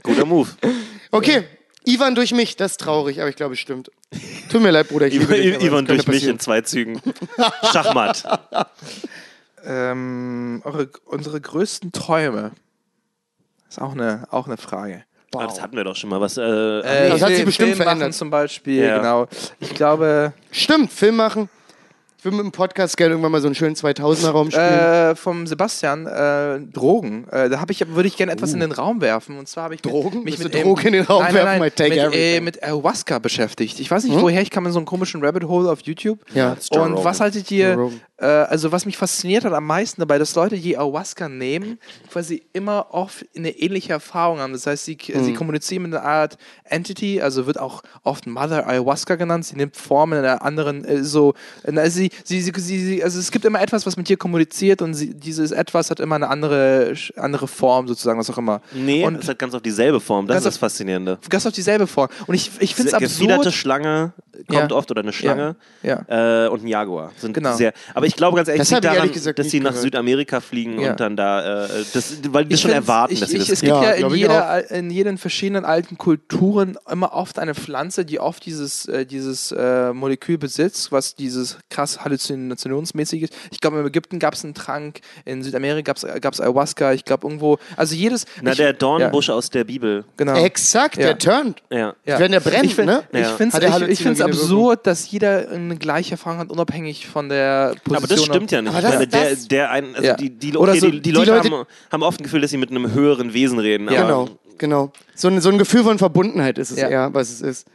guter Move. Okay, Ivan durch mich, das ist traurig, aber ich glaube, es stimmt. Tut mir leid, Bruder, ich liebe dich. Ivan durch mich in zwei Zügen. Schachmatt. ähm, eure, unsere größten Träume. Ist auch eine, auch eine Frage. Ah, das hatten wir doch schon mal. Was, äh, Äh, das ich hat sich bestimmt Film machen verändert. zum Beispiel, Ja. genau. Ich glaube, Stimmt, Film machen. Ich will mit dem Podcast gerne irgendwann mal so einen schönen 2000er-Raum spielen. äh, vom Sebastian, äh, Drogen. Äh, da habe ich, würde ich gerne etwas in den Raum werfen. Und zwar habe ich. Drogen? mich mit Drogen in den Raum nein, werfen? Nein, nein, mit, äh. Hm? mit Ayahuasca beschäftigt. Ich weiß nicht, woher ich kam in so einen komischen Rabbit Hole auf YouTube. Ja. Und Rogan. was haltet ihr. Äh, also was mich fasziniert hat am meisten dabei, dass Leute, die Ayahuasca nehmen, quasi immer oft eine ähnliche Erfahrung haben. Das heißt, sie, Hm. sie kommunizieren mit einer Art Entity, also wird auch oft Mother Ayahuasca genannt. Sie nimmt Form in einer anderen, äh, so, also sie, sie, sie, sie, also es gibt immer etwas, was mit dir kommuniziert und sie, dieses etwas hat immer eine andere, andere Form sozusagen, was auch immer. nee, und es hat ganz auf dieselbe Form. Das ist das Faszinierende. ganz auf dieselbe Form. Und ich, ich finde es Gefiederte absurd. Schlange kommt Ja. oft oder eine Schlange Ja. Äh, und ein Jaguar. Sind Genau. sehr, aber ich glaube ganz ehrlich, Das es liegt ich daran, ehrlich gesagt dass sie nach gehört. Südamerika fliegen Ja. und dann da, äh, das, weil die das Ich schon erwarten, ich, dass sie ich, das Es gibt Ja, ja, in, ich jeder, in jeden verschiedenen alten Kulturen immer oft eine Pflanze, die oft dieses, äh, dieses äh, Molekül besitzt, was dieses krass halluzinationsmäßig ist. Ich glaube, in Ägypten gab es einen Trank, in Südamerika gab es Ayahuasca, ich glaube irgendwo, also jedes... Na, ich, der Dornbusch aus der Bibel. Genau. Exakt, Ja. der turnt. Ja. Ja. Wenn der brennt, ich find, ne? Ich Ja. finde es ich, ich absurd, dass jeder eine gleiche Erfahrung hat, unabhängig von der Position. Aber das stimmt ja nicht. Aber das- meine, der, der ein, also Ja. die, die, okay, so die, die Leute, Leute- haben, haben oft ein Gefühl, dass sie mit einem höheren Wesen reden. Aber Genau, genau. So ein, so ein Gefühl von Verbundenheit ist es Ja. eher, was es ist.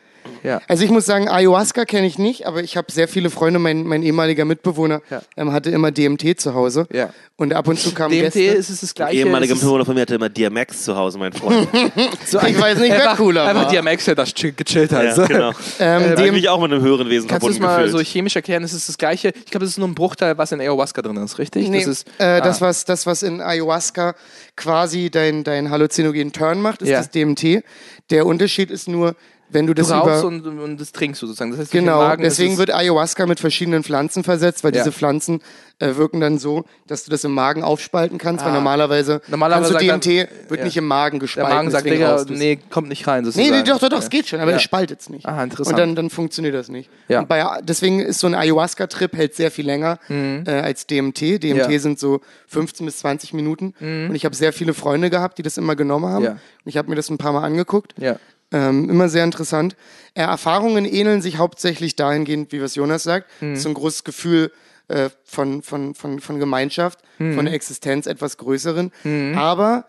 Ja. Also ich muss sagen, Ayahuasca kenne ich nicht, aber ich habe sehr viele Freunde. Mein, mein ehemaliger Mitbewohner Ja. ähm, hatte immer DMT zu Hause. Ja. Und ab und zu kamen DMT Gäste. ist es das gleiche. ehemaliger es Mitbewohner von mir hatte immer DMX zu Hause, mein Freund. so Ich weiß nicht, wer einfach, cooler Einfach war. DMX, der das chill- gechillt hat. ja, genau. Ähm, ich dem, mich auch mit einem höheren Wesen Kannst du es verbunden mal gefühlt. so chemisch erklären? Es ist das gleiche. Ich glaube, das ist nur ein Bruchteil, was in Ayahuasca drin ist, richtig? nee, das ist, äh, das, ah. was, das, was in Ayahuasca quasi dein, dein halluzinogenen Turn macht, ist Ja. das DMT. Der Unterschied ist nur, wenn du du das rauchst über... und, und das trinkst du sozusagen. Das heißt, Genau, Magen deswegen es- wird Ayahuasca mit verschiedenen Pflanzen versetzt, weil Ja. diese Pflanzen äh, wirken dann so, dass du das im Magen aufspalten kannst, weil Ah. normalerweise, Normalerweise kannst du DMT, wird ja. nicht im Magen der gespalten. Magen sagt, Digga, rauchst nee, kommt nicht rein. Nee, sozusagen. nee, doch, doch, doch, es geht schon, aber Ja. es spaltet es nicht. Aha, interessant. Und dann, dann funktioniert das nicht. Ja. Und bei, deswegen ist so ein Ayahuasca-Trip hält sehr viel länger äh, als DMT. DMT Mhm. Mhm. sind so 15 bis 20 Minuten. Und ich habe sehr viele Freunde gehabt, die das immer genommen haben. Und ich habe mir das ein paar Mal angeguckt. Ja. Ähm, immer sehr interessant. Äh, Erfahrungen ähneln sich hauptsächlich dahingehend, wie was Jonas sagt. Mhm. So ein großes Gefühl äh, von, von, von, von Gemeinschaft, Mhm. von der Existenz etwas größeren. Aber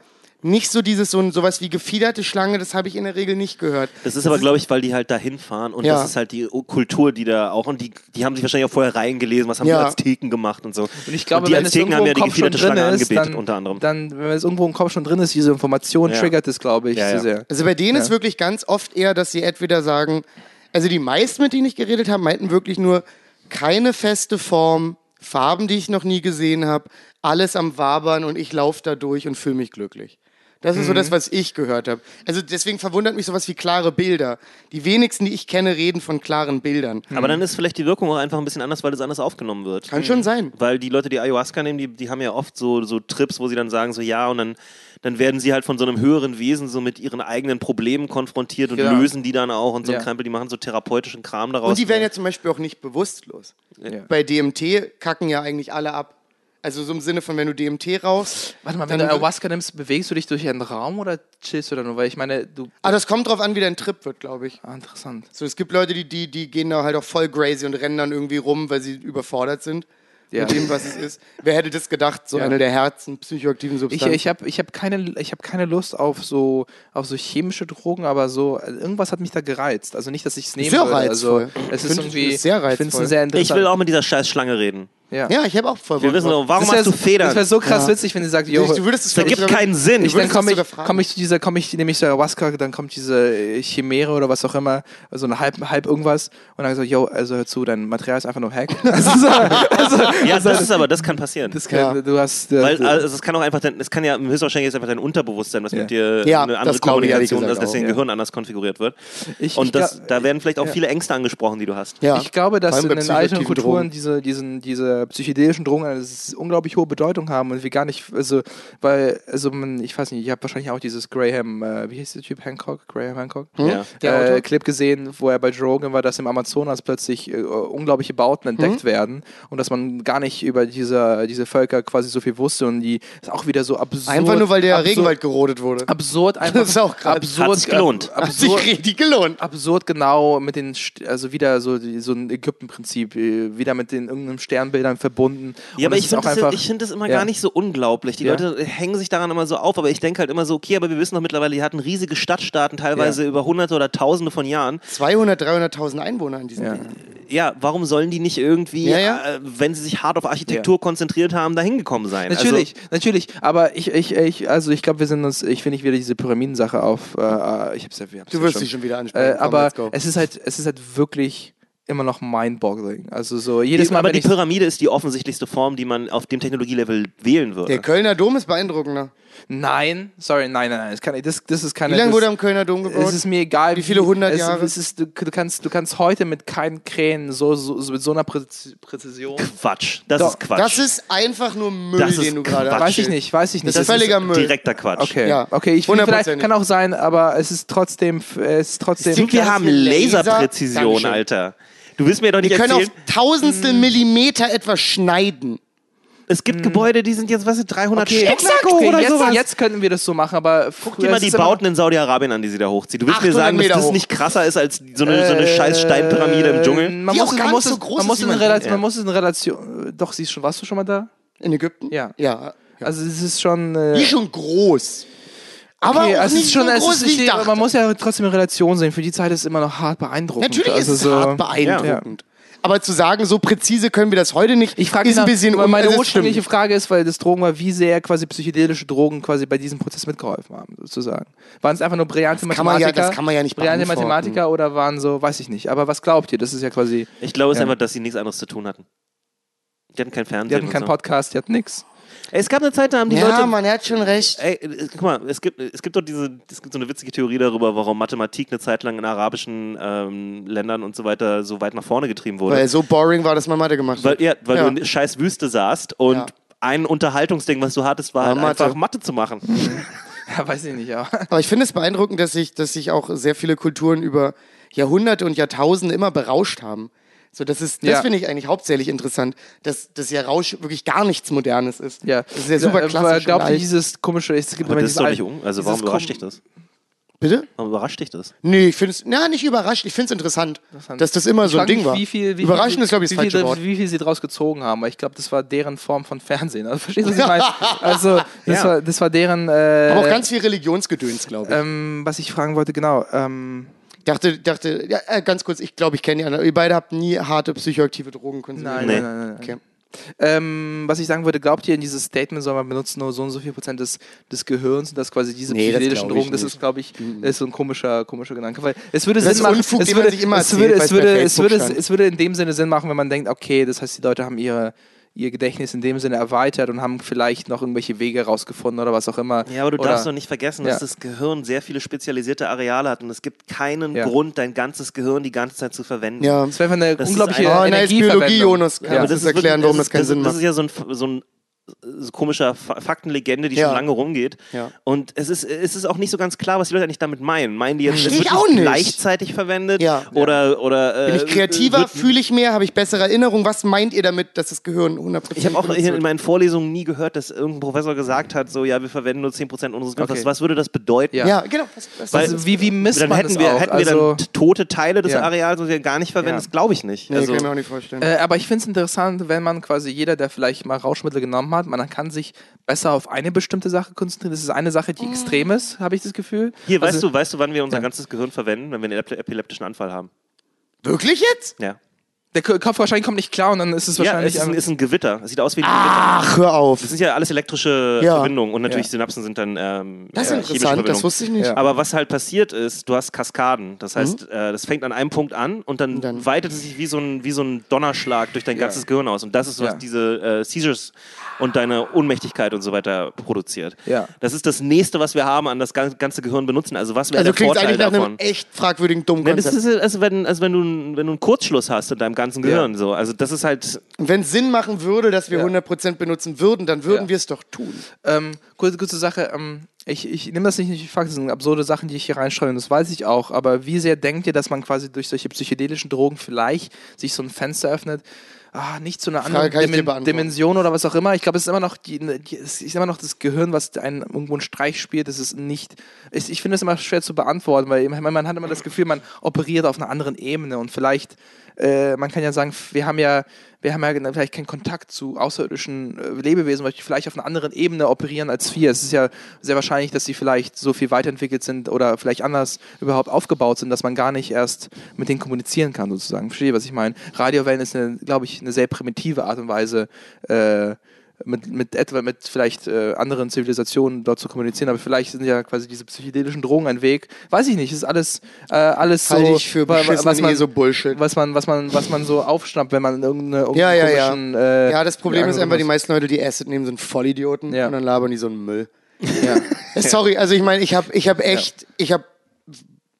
nicht so dieses, so sowas wie gefiederte Schlange, das habe ich in der Regel nicht gehört. Das ist aber, glaube ich, weil die halt da hinfahren und Ja. das ist halt die Kultur, die da auch und die, die haben sich wahrscheinlich auch vorher reingelesen, was haben Ja. die Azteken gemacht und so. Und ich glaube, und die wenn es Azteken irgendwo haben ja im die Kopf schon gefiederte drin Schlange ist, angebetet, dann, unter anderem. dann, wenn es irgendwo im Kopf schon drin ist, diese Information Ja. triggert es, glaube ich, Ja, zu sehr. Also bei denen Ja. ist wirklich ganz oft eher, dass sie entweder sagen, also die meisten, mit denen ich geredet habe, meinten wirklich nur keine feste Form, Farben, die ich noch nie gesehen habe, alles am Wabern und ich laufe da durch und fühle mich glücklich. Das ist so Mhm. das, was ich gehört habe. Also deswegen verwundert mich sowas wie klare Bilder. Die wenigsten, die ich kenne, reden von klaren Bildern. Aber dann ist vielleicht die Wirkung auch einfach ein bisschen anders, weil es anders aufgenommen wird. Kann schon sein. Weil die Leute, die Ayahuasca nehmen, die, die haben ja oft so, so Trips, wo sie dann sagen, so ja, und dann, dann werden sie halt von so einem höheren Wesen so mit ihren eigenen Problemen konfrontiert und Genau. lösen die dann auch und so ein Ja. Krempel, die machen so therapeutischen Kram daraus. Und die werden ja zum Beispiel auch nicht bewusstlos. Ja. Bei DMT kacken ja eigentlich alle ab. Also so im Sinne von, wenn du DMT rauchst. Warte mal, wenn du Ayahuasca nimmst, bewegst du dich durch einen Raum oder chillst du da nur? Weil ich meine, du. Ah, das kommt drauf an, wie dein Trip wird, glaube ich. Ah, interessant. So, es gibt Leute, die, die, die gehen da halt auch voll crazy und rennen dann irgendwie rum, weil sie überfordert sind Ja. mit dem, was es ist. Wer hätte das gedacht, so Ja. eine der Herzen psychoaktiven Ich, Substanzen? ich habe ich hab keine, ich hab keine Lust auf so, auf so chemische Drogen, aber so, irgendwas hat mich da gereizt. Also nicht, dass ich es nehmen Sehr reizvoll. Also, Ich es ist irgendwie, sehr ich finde es reizvoll. sehr ich interessant. will auch mit dieser scheiß Schlange reden. Ja. ja, ich habe auch voll Wir Bock wissen drauf. doch, warum hast du Federn? Das wäre so krass Ja. witzig, wenn sie sagt, jo, Du, würdest es das ergibt keinen Sinn. Ich, dann würdest komme es ich, sogar fragen. komm ich zu dieser, komme ich nämlich zur Ayahuasca, dann kommt diese äh, Chimäre oder was auch immer, so eine halb, halb irgendwas und dann so, yo, also hör zu, dein Material ist einfach nur Hack. Also, so, also, ja, das ist aber, das kann passieren. das kann, Ja. du hast, äh, Weil also, es kann auch einfach, dein, es kann ja höchstwahrscheinlich jetzt einfach dein Unterbewusstsein, was Ja. mit dir Ja, eine andere das glaube ich ehrlich Kommunikation, dass gesagt das dein auch, ja. Gehirn anders konfiguriert wird. ich, Und ich das, glaub- da werden vielleicht auch ja. viele Ängste angesprochen, die du hast. Ja. Ich glaube, dass allem in bei den alten psychoaktiven Kulturen diese, diesen, diese äh, psychedelischen Drogen eine unglaublich hohe Bedeutung haben und wir gar nicht, also, weil, also, man, ich weiß nicht, ich habe wahrscheinlich auch dieses Graham, äh, wie hieß der Typ, Hancock? Graham Hancock? Ja. Der äh? Clip gesehen, wo er bei Joe Rogan war, dass im Amazonas plötzlich äh, unglaubliche Bauten entdeckt werden und dass man gar nicht über diese, diese Völker quasi so viel wusste und die ist auch wieder so absurd. Einfach nur, weil der absurd, Regenwald gerodet wurde. Absurd einfach. Das ist auch krass. absurd, Hat sich gelohnt. ab- Hat sich Absurd, richtig gelohnt. absurd genau mit den, also wieder so, so ein Ägypten-Prinzip, äh, wieder mit den irgendeinem Sternbildern verbunden. Ja, Und aber ich finde das, ich find das immer Ja. gar nicht so unglaublich. Die Ja. Leute hängen sich daran immer so auf, aber ich denke halt immer so, okay, aber wir wissen doch mittlerweile, die hatten riesige Stadtstaaten, teilweise über hunderte oder tausende von Jahren. 200, 300.000 Einwohner in diesem Ja. Ja, warum sollen die nicht irgendwie, Ja, ja. Äh, wenn sie sich hart auf Architektur konzentriert haben, da hingekommen sein? Natürlich, natürlich, aber ich, ich, ich also ich glaube, wir sind uns, ich will nicht wieder diese Pyramidensache auf, äh, äh, ich hab's ja, ich hab's Du ja wirst schon. dich schon wieder ansprechen. Äh, aber let's go. es ist halt, es ist halt wirklich immer noch mind-boggling. Also so jedes Mal, aber die Pyramide ist die offensichtlichste Form, die man auf dem Technologielevel wählen würde. Der Kölner Dom ist beeindruckender. nein, sorry, nein, nein, nein, das, kann, das, das ist keine. Wie lange das, wurde am Kölner Dom gebaut? es ist mir egal, Wie viele hundert es, Jahre? Es ist, du, du, kannst, du kannst heute mit keinen Krähen so, so, so mit so einer Präzi- Präzision. Quatsch. Das Doch, ist Quatsch. Das ist einfach nur Müll, Das den du gerade Quatsch. Weiß ich nicht, weiß ich nicht. Das ist völliger Müll. direkter Quatsch. Okay, Ja, okay, ich vielleicht hundertprozentig. kann auch sein, aber es ist trotzdem, es ist trotzdem. Wir haben dass wir Laser- Laserpräzision, Dankeschön. Alter. Du willst mir doch nicht Wir können erzählen, auf tausendstel Millimeter etwas schneiden. es gibt Gebäude, die sind jetzt, was sind 300 Okay, Stockwerke exakt, okay, oder jetzt, sowas. jetzt könnten wir das so machen, aber Guck dir mal die Bauten in Saudi-Arabien an, die sie da hochzieht. Du willst mir 800 sagen, dass das hoch. nicht krasser ist als so eine, so eine scheiß Steinpyramide im Dschungel? Man Die muss, es, man, muss so es, groß man, muss in man Relation, man muss es in Relation. Doch, siehst schon, warst du schon mal da? In Ägypten? Ja. Ja. Also es ist schon. Äh, Die ist schon groß. Aber okay, nicht ist schon, so es groß, ist, ich man muss ja trotzdem in Relation sehen. Für die Zeit ist es immer noch hart beeindruckend. Natürlich also ist es so, hart beeindruckend. Ja. Aber zu sagen, so präzise können wir das heute nicht, Ich frage ist ein bisschen un- meine ursprüngliche. Frage ist, weil das Drogen war, wie sehr quasi psychedelische Drogen quasi bei diesem Prozess mitgeholfen haben, sozusagen. Waren es einfach nur brillante Das kann Mathematiker? ja- das kann man ja nicht Brillante. Mathematiker oder waren so, weiß ich nicht. Aber was glaubt ihr? Das ist ja quasi, Ich glaube es Ja. einfach, dass sie nichts anderes zu tun hatten. Die hatten kein Fernsehen. die hatten keinen so. Podcast, die hatten nix. Es gab eine Zeit, da haben die Ja, Leute. man hat schon recht. Ey, guck mal, es gibt, es gibt doch diese, es gibt so eine witzige Theorie darüber, warum Mathematik eine Zeit lang in arabischen ähm, Ländern und so weiter so weit nach vorne getrieben wurde. Weil so boring war, dass man Mathe gemacht Weil, hat. ja, weil Ja. du in der scheiß Wüste saßt und Ja. ein Unterhaltungsding, was du hattest, war War halt Mathe. einfach Mathe zu machen. Ja, weiß ich nicht, ja. Aber ich finde es beeindruckend, dass sich, dass sich auch sehr viele Kulturen über Jahrhunderte und Jahrtausende immer berauscht haben. So, das ist, das Ja. finde ich eigentlich hauptsächlich interessant, dass, dass ja Rausch wirklich gar nichts Modernes ist. Ja, Das ist ja super Äh, klassisch. Ihr alt. dieses komische, es gibt Aber das ist doch nicht un also warum überrascht dich das? Bitte? Warum überrascht dich das? Nee, ich finde es, na, nicht überrascht, ich finde es interessant, dass das immer so ein Ding war. Wie viel, wie Überraschend viel, ist, glaube ich, das wie viel, falsche Wort. Wie viel sie draus gezogen haben, weil ich glaube, das war deren Form von Fernsehen. Also, verstehst du, was ich meine? Also, das, Ja. war, das war deren. Äh, Aber auch ganz viel Religionsgedöns, glaube ich. ähm, was ich fragen wollte, genau. Ähm, dachte, dachte, ja, äh, ganz kurz, ich glaube, ich kenne die anderen. Ihr beide habt nie harte psychoaktive Drogen konsumiert. nein, nein, nein, nein, nein. Okay. Ähm, was ich sagen würde, glaubt ihr, in dieses Statement soll man benutzen nur so und so viel Prozent des, des Gehirns und dass quasi diese Nee, psychedelischen Drogen, das ist, glaube ich, ist so ein komischer, komischer Gedanke. Weil es würde Das Sinn ist machen, Unfug, es würde, es erzählt, würde, es würde, es würde, es würde in dem Sinne Sinn machen, wenn man denkt, okay, das heißt, die Leute haben ihre ihr Gedächtnis in dem Sinne erweitert und haben vielleicht noch irgendwelche Wege rausgefunden oder was auch immer. Ja, aber du oder, darfst doch nicht vergessen, dass Ja. das Gehirn sehr viele spezialisierte Areale hat und es gibt keinen Ja. Grund, dein ganzes Gehirn die ganze Zeit zu verwenden. Ja. Das wäre einfach eine Das ist unglaubliche ein- Oh, nice Energieverwendung. Biologie, Jonas. Ja. Kannst Aber du das das ist erklären, wirklich- warum das das keinen ist, Sinn Das macht? ist ja so ein, so ein so komischer Fa- Faktenlegende, die Ja. schon lange rumgeht. Ja. Und es ist, es ist auch nicht so ganz klar, was die Leute eigentlich damit meinen. Meinen die jetzt, es wird auch nicht gleichzeitig verwendet? Ja. Oder, oder, Bin äh, ich kreativer, fühle ich mehr, habe ich bessere Erinnerungen? Was meint ihr damit, dass das Gehirn 100% Ich habe auch in meinen Vorlesungen nie gehört, dass irgendein Professor gesagt hat, so, ja, wir verwenden nur 10% unseres Gehirns. Okay. Was, würde das bedeuten? Ja. Ja, genau. Was, was Weil- Also, wie, wie misst Dann man hätten das wir, auch? hätten wir also, dann t- tote Teile des Ja. Areals, die wir gar nicht verwenden. Ja. Das glaube ich nicht. nee, also, kann ich mir auch nicht vorstellen. Äh, aber ich finde es interessant, wenn man quasi jeder, der vielleicht mal Rauschmittel genommen hat, man kann sich besser auf eine bestimmte Sache konzentrieren. Das ist eine Sache, die extrem ist, habe ich das Gefühl. Hier, weißt also, du, weißt du, wann wir unser Ja. ganzes Gehirn verwenden, wenn wir einen epile- epileptischen Anfall haben? Wirklich jetzt? Ja. Der Kopf wahrscheinlich kommt nicht klar und dann ist es Ja, wahrscheinlich. es ist ein, ist ein Gewitter. Es sieht aus wie ein Gewitter. Ach, hör auf. Das sind ja alles elektrische Ja. Verbindungen und natürlich Ja. Synapsen sind dann ähm, Das ist äh, chemische interessant, das wusste ich nicht. Ja. Aber was halt passiert ist, du hast Kaskaden. Das heißt, äh, das fängt an einem Punkt an und dann, Und dann- weitet es sich wie so, ein, wie so ein Donnerschlag durch dein Ja. ganzes Gehirn aus. Und das ist, was Ja. diese äh, Seizures und deine Ohnmächtigkeit und so weiter produziert. Ja. Das ist das nächste, was wir haben, an das gan- ganze Gehirn benutzen. Also was wäre Also der klingt Vorteil eigentlich nach davon? einem echt fragwürdigen dummen Ja, das Konzept. ist, also wenn, also wenn, du, wenn du einen Kurzschluss hast in deinem ganzen Gehirn. So. Also das ist halt, Und wenn es Sinn machen würde, dass wir Ja. 100% benutzen würden, dann würden Ja. wir es doch tun. Ähm, kurze, kurze Sache, ähm, ich, ich nehme das nicht nicht Fakt, das sind absurde Sachen, die ich hier reinstreue, das weiß ich auch, aber wie sehr denkt ihr, dass man quasi durch solche psychedelischen Drogen vielleicht sich so ein Fenster öffnet? Ah, nicht zu einer Frage anderen beantworten. Dimension oder was auch immer. Ich glaube, es ist immer noch die, die, es ist immer noch das Gehirn, was einen irgendwo einen Streich spielt. Das ist nicht. Ich, ich finde es immer schwer zu beantworten, weil man, man hat immer das Gefühl, man operiert auf einer anderen Ebene und vielleicht, äh, man kann ja sagen, wir haben ja, wir haben ja vielleicht keinen Kontakt zu außerirdischen äh, Lebewesen, weil die vielleicht auf einer anderen Ebene operieren als wir. Es ist ja sehr wahrscheinlich, dass sie vielleicht so viel weiterentwickelt sind oder vielleicht anders überhaupt aufgebaut sind, dass man gar nicht erst mit denen kommunizieren kann, sozusagen. Verstehe, was ich meine? Radiowellen ist, glaube ich, eine sehr primitive Art und Weise, äh, mit, mit etwa mit vielleicht äh, anderen Zivilisationen dort zu kommunizieren, aber vielleicht sind ja quasi diese psychedelischen Drogen ein Weg. Weiß ich nicht, es ist alles, äh, alles so, Halte ich für wa- was man, eh so Bullshit. was man, was man, was man so aufschnappt, wenn man irgendeine, Ja, ja, ja. komischen, Äh, ja, das Problem ist einfach, die meisten Leute, die Acid nehmen, sind Vollidioten Ja. und dann labern die so einen Müll. Ja. Sorry, also ich meine, ich habe ich hab echt, ich habe,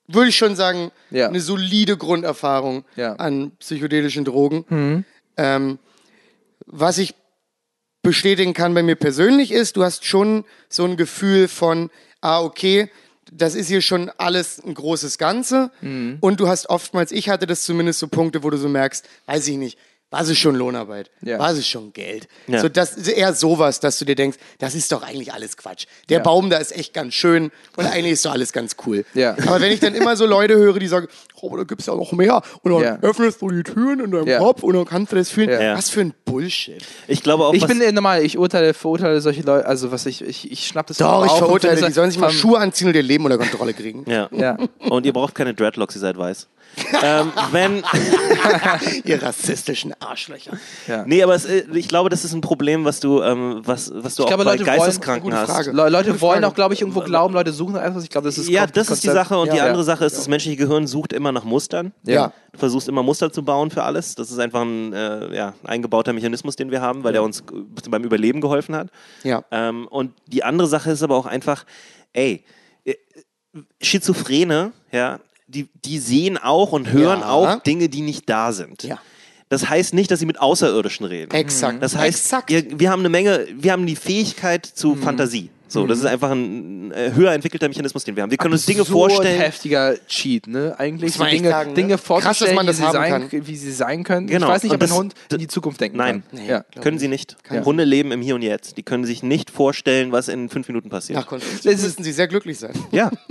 würde ich schon sagen, Ja. eine solide Grunderfahrung Ja. an psychedelischen Drogen. Ähm, was ich bestätigen kann bei mir persönlich ist, du hast schon so ein Gefühl von, ah, okay, das ist hier schon alles ein großes Ganze. Und du hast oftmals, ich hatte das zumindest so Punkte, wo du so merkst, weiß ich nicht, was ist schon Lohnarbeit? Ja. Was ist schon Geld? Ja. So, das ist eher sowas, dass du dir denkst, das ist doch eigentlich alles Quatsch. Der Ja. Baum da ist echt ganz schön und eigentlich ist doch alles ganz cool. Ja. Aber wenn ich dann immer so Leute höre, die sagen, oh, aber da gibt's ja noch mehr und dann Ja. öffnest du die Türen in deinem Ja. Kopf und dann kannst du das fühlen. Ja. Was für ein Bullshit. ich glaube auch, Ich bin äh, normal, ich urteile, verurteile solche Leute, also was ich, ich, ich schnapp das Doch, ich verurteile, die sollen sich mal Schuhe anziehen und ihr Leben unter Kontrolle kriegen. ja. Ja. Und ihr braucht keine Dreadlocks, ihr seid weiß. ähm, wenn, Ihr rassistischen Arschlöcher. Ja. nee, aber es, äh, ich glaube, das ist ein Problem, was du, ähm, was, was du Ich auch glaube, bei Leute wollen- Geisteskranken gute hast. Frage. Le Leute Gute wollen Frage. auch, glaube ich, irgendwo glauben, Leute suchen etwas. Ich glaube, das ist Ja, das ist die Konzept. Sache. Und die Ja. andere Sache ist, das menschliche Gehirn sucht immer nach Mustern. Ja. Du versuchst immer Muster zu bauen für alles. Das ist einfach ein äh, ja, eingebauter Mechanismus, den wir haben, weil der uns äh, beim Überleben geholfen hat. Ja. Ähm, und die andere Sache ist aber auch einfach, ey, äh, Schizophrene, ja, die, die sehen auch und hören Ja. auch Dinge, die nicht da sind. Ja. Das heißt nicht, dass sie mit Außerirdischen reden. Exakt. Das heißt, Exakt. wir, wir haben eine Menge, wir haben die Fähigkeit zu Mhm. Fantasie. So, das ist einfach ein äh, höher entwickelter Mechanismus, den wir haben. Wir können uns Dinge vorstellen. heftiger Cheat, ne? Eigentlich so Dinge, sagen, ne? Dinge Krass, dass vorzustellen, man das wie, sie haben sein, kann. wie sie sein können. Genau. Ich weiß nicht, ob ein das- Hund in die Zukunft denken Nein. kann. Nee. Ja. Können sie nicht. Ja. Hunde leben im Hier und Jetzt. Die können sich nicht vorstellen, was in fünf Minuten passiert. Nach Konstruktion müssten sie sehr glücklich sein. Ja.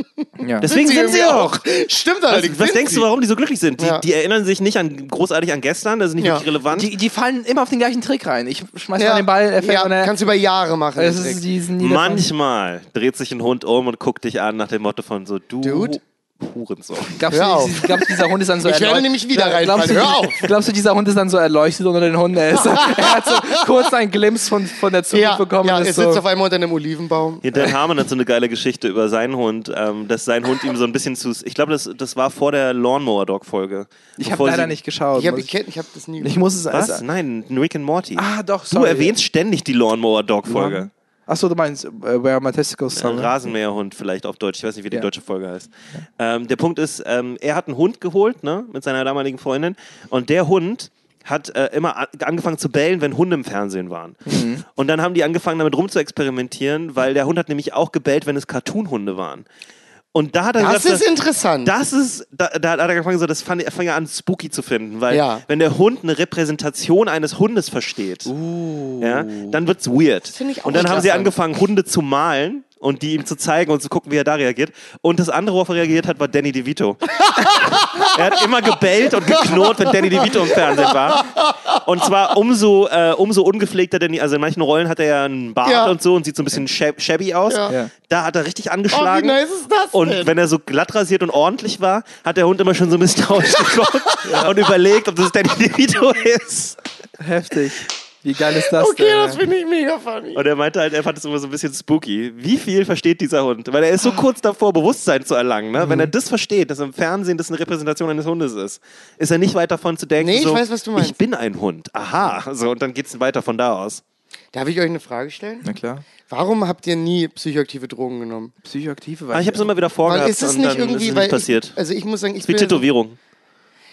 Ja. Deswegen sind sie irgendwie auch. Stimmt Was, allerdings. was sind denkst sie. du, warum die so glücklich sind? Die, Ja. die erinnern sich nicht an, großartig an gestern, das ist nicht Ja. wirklich relevant. Die, die fallen immer auf den gleichen Trick rein. Ich schmeiß mal den Ball, er fällt ja, und er, kannst du über Jahre machen. ist diesen Niederfall. Manchmal dreht sich ein Hund um und guckt dich an nach dem Motto von so, du Dude. Hurensohn. Glaubst Hör du, auf. glaubst du, dieser Hund ist dann so Ich werde erleuchtet? nämlich wieder glaubst du, reinfallen. Hör auf. Glaubst du, dieser Hund ist dann so erleuchtet unter den Hunden? Er, ist so, er hat so kurz einen Glimpse von, von der Zukunft Ja, bekommen. ja er sitzt so, auf einmal unter einem Olivenbaum. Dan Harmon hat so eine geile Geschichte über seinen Hund, ähm, dass sein Hund ihm so ein bisschen zu. Ich glaube, das, das war vor der Lawnmower Dog Folge. ich habe leider sie- nicht geschaut. Ich habe muss ich, ich hab das nie ich muss es Was? also- Nein, Rick and Morty. Ah, doch, du sorry. erwähnst ständig die Lawnmower Dog Folge. Achso, du meinst, äh, Where My Testicles Ein Summer. Rasenmäherhund vielleicht auf Deutsch. Ich weiß nicht, wie die Ja. deutsche Folge heißt. Ähm, der Punkt ist, ähm, er hat einen Hund geholt, ne, mit seiner damaligen Freundin. Und der Hund hat äh, immer angefangen zu bellen, wenn Hunde im Fernsehen waren. Mhm. Und dann haben die angefangen, damit rumzuexperimentieren, weil der Hund hat nämlich auch gebellt, wenn es Cartoon-Hunde waren. Und da hat er Das gesagt, ist interessant. das ist, da, da hat er angefangen, so, das fand, er fing an, spooky zu finden, weil Ja. wenn der Hund eine Repräsentation eines Hundes versteht, ja, dann wird's weird. finde ich auch und dann haben sie angefangen, Hunde zu malen und die ihm zu zeigen und zu gucken, wie er da reagiert. Und das andere, worauf er reagiert hat, war Danny DeVito. er hat immer gebellt und geknurrt, wenn Danny DeVito im Fernsehen war. Und zwar umso, äh, umso ungepflegter, denn also in manchen Rollen hat er ja einen Bart Ja. und so und sieht so ein bisschen shab shabby aus. Ja. Ja. Da hat er richtig oh, wie angeschlagen. nice ist das Und denn? wenn er so glatt rasiert und ordentlich war, hat der Hund immer schon so misstrauisch geguckt und überlegt, ob das Danny DeVito ist. Heftig. Wie geil ist das okay, denn? das finde ich mega funny. Und er meinte halt, er fand es immer so ein bisschen spooky. Wie viel versteht dieser Hund? Weil er ist so kurz davor, Bewusstsein zu erlangen. Ne? Mhm. Wenn er das versteht, dass im Fernsehen das eine Repräsentation eines Hundes ist, ist er nicht weit davon zu denken, Nee, ich so, weiß, was du meinst. ich bin ein Hund. Aha. So, und dann geht es weiter von da aus. Darf ich euch eine Frage stellen? Na klar. Warum habt ihr nie psychoaktive Drogen genommen? Psychoaktive, Aber ich habe es immer wieder Weil vorgehabt ist es und nicht dann irgendwie, ist es weil nicht passiert. Ich, also ich muss sagen, ich Wie bin ja so- Tätowierung.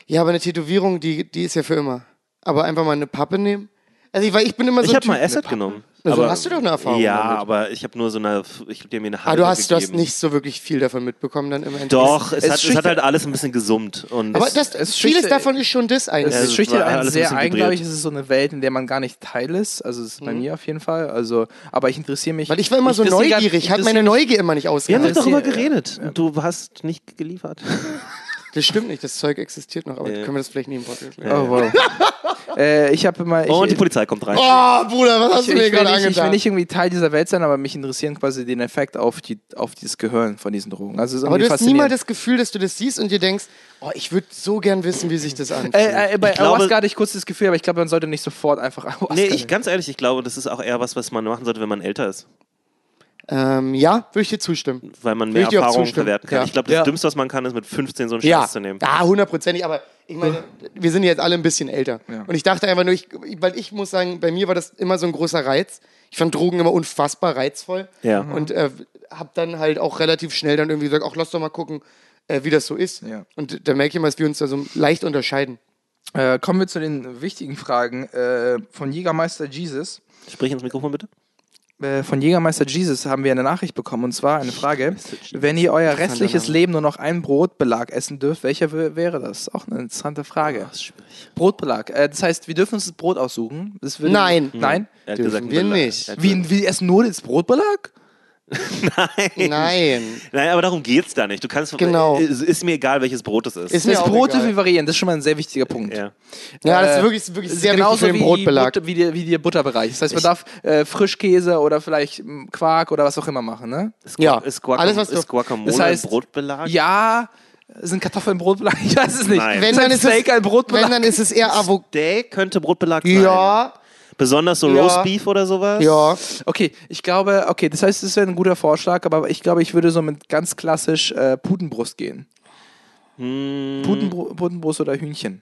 Ja, aber eine Tätowierung, die, die ist ja für immer. Aber einfach mal eine Pappe nehmen. Also ich, weil ich bin immer so. Ich habe mal Asset genommen. Na, so aber- hast du doch eine Erfahrung Ja, damit. aber ich habe nur so eine, ich habe dir mir eine Ah, Hand du hast, du hast nicht so wirklich viel davon mitbekommen dann im Endeffekt. Doch, es, Es hat, es hat halt alles ein bisschen gesummt. Und Aber das, es vieles davon ist schon das eigentlich. Es es schüchtert einen sehr ein, glaube ich. Es ist so eine Welt, in der man gar nicht Teil ist. Also es ist bei mir auf jeden Fall. Also, aber ich interessiere mich. Mhm. weil ich war immer so interessiere- neugierig, hat meine Neugier immer nicht wir haben ausgehalten. doch darüber geredet. Und du hast nicht geliefert. Das stimmt nicht, das Zeug existiert noch, aber Ja. können wir das vielleicht nie im Podcast Oh, wow. äh, ich habe immer. Ich, Und die Polizei kommt rein. Oh, Bruder, was hast ich, du mir gerade nicht, ich will angetan? nicht irgendwie Teil dieser Welt sein, aber mich interessieren quasi den Effekt auf, die, auf dieses Gehirn von diesen Drogen. Also aber du hast nie mal faszinierend. das Gefühl, dass du das siehst und dir denkst, oh, ich würde so gern wissen, wie sich das anfühlt. Äh, äh, bei Ich glaube- Ayahuasca hatte ich kurz das Gefühl, aber ich glaube, man sollte nicht sofort einfach Ayahuasca Nee, ich, ganz ehrlich, ich glaube, das ist auch eher was, was man machen sollte, wenn man älter ist. Ähm, ja, würde ich dir zustimmen. Weil man mehr Erfahrung verwerten kann. Ja. Ich glaube, das Ja. Dümmste, was man kann, ist mit 15 so einen Scheiß Ja, zu nehmen. ja, hundertprozentig, aber ich meine, wir sind jetzt alle ein bisschen älter. Ja. Und ich dachte einfach nur, ich, weil ich muss sagen, bei mir war das immer so ein großer Reiz. Ich fand Drogen immer unfassbar reizvoll. Ja. Und äh, habe dann halt auch relativ schnell dann irgendwie gesagt, ach, lass doch mal gucken, äh, wie das so ist. Ja. Und da merke ich mal, dass wir uns da so leicht unterscheiden. Äh, kommen wir zu den wichtigen Fragen äh, von Jägermeister Jesus. Sprich ins Mikrofon bitte. Äh, von Jägermeister Jesus haben wir eine Nachricht bekommen und zwar eine Frage: Wenn ihr euer restliches. Leben nur noch einen Brotbelag essen dürft, welcher wär- wäre das? Auch eine interessante Frage. Brotbelag. Äh, das heißt, wir dürfen uns das Brot aussuchen. Das Nein. Nein. Er hat Dürfen gesagt, wir Belag. nicht. Wie, wir essen nur das Brotbelag? Nein. Nein, aber darum geht's da nicht. Du kannst. Genau. Ist, ist mir egal, welches Brot es ist. Ist mir Das Brot egal. variieren. Das ist schon mal ein sehr wichtiger Punkt. ja. Ja, das Äh, ist wirklich, wirklich ist sehr wichtig genauso für den wie, Brotbelag. Wie, der, wie der Butterbereich. Das heißt, man darf äh, Frischkäse oder vielleicht m, Quark oder was auch immer machen, ne? Ist, Ja. Ist, Guacam Alles, was du- ist Guacamole Das heißt- ein Brotbelag? Ja, sind Kartoffeln Brotbelag? Ich weiß es nicht. Nein. Wenn ist dann, ein ist es, Steak ein Brotbelag? wenn, dann ist es eher Avocado. Steak könnte Brotbelag sein. Ja, Besonders so Ja. Roastbeef oder sowas? ja. Okay, ich glaube, okay, das heißt, das wäre ein guter Vorschlag, aber ich glaube, ich würde so mit ganz klassisch äh, Putenbrust gehen. Hm, Putenbru Putenbrust oder Hühnchen.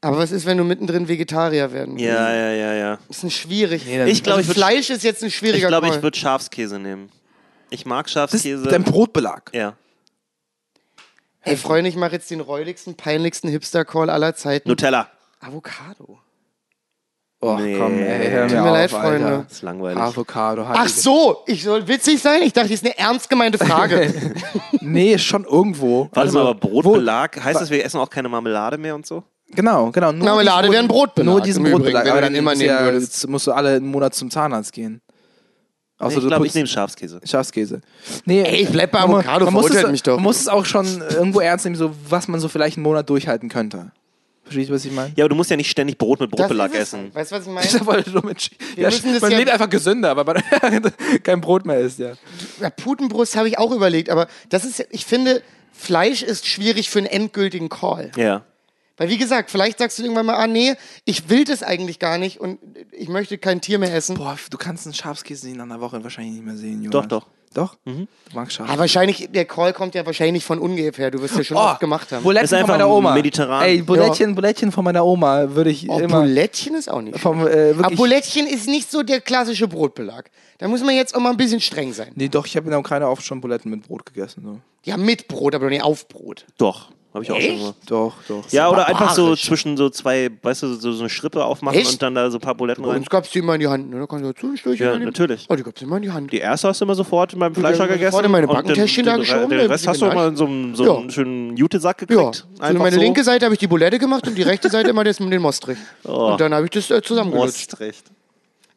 Aber was ist, wenn du mittendrin Vegetarier werden willst? ja, ja, ja, ja. Das ist ein schwierig. Nee, Ich glaube, also ich würde Fleisch ist jetzt ein ich, schwieriger glaub, Call. ich würd Schafskäse nehmen. Ich mag Das Schafskäse. ist dein Brotbelag. ja. Ey, Freunde, ich mache jetzt den räudigsten, peinlichsten Hipster-Call aller Zeiten. Nutella. Avocado. Oh, Nee. komm, ey, hör mir Tut mir auf, leid, Alter. Freunde. Das ist langweilig. Avocado. Ach so, ich soll witzig sein? Ich dachte, das ist eine ernst gemeinte Frage. Nee, schon irgendwo. Warte Also, mal, aber Brotbelag, heißt das, wir essen auch keine Marmelade mehr und so? Genau, genau. Nur Marmelade wäre ein Brotbelag Nur diesen Brotbelag. wenn du aber dann immer nehmen ja, würdest. musst du alle einen Monat zum Zahnarzt gehen. Außer ich du glaube, ich nehme Schafskäse. Schafskäse. Nee, Ey, ich bleib bei man Avocado, man muss verurteilt es, mich doch. Man muss es auch schon irgendwo ernst nehmen, so, was man so vielleicht einen Monat durchhalten könnte. Verstehst du, was ich meine? Ja, aber du musst ja nicht ständig Brot mit Brotbelag essen. Weißt du, was ich Ich meine? wollte nur mit ja, man ja- lebt einfach gesünder, weil man kein Brot mehr isst, ja. Ja, Putenbrust habe ich auch überlegt, aber das ist, ich finde, Fleisch ist schwierig für einen endgültigen Call. Ja. Weil wie gesagt, vielleicht sagst du irgendwann mal, ah nee, ich will das eigentlich gar nicht und ich möchte kein Tier mehr essen. Boah, du kannst einen Schafskäse in einer Woche wahrscheinlich nicht mehr sehen, Jonas. Doch, doch. Doch? Du magst Schaf. Aber wahrscheinlich, der Call kommt ja wahrscheinlich von ungefähr. Du wirst ja schon Oh, oft gemacht haben. Buletten Ist von meiner Oma. mediterran. Ey, Bulettchen, Bulettchen von meiner Oma würde ich Oh, immer Bulettchen ist auch nicht. schlecht. vom, äh, Aber Bulettchen ist nicht so der klassische Brotbelag. Da muss man jetzt auch mal ein bisschen streng sein. Nee, doch, ich habe in der Ukraine oft schon Buletten mit Brot gegessen. So. Ja, mit Brot, aber nicht auf Brot. Doch. Habe ich auch schon Echt? gemacht. Doch, doch. Ja, oder einfach so zwischen so zwei, weißt du, so, so eine Schrippe aufmachen Echt? und dann da so ein paar Buletten rein. uns gab es die immer in die Hand. Ne? Da kannst du dazu ein Stückchen Ja, natürlich. Oh, die gab es immer in die Hand. Die erste hast du immer sofort beim die Fleischer gegessen. sofort in meine und Backentäschchen da den, geschoben, den ein Rest hast du immer in so einem, so Ja. einen schönen Jutesack Ja, gekriegt. so Einfach meine so. linke Seite habe ich die Bulette gemacht und die rechte Seite immer das mit den Mostrich. Oh. Und dann habe ich das äh, zusammengelutscht. Most recht.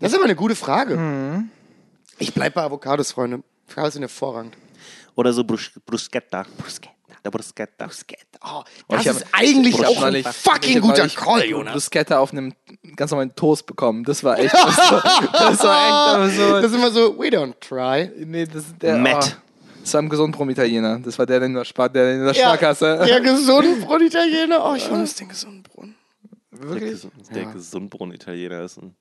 Das ist aber eine gute Frage. Mhm. Ich bleibe bei Avocados, Freunde. Avocados sind hervorragend. Oder so Brus Bruschetta. Bruschetta. Der Bruschetta. Oh, Oh, das ist eigentlich Bruschetta. auch ein fucking guter Call, Jonas. Bruschetta auf einem ganz normalen Toast bekommen. Das war echt. Das war, das war echt aber Das so. ist immer so, we don't try. Nee, das ist der. Matt. Oh, das war ein Gesundbrunnen-Italiener. Das war der, der in der, Spar der in der Sparkasse. der gesunde Brot-Italiener. Oh, ich vermisse den. Der, Wirklich? Der Gesundbrunnen-Italiener ist ein.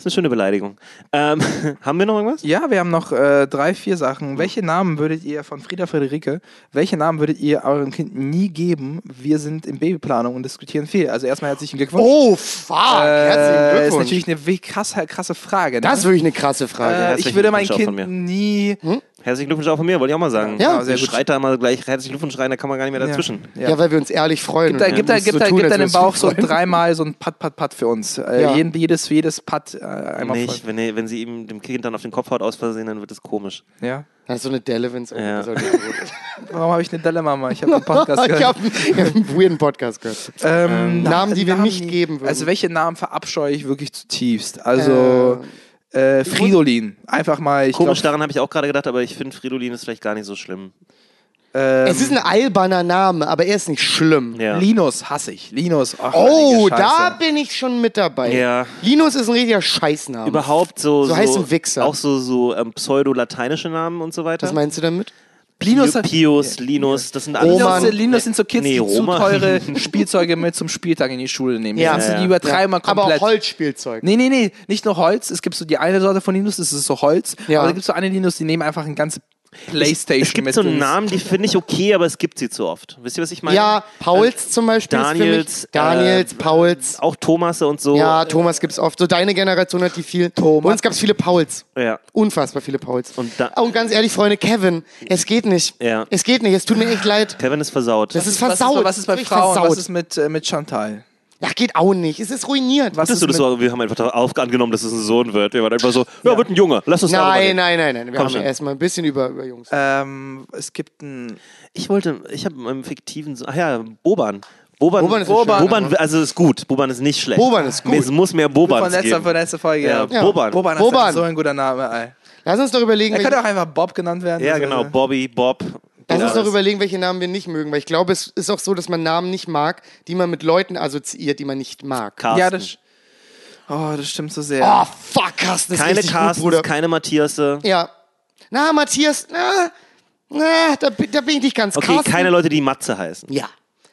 Das ist eine schöne Beleidigung. Ähm, haben wir noch irgendwas? Ja, wir haben noch äh, drei, vier Sachen. Welche Namen würdet ihr von Frieda Friederike, welche Namen würdet ihr eurem Kind nie geben? Wir sind in Babyplanung und diskutieren viel. Also erstmal herzlichen Glückwunsch. Oh, fuck. Herzlichen äh, ist Glückwunsch. natürlich eine krasse, krasse Frage. Ne? das ist wirklich eine krasse Frage. äh, ich Herzlichen würde mein Kind nie Herzlichen Glückwunsch auch von mir, wollte ich auch mal sagen. Ja. Ja, sehr gut. schreit da mal gleich herzlichen Glückwunsch rein, da kann man gar nicht mehr dazwischen. Ja. weil wir uns ehrlich freuen. Gib da, und gib da, uns gib so da, tun, gib als da in den würdest du Bauch so dreimal so ein Pat, Pat, Pat für uns. Äh, Ja. jedes, jedes Pat äh, einmal Nicht, voll. wenn, ihr- wenn sie ihm dem Kind dann auf den Kopf haut aus Versehen, dann wird es komisch. Ja. Das ist so eine Delle, wenn es Ja. Warum habe ich eine Delle, Mama? Ich habe einen Podcast Ich gehört. habe hab einen weirden Podcast gehört. Ähm, Namen, die wir nicht die- geben würden. Also welche Namen verabscheue ich wirklich zutiefst? Also äh, Fridolin. Einfach mal, ich Komisch, glaub, daran habe ich auch gerade gedacht, aber ich finde Fridolin ist vielleicht gar nicht so schlimm. ähm, es ist ein alberner Name, aber er ist nicht schlimm. Ja. Linus hasse ich. Linus. Ach, Oh, da bin ich schon mit dabei. Ja. Linus ist ein richtiger Scheißname. Überhaupt so. So heißt ein Wichser. Auch so, so ähm, pseudo-lateinische Namen und so weiter. Was meinst du damit? Linus, Pi- Pius, Linus, das sind alles. Linus, Roman. Linus sind so Kids, Nee, die zu teure Spielzeuge mit zum Spieltag in die Schule nehmen. Ja. Die, Ja, die ja. übertreiben mal Aber komplett. auch Holzspielzeug. Nee, nee, nee, nicht nur Holz. Es gibt so die eine Sorte von Linus, das ist so Holz. Ja. Aber da gibt es so eine Linus, die nehmen einfach ein ganzes Playstation Es gibt mit so Namen, die finde ich okay, aber es gibt sie zu oft. Wisst ihr, was ich meine? Ja, Pauls zum Beispiel. ist für Daniels, mich. Daniels, äh, Pauls. Auch Thomas und so. Ja, Thomas gibt's oft. So deine Generation hat die viel. Thomas. Bei uns gab's viele Pauls. Ja. Unfassbar viele Pauls. Und da- oh, und ganz ehrlich, Freunde, Kevin, es geht nicht. Ja. Es geht nicht. Es tut mir echt leid. Kevin ist versaut. Das ist was versaut. Ist, was ist bei Frauen? versaut. Was ist mit, äh, mit Chantal? Ja, geht auch nicht. Es ist ruiniert. Was das ist ist so, wir haben einfach darauf angenommen, dass es ein Sohn wird. Wir waren einfach so, ja, wird ein Junge. Lass uns darüber Nein, reden. nein, nein, nein. Wir Komm haben schon. erstmal ein bisschen über, über Jungs. Ähm, es gibt ein. Ich wollte, ich habe einen fiktiven, Sohn- ach ja, Boban. Boban, Boban ist Boban. schön. Boban, also ist gut. Boban ist nicht schlecht. Boban ist gut. Es muss mehr Von letzter, geben. von letzter Folge, Ja, ja. Boban. Boban ist Boban. so ein guter Name, ey. Lass uns doch überlegen, Er könnte auch einfach Bob genannt werden. Ja, Also, genau. Bobby, Bob. Lass uns doch das- überlegen, welche Namen wir nicht mögen. Weil ich glaube, es ist auch so, dass man Namen nicht mag, die man mit Leuten assoziiert, die man nicht mag. Carsten. Ja, das. Oh, das stimmt so sehr. Oh, fuck, Carsten ist keine richtig Carstens, gut, Bruder. keine Matthiasse. Ja. Na, Matthias, na, na da, bin- da bin ich nicht ganz. Okay, Carsten, keine Leute, die Matze heißen. Ja.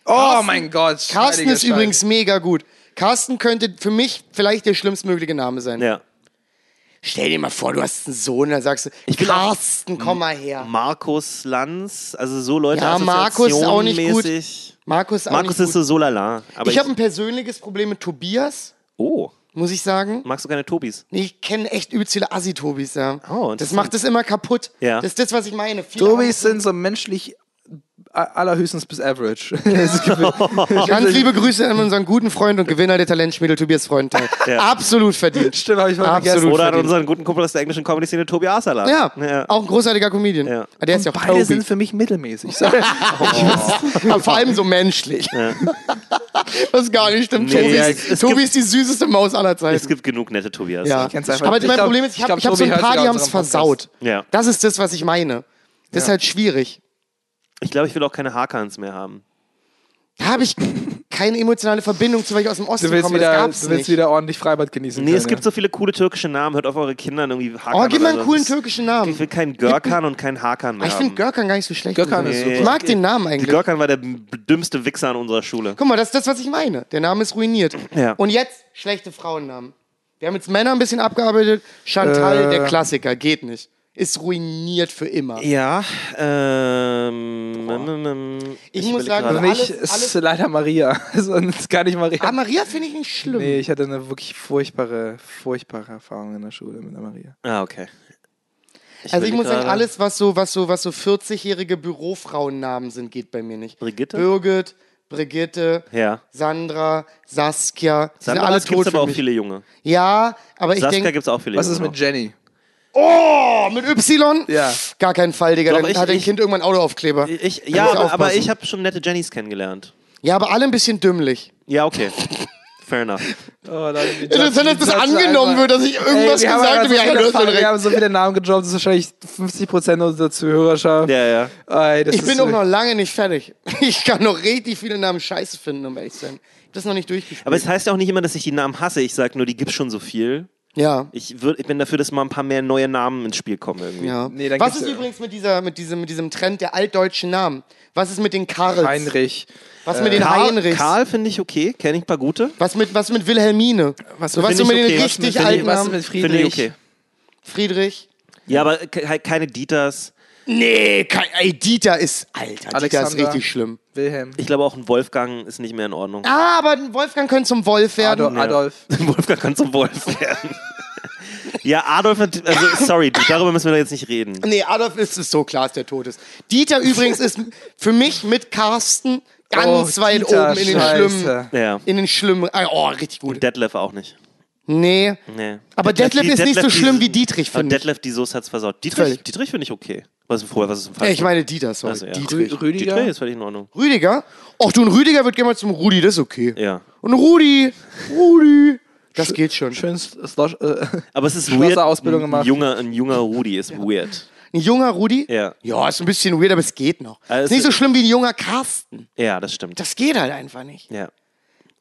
oh mein Gott. Carsten ist Scheiß. übrigens mega gut. Carsten könnte für mich vielleicht der schlimmstmögliche Name sein. Ja. Stell dir mal vor, du hast einen Sohn, dann sagst du, will auch- Carsten, komm mal her. Markus Lanz, also so Leute Ja, Markus ist auch nicht gut. Markus ist auch Markus nicht ist gut. so so lala. Aber Ich habe ein persönliches Problem mit Tobias, Oh, muss ich sagen. magst du keine Tobis? Nee, Ich kenne echt übelst viele Assi-Tobis, ja. Oh, das macht es immer kaputt. Ja. Das ist das, was ich meine. Viele Tobis sind so menschlich allerhöchstens bis average. Ganz liebe Grüße an unseren guten Freund und Gewinner der Talentschmiede Tobias Freundteil. Ja. Absolut verdient. Stimmt, habe ich mal Absolut. vergessen. Oder an unseren guten Kumpel aus der englischen Comedy-Szene, Tobi Asala. Ja, ja. auch ein großartiger Comedian. Ja. Der ist ja auch Beide Tobi. sind für mich mittelmäßig. So. Aber vor allem so menschlich. Was gar nicht stimmt. Nee, Tobi, ja, ist, Tobi ist die süßeste Maus aller Zeiten. Es gibt genug nette Tobias. Ja. Aber Ich mein glaub- Problem ist, ich habe hab so ein paar, die haben es versaut. Ja. Das ist das, was ich meine. Das ist halt schwierig. Ich glaube, ich will auch keine Hakans mehr haben. Da habe ich keine emotionale Verbindung zu, weil ich aus dem Osten Du willst, komme. Das wieder, gab's du willst nicht. wieder ordentlich Freibad genießen. Nee, können, es gibt so viele coole türkische Namen. Hört auf eure Kinder irgendwie Hakan. Oh, gib mal einen coolen Das türkischen Namen. Ich will keinen Görkan und keinen Hakan mehr Aber ich finde. Görkan gar nicht so schlecht. Görkan ist super. Ich mag den Namen Die eigentlich. Görkan war der dümmste Wichser an unserer Schule. Guck mal, das ist das, was ich meine. Der Name ist ruiniert. Ja. Und jetzt schlechte Frauennamen. Wir haben jetzt Männer ein bisschen abgearbeitet. Chantal, Äh. der Klassiker, geht nicht. Ist ruiniert für immer. Ja, ähm, ähm, ähm, Ich muss sagen. Für mich Alles- ist alles- leider Maria. Also, es ist gar nicht Maria. Ah, Maria finde ich nicht schlimm. Nee, ich hatte eine wirklich furchtbare, furchtbare Erfahrung in der Schule mit der Maria. Ah, okay. also ich muss sagen, alles, was so, was so, was so 40-jährige Bürofrauennamen sind, geht bei mir nicht. Brigitte? Birgit, Brigitte, Ja. Sandra, Saskia. Die sind Sandra, alle es gibt tot aber für auch mich. viele Junge. Ja, aber ich Saskia denke, gibt es auch viele Was Junge. ist mit. Jenny? Oh, mit Y? Ja. Gar keinen Fall, Digga. Doch, Dann ich- hat dein ich- Kind irgendwann Autoaufkleber. Ich, Da ja, muss aber, aber aufpassen. ich habe schon nette Jennys kennengelernt. Ja, aber alle ein bisschen dümmlich. Ja, okay. Fair enough. Oh, Leute, wie Interessant, dass das angenommen wird, dass ich irgendwas wir haben gesagt einfach habe. so Ja, viele, du hast schon wir recht. haben so viele Namen gedroppt, das ist wahrscheinlich 50% unserer Zuhörerschaft. Ja, ja. Ey, das Ich ist bin so- auch noch lange nicht fertig. Ich kann noch richtig viele Namen scheiße finden, um ehrlich zu sein. Ich hab das noch nicht durchgespielt. Aber es heißt ja auch nicht immer, dass ich die Namen hasse. Ich sage nur, die gibt schon so viel. Ja. Ich, würd, ich bin dafür, dass mal ein paar mehr neue Namen ins Spiel kommen irgendwie. ja. Nee, dann Was ist ja- übrigens mit, dieser, mit, diesem, mit diesem Trend der altdeutschen Namen? Was ist mit den Karls? Heinrich. Was mit den Karl, Heinrichs? Karl finde ich okay, kenne ich ein paar gute. Was mit, was mit Wilhelmine? Was so, was so ich mit den okay. richtig Was mit- alten was Namen? mit Finde Friedrich? ich okay. Friedrich? Ja, aber halt keine Dieters. Nee, kein, ey, Dieter ist, Alter, Dieter ist Alexander. richtig schlimm. Wilhelm. Ich glaube auch ein Wolfgang ist nicht mehr in Ordnung. Ah, aber ein Wolfgang könnte zum Wolf werden. Adolf. Adolf. Wolfgang kann zum Wolf werden. Ja, Adolf, also sorry, darüber müssen wir doch jetzt nicht reden. Nee, Adolf ist es so klar, dass der tot ist. Dieter übrigens ist für mich mit Carsten ganz Oh, weit Dieter, oben in den Scheiße. schlimmen. Ja. In den schlimmen. ah, Oh, richtig gut. Detlef auch nicht. Nee. Nee. Aber Detlef ist nicht so schlimm wie Dietrich, finde ich. Detlef, die Soße hat's versaut. Dietrich, Völlig. Dietrich finde ich okay. Was ist vorher, was ist im Ja, Fall? ich meine Dieter, sorry. Also, ja. Dietrich. Rü- Rüdiger? Dietrich ist völlig in Ordnung. Rüdiger? Ach du, ein Rüdiger wird gerne mal zum Rudi, das ist okay. Ja. Und Rudi, Rudi, das geht schon. Schön Slosh, äh, Aber es ist weird. Ausbildung ein, gemacht. junger, ein junger Rudi ist weird. Ein junger Rudi? Ja. Ja, ist ein bisschen weird, aber es geht noch. Also ist nicht so schlimm wie ein junger Carsten. Ja, das stimmt. Das geht halt einfach nicht. Ja.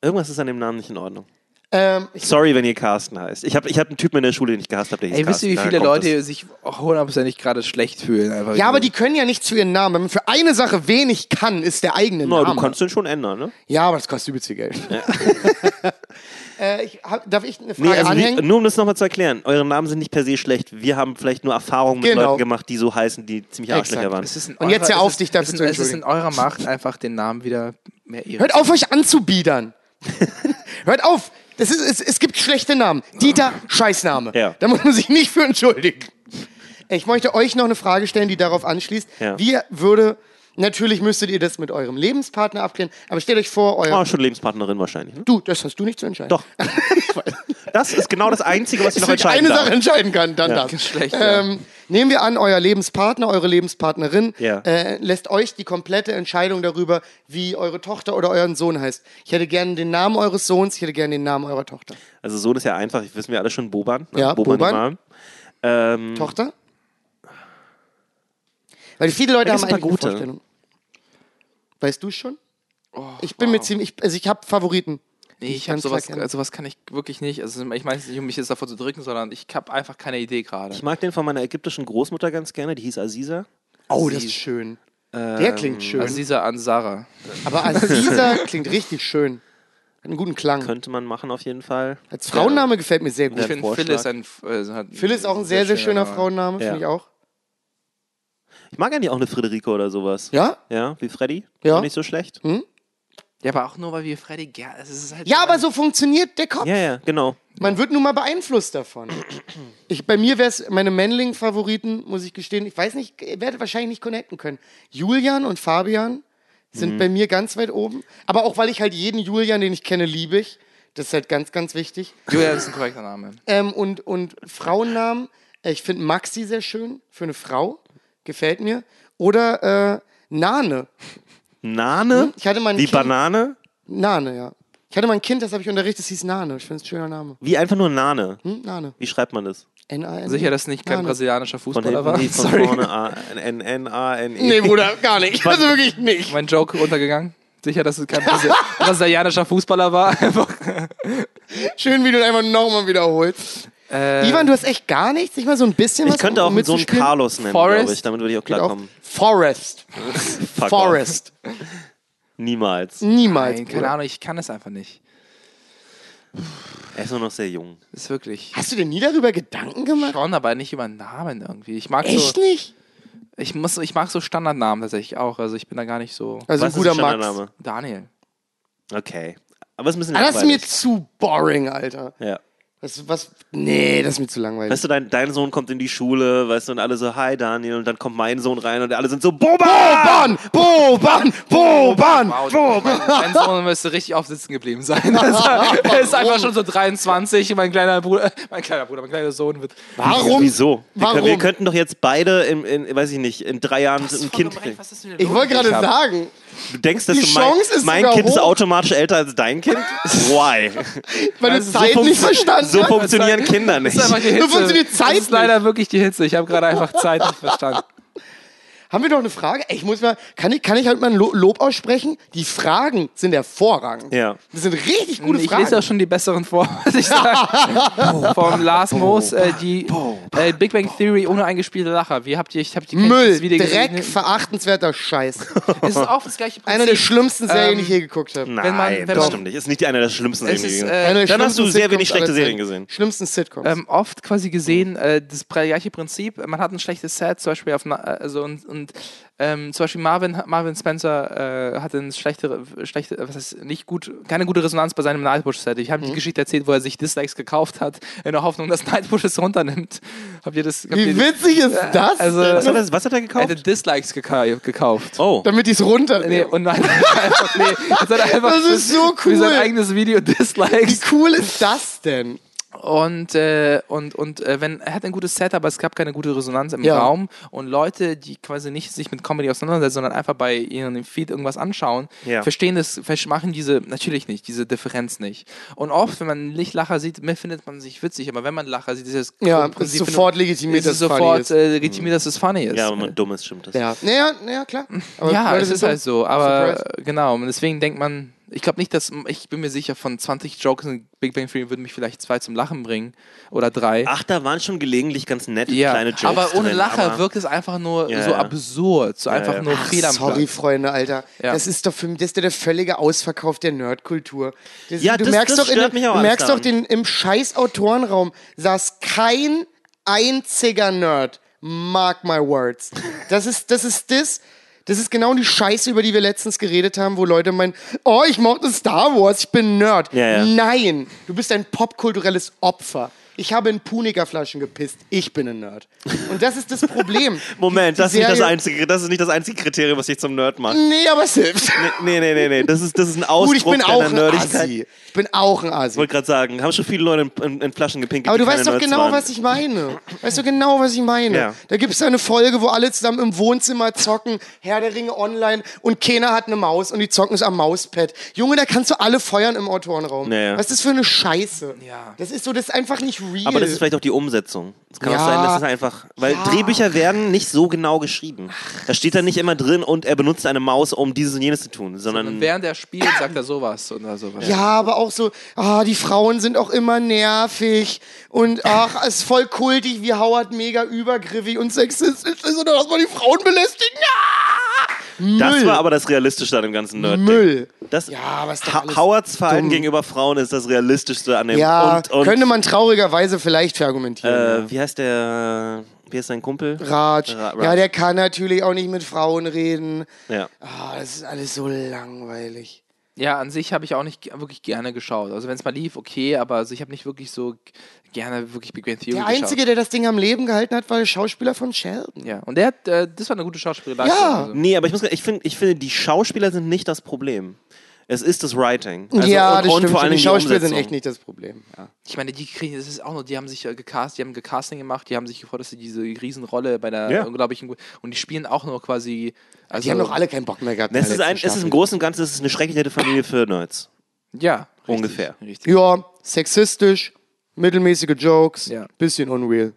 Irgendwas ist an dem Namen nicht in Ordnung. Ähm, ich, Sorry, wenn ihr Carsten heißt. Ich habe ich hab einen Typen in der Schule, den ich gehasst habe, der hieß Ey, wisst ihr, wie viele Leute das. sich hundertprozentig gerade schlecht fühlen? Einfach ja, aber die können ja nicht zu ihren Namen. Wenn man für eine Sache wenig kann, ist der eigene Na, Name. du kannst den schon ändern, ne? ja, aber das kostet übelst viel Geld. äh, ich, hab, darf ich eine Frage Nee, also wie, anhängen? nur um das nochmal zu erklären, eure Namen sind nicht per se schlecht. Wir haben vielleicht nur Erfahrungen mit Genau. Leuten gemacht, die so heißen, die ziemlich Arschlöcher waren. Und jetzt hör auf, dich dafür es ist- zu Es ist in eurer Macht, einfach den Namen wieder mehr Ehre. Hört auf, euch anzubiedern. Hört auf. Das ist, es, es gibt schlechte Namen. Dieter, Scheißname. Ja. Da muss man sich nicht für entschuldigen. Ich möchte euch noch eine Frage stellen, die darauf anschließt. Ja. Wie würde, natürlich müsstet ihr das mit eurem Lebenspartner abklären, aber stellt euch vor, euer... Oh, schon Lebenspartnerin wahrscheinlich. Ne? Du, das hast du nicht zu entscheiden. Doch. Das ist genau das Einzige, was ich noch Wenn ich entscheiden eine darf. Sache entscheiden kann, dann Ja. das. Geschlecht, ja. Ähm, nehmen wir an, euer Lebenspartner, eure Lebenspartnerin Ja. äh, lässt euch die komplette Entscheidung darüber, wie eure Tochter oder euren Sohn heißt. Ich hätte gerne den Namen eures Sohns, ich hätte gerne den Namen eurer Tochter. Also Sohn ist ja einfach, wissen wir alle schon, Boban. Ne? Ja, Boban. Imam. Ähm, Tochter? Weil viele Leute haben eine gute. Vorstellung. Weißt du schon? ich bin mir ziemlich, also ich habe Favoriten. Nee, ich habe sowas, klar kenne. sowas kann ich wirklich nicht. Also ich meine es nicht, um mich jetzt davor zu drücken, sondern ich habe einfach keine Idee gerade. ich mag den von meiner ägypteinen Großmutter ganz gerne, die hieß Aziza. Oh, das ist schön. Der klingt schön. Also dieser Ansara. Aber Aziza klingt richtig schön. Hat einen guten Klang. Könnte man machen auf jeden Fall. Als Frauenname gefällt mir sehr gut. Ich finde Vorschlag. Phyllis ein. Äh, hat Phil ist auch ein sehr, sehr schöner Name. Frauenname, Ja. finde ich auch. Ich mag eigentlich auch eine Friederike oder sowas. Ja? Ja, wie Freddy. Ja. Auch nicht so schlecht. Ja, aber auch nur, weil wir Freddy gerne. Es ist halt Ja, aber so funktioniert der Kopf. Ja, ja, genau. Man wird nun mal beeinflusst davon. Ich, bei mir wäre es meine Männling-Favoriten, muss ich gestehen. Ich weiß nicht, ihr werdet wahrscheinlich nicht connecten können. Julian und Fabian sind Mhm. bei mir ganz weit oben. Aber auch, weil ich halt jeden Julian, den ich kenne, liebe ich. Das ist halt ganz, ganz wichtig. Julia ist ein korrekter Name. Ähm, und, und Frauennamen, äh, ich finde Maxi sehr schön für eine Frau. Gefällt mir. Oder äh, Nane. Nane? Ich hatte mal ein Wie Kind- Banane? Nane, ja. Ich hatte mal ein Kind, das habe ich unterrichtet, das hieß Nane. Ich finde es ein schöner Name. Wie einfach nur Nane. Hm? Nane. Wie schreibt man das? N-A-N. Sicher, dass nicht kein Nane. brasilianischer Fußballer war? von Sorry. vorne A, N, N, A, N, E. Nee, Bruder, gar nicht. Also wirklich nicht. Mein Joke untergegangen. Sicher, dass es kein Brasi- brasilianischer Fußballer war. Schön, wie du einfach nochmal wiederholst. Äh, Ivan, du hast echt gar nichts? Nicht mal so ein bisschen was? Ich könnte um auch so einen? Carlos nennen, glaube ich. Damit würde ich auch klarkommen. Forest. Fuck Forest. Niemals. Niemals. Nein, keine. Ahnung, ich kann es einfach nicht. Er ist nur noch sehr jung. ist wirklich. Hast du dir nie darüber Gedanken gemacht? Schon, aber nicht über Namen irgendwie. Ich mag Echt so. nicht? Ich muss, ich mag so Standardnamen tatsächlich auch. Also ich bin da gar nicht so. Also Was ein guter Max. Name? Daniel. Okay. Aber es ist ein bisschen Ah, das ist mir zu boring, Alter. Ja. Was, was, nee, das ist mir zu langweilig. Weißt du, dein, dein Sohn kommt in die Schule, weißt du, und alle so, hi Daniel, und dann kommt mein Sohn rein und alle sind so, Boba! Boban! Boban! Boban! Wow, mein, mein Sohn müsste richtig auf Sitzen geblieben sein. Also, er ist einfach schon so 23. Mein kleiner Bruder, mein kleiner Bruder, mein kleiner Sohn wird. Warum? Wieso? Wir, Warum? wir könnten doch jetzt beide, in, in, weiß ich nicht, in drei Jahren ein Kind kriegen. Ich wollte gerade sagen, Du denkst, dass Die du mein, ist mein sogar Kind ist hoch. automatisch älter als dein Kind? Why? weil du Also so Zeit nicht funktio- verstanden So hast. funktionieren Kinder nicht. Das ist einfach die Hitze. funktioniert Zeit Das ist leider wirklich die Hitze. Ich habe gerade einfach Zeit nicht verstanden. Haben wir doch eine Frage? Ey, Ich muss mal, kann ich, kann ich halt mal ein Lo- Lob aussprechen? Die Fragen sind hervorragend. Ja. Das sind richtig gute Ich Fragen. lese auch schon die besseren vor, was ich sage. Vom Lars Moos, äh, die äh, Big Bang Theory ohne eingespielte Lacher. Wie habt ihr, ich hab die Müll, Video Dreck, gesehen. verachtenswerter Scheiß. Es ist auch das gleiche Prinzip. Einer der schlimmsten Serien, Ähm, die ich je geguckt habe. Nein, Wenn man- wenn das man- stimmt nicht. Ist nicht die eine der schlimmsten Serien, die ich äh, Einer Dann hast du sehr wenig schlechte Serien gesehen. Schlimmsten Sitcoms. ähm, oft quasi gesehen, äh, das gleiche Prinzip. Man hat ein schlechtes Set, zum Beispiel auf einer, also und, und ähm, zum Beispiel Marvin, Marvin Spencer äh, hatte eine schlechte, schlechte, was heißt, nicht gut, keine gute Resonanz bei seinem Nightbush-Set. Ich habe Mhm. die Geschichte erzählt, wo er sich Dislikes gekauft hat, in der Hoffnung, dass Nightbush es runternimmt. Habt ihr das? Habt Wie ihr, witzig ist das? also-? Was hat er, was hat er er gekauft? hatte Dislikes geka gekauft. Oh. Damit die es runter. Nee, und nein, einfach, nee, das hat er einfach Das ist so für sein cool. eigenes Video Wie Dislikes. cool ist das denn? Und, äh, und, und äh, wenn, er hat ein gutes Set, aber es gab keine gute Resonanz im Ja. Raum. Und Leute, die quasi nicht sich mit Comedy auseinandersetzen, sondern einfach bei ihrem Feed irgendwas anschauen, Ja. verstehen das, machen diese, natürlich nicht, diese Differenz nicht. Und oft, wenn man nicht Lacher sieht, mir findet man sich witzig, aber wenn man Lacher sieht, ist es Ja, im Prinzip ist sofort nur- legitimiert, ist dass es funny sofort ist. äh, legitimiert, dass es funny ist. Ja, wenn man dumm ist, stimmt das. Ja, naja, naja klar. Aber ja, es ist halt so, aber Surprise. genau, und deswegen denkt man, ich glaube nicht, dass, ich bin mir sicher, von 20 Jokes in Big Bang Theory würden mich vielleicht zwei zum Lachen bringen oder drei. Ach, da waren schon gelegentlich ganz nette ja, kleine Jokes aber ohne drin, Lacher aber wirkt es einfach nur Ja, so ja. absurd, so einfach ja. nur Ach, am sorry, Platz. Freunde, Alter. Ja. Das ist doch für mich, das ist doch der völlige Ausverkauf der Nerdkultur. Das, Ja, du das- merkst das doch, in, stört mich auch du merkst doch den, im scheiß Autorenraum saß kein einziger Nerd. Mark my words. Das ist, das ist das. Das ist genau die Scheiße, über die wir letztens geredet haben, wo Leute meinen, oh, ich mochte Star Wars, ich bin Nerd. Ja, ja. Nein, du bist ein popkulturelles Opfer. Ich habe in Punika-Flaschen gepisst. Ich bin ein Nerd. Und das ist das Problem. Moment, Die- die das ist, nicht das, einzige, das ist nicht das einzige Kriterium, was dich zum Nerd macht. Nee, aber es hilft. Nee, nee, nee, nee. Das ist, das ist ein Ausdruck Gut, ich bin auch ein Nerdigkeit. Asi. Ich bin auch ein Ich Asi. wollte gerade sagen, haben schon viele Leute in, in, in Flaschen gepinkelt. Aber du weißt doch Nerds genau, waren. was ich meine. Weißt du genau, was ich meine? Ja. Da gibt es eine Folge, wo alle zusammen im Wohnzimmer zocken, Herr der Ringe online und keiner hat eine Maus und die zocken es am Mauspad. Junge, da kannst du alle feuern im Autorenraum. Ja, ja. Was ist das für eine Scheiße? Ja. Das ist so, das ist einfach nicht real. Aber das ist vielleicht auch die Umsetzung. Es kann Ja. auch sein, dass es einfach. Weil Ja. Drehbücher werden nicht so genau geschrieben. Da steht dann nicht immer drin und er benutzt eine Maus, um dieses und jenes zu tun, sondern. Und während er spielt, sagt er sowas oder sowas. Ja, aber auch so, ah, die Frauen sind auch immer nervig und ach, es ist voll kultig, wie Howard mega übergriffig und sexistisch ist und dass man die Frauen belästigen. Ah! Müll. das war aber das Realistischste an dem ganzen nerd Müll. Das, Ja, aber ist doch Ha Howards Verhalten dumm. gegenüber Frauen ist das Realistischste an dem. Ja, und, und, könnte man traurigerweise vielleicht verargumentieren. äh, wie heißt der. Wie heißt sein Kumpel? Raj. Ra- Raj. Ja, der kann natürlich auch nicht mit Frauen reden. Ja. Ah, das ist alles so langweilig. Ja, an sich habe ich auch nicht wirklich gerne geschaut. Also wenn es mal lief, okay, aber also ich habe nicht wirklich so gerne wirklich Big Bang Theory Der geschaut. Einzige, der das Ding am Leben gehalten hat, war der Schauspieler von Sheldon. Ja, und der hat, äh, das war eine gute Schauspielerin. Ja. Also. Nee, aber ich muss ich finde, ich finde, die Schauspieler sind nicht das Problem. Es ist das Writing. Also, ja, und, das und stimmt. vor allem Die Schauspieler sind echt nicht das Problem. Ja. Ich meine, die kriegen, das ist auch noch, die haben sich äh, gecast, die haben Casting gemacht, die haben sich gefreut, dass sie diese Riesenrolle bei der Ja. unglaublichen, und die spielen auch nur quasi, also, Die haben doch alle keinen Bock mehr gehabt. Es ist, ein, es ist im. Großen und Ganzen es ist eine schrecklich nette Familie für Nerds. ja, richtig, Ungefähr. Richtig. Ja, sexistisch, mittelmäßige Jokes, Ja. bisschen unreal.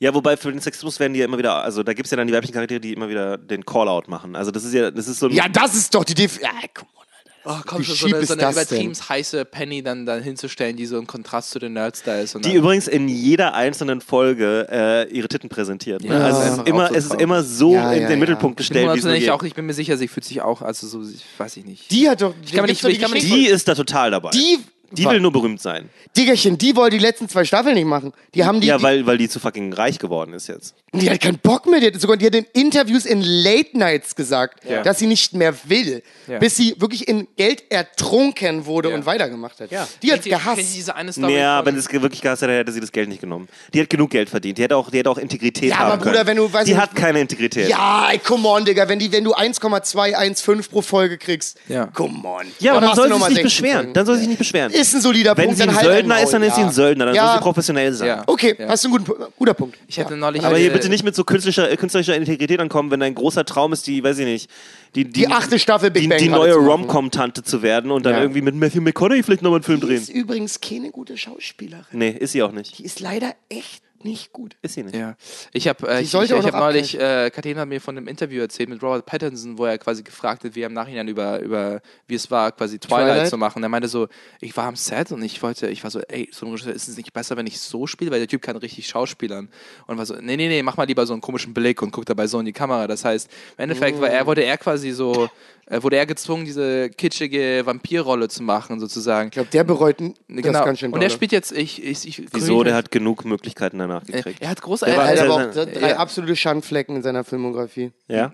Ja, wobei für den Sexismus werden die ja immer wieder, also da gibt es ja dann die weiblichen Charaktere, die immer wieder den Call-out machen. Also das ist ja, das ist so ein. Ja, das ist doch die Def Ja, come on. Oh, komm Wie schon, so eine, so eine übertrieben heiße Penny dann, dann hinzustellen, die so im Kontrast zu den Nerds da ist. Und Die übrigens in jeder einzelnen Folge äh, ihre Titten präsentiert. Ne? Ja, also es ist immer, es ist immer so Ja, in ja, den ja. Mittelpunkt ich, gestellt, nur bin geht. auch, ich bin mir sicher, sie fühlt sich auch, also so, ich weiß ich nicht. Die hat doch. kann mir nicht- ich kann mir nicht- Die ist da total dabei. Die. Die will nur berühmt sein. Diggerchen, die wollte die letzten zwei Staffeln nicht machen. Die haben die. ja, die, weil, weil die zu fucking reich geworden ist jetzt. die hat keinen Bock mehr. Die hat sogar die hat in Interviews in Late Nights gesagt, Ja. dass sie nicht mehr will. Ja. Bis sie wirklich in Geld ertrunken wurde Ja. und weitergemacht hat. Ja. Die hat gehasst. diese eine Story Ja, wenn es wirklich gehasst hätte, hätte sie das Geld nicht genommen. Die hat genug Geld verdient. Die hätte auch, die hätte auch Integrität Ja, haben aber Bruder, können. wenn du- weiß die nicht- hat keine Integrität. Ja, ey, come on, Digga. Wenn, die, wenn du 1,215 pro Folge kriegst, Ja. come on. Ja, aber dann soll sie sich nicht 16 beschweren. Dann soll sie sich nicht beschweren. Ist ein solider Wenn Punkt. sie ein halt Söldner ist, dann ist sie ein. Söldner. Dann ja. soll sie professionell sein. Ja. Okay, Ja. hast du einen guten, guter Punkt. Ich hatte neulich. Aber hier äh, bitte nicht mit so künstlerischer, künstlerischer Integrität ankommen, wenn dein großer Traum ist, die, weiß ich nicht, die, die, Die achte Staffel Big die, Bang die neue zu machen. Rom-Com-Tante zu werden und dann Ja. irgendwie mit Matthew McConaughey vielleicht nochmal einen Film Die drehen. ist übrigens keine gute Schauspielerin. Nee, ist sie auch nicht. Die ist leider echt nicht gut. Ist sie nicht. Ja, ich habe äh, ich, sollte ich, auch ich noch hab neulich, äh, Kathleen hat mir von einem Interview erzählt mit Robert Pattinson, wo er quasi gefragt hat, wie er im Nachhinein über, über wie es war, quasi Twilight, Twilight? zu machen. Er meinte so, ich war am Set und ich wollte, ich war so, ey, so ein Regisseur, ist es nicht besser, wenn ich so spiele, weil der Typ kann richtig schauspielern. Und war so, nee, nee, nee, mach mal lieber so einen komischen Blick und guck dabei so in die Kamera. Das heißt, im Endeffekt war er, wurde er quasi so, äh, wurde er gezwungen, diese kitschige Vampirrolle zu machen, sozusagen. Ich glaube, der bereut n- das genau. ganz schön und er dolle. spielt jetzt, ich, ich, ich Wieso? Der hat genug Möglichkeiten, danach nachgekriegt. Er hat große. Er hat äh, aber auch drei ja. absolute Schandflecken in seiner Filmografie. Ja?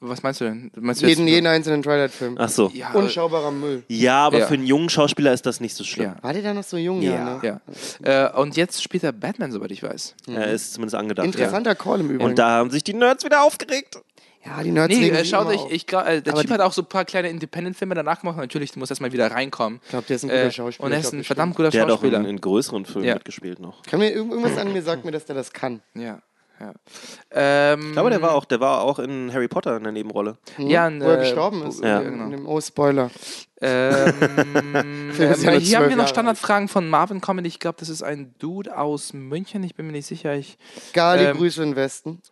was meinst du denn? Meinst du Jeden, jetzt- jeden einzelnen Twilight-Film. Ach so. Ja, Unschaubarer Müll. Ja, aber Ja. für einen jungen Schauspieler ist das nicht so schlimm. Ja. War der da noch so jung? Ja. ne? ja. Äh, und jetzt spielt er Batman, soweit ich weiß. Er ist zumindest angedacht. Interessanter Call im Übrigen. Und da haben sich die Nerds wieder aufgeregt. Ja, die Nerds Nee, legen äh, schaut euch, auf. ich glaub, äh, der Aber Typ die- hat auch so ein paar kleine Independent-Filme danach gemacht. Natürlich, du musst erstmal wieder reinkommen. Ich glaube, der ist ein guter Äh, Schauspieler. und er ist ein verdammt guter Der hat auch Schauspieler. in, in größeren Filmen Ja. mitgespielt noch. Kann mir irgendwas an mir sagt mir, dass der das kann. Ja. ja. Ähm, Ich glaube, der war auch, der war auch in Harry Potter in der Nebenrolle. Ja, ein, Wo er äh, gestorben ist. ja. in, genau. in dem, oh, Spoiler. Ähm, äh, hier haben wir noch Standardfragen von Marvin Comedy. Ich glaube, das ist ein Dude aus München. Ich bin mir nicht sicher. Ich, Gali, Ähm, Grüße in Westen.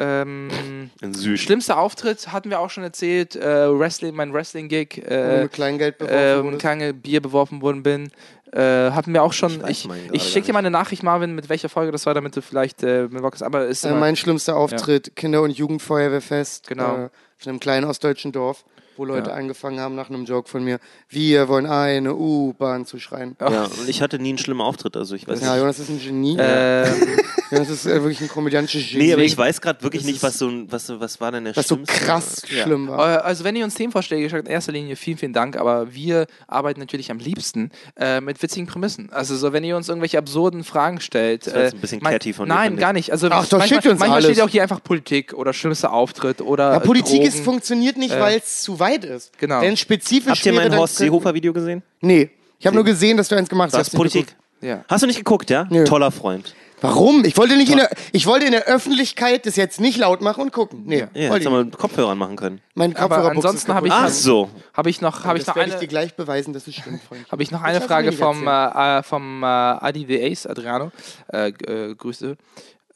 Ähm, In Süd. schlimmster Auftritt hatten wir auch schon erzählt. Äh, Wrestling, mein Wrestling-Gig. Äh, mit Kleingeld beworfen äh, kleine Bier beworfen worden bin. Äh, hatten wir auch schon. Ich Ich, ich, schicke dir mal eine Nachricht, Marvin, mit welcher Folge das war, damit du vielleicht äh, mit Bock hast. Aber ist Äh, mein schlimmster Auftritt, Kinder- und Jugendfeuerwehrfest. Genau. Äh, von einem kleinen ostdeutschen Dorf, wo Leute Ja. angefangen haben nach einem Joke von mir. Wir wollen eine U-Bahn zu schreien. Ja, und ich hatte nie einen schlimmen Auftritt, also ich weiß Ja, nicht. Jonas ist ein Genie. ähm, Jonas ist äh, wirklich ein komödiantisches Genie. Nee, aber ich weiß gerade wirklich Das nicht, ist- was so ein- was, so- was war denn der was so krass Ja. schlimm war. Äh, Also wenn ihr uns Themenvorschläge schickt, in erster Linie vielen, vielen Dank, aber wir arbeiten natürlich am liebsten äh, mit witzigen Prämissen. Also so, wenn ihr uns irgendwelche absurden Fragen stellt. jetzt äh, ein bisschen mein- catty von dir, Nein, gar nicht. Also Ach, doch, manchmal, schickt uns manchmal alles. steht auch hier einfach Politik oder schlimmster Auftritt oder Ja, Politik Drogen. ist, funktioniert nicht, Äh, weil es zu weit ist. genau. Wenn spezifisch Habt ihr mein Horst könnten- Seehofer Video gesehen? Nee. Ich habe nur gesehen, dass du eins gemacht hast. Was? Ich hab's nicht Politik? Ja. Hast du nicht geguckt, ja? Nö. Toller Freund. Warum? Ich wollte nicht in der, ich wollte in der Öffentlichkeit das jetzt nicht laut machen und gucken. Nee, Ja, wollte hättest ich du mal nicht. mit Kopfhörern machen können. Mein Aber Kopfhörerbuchs ansonsten ist habe ich-. Ach so. Habe ich noch, habe ich das noch werde ich eine, dir gleich beweisen, dass es stimmt, Freund. habe ich noch Das eine du Frage mir nicht vom, äh, äh, vom äh, Adi the Ace, Adriano. Äh, g- äh, Grüße.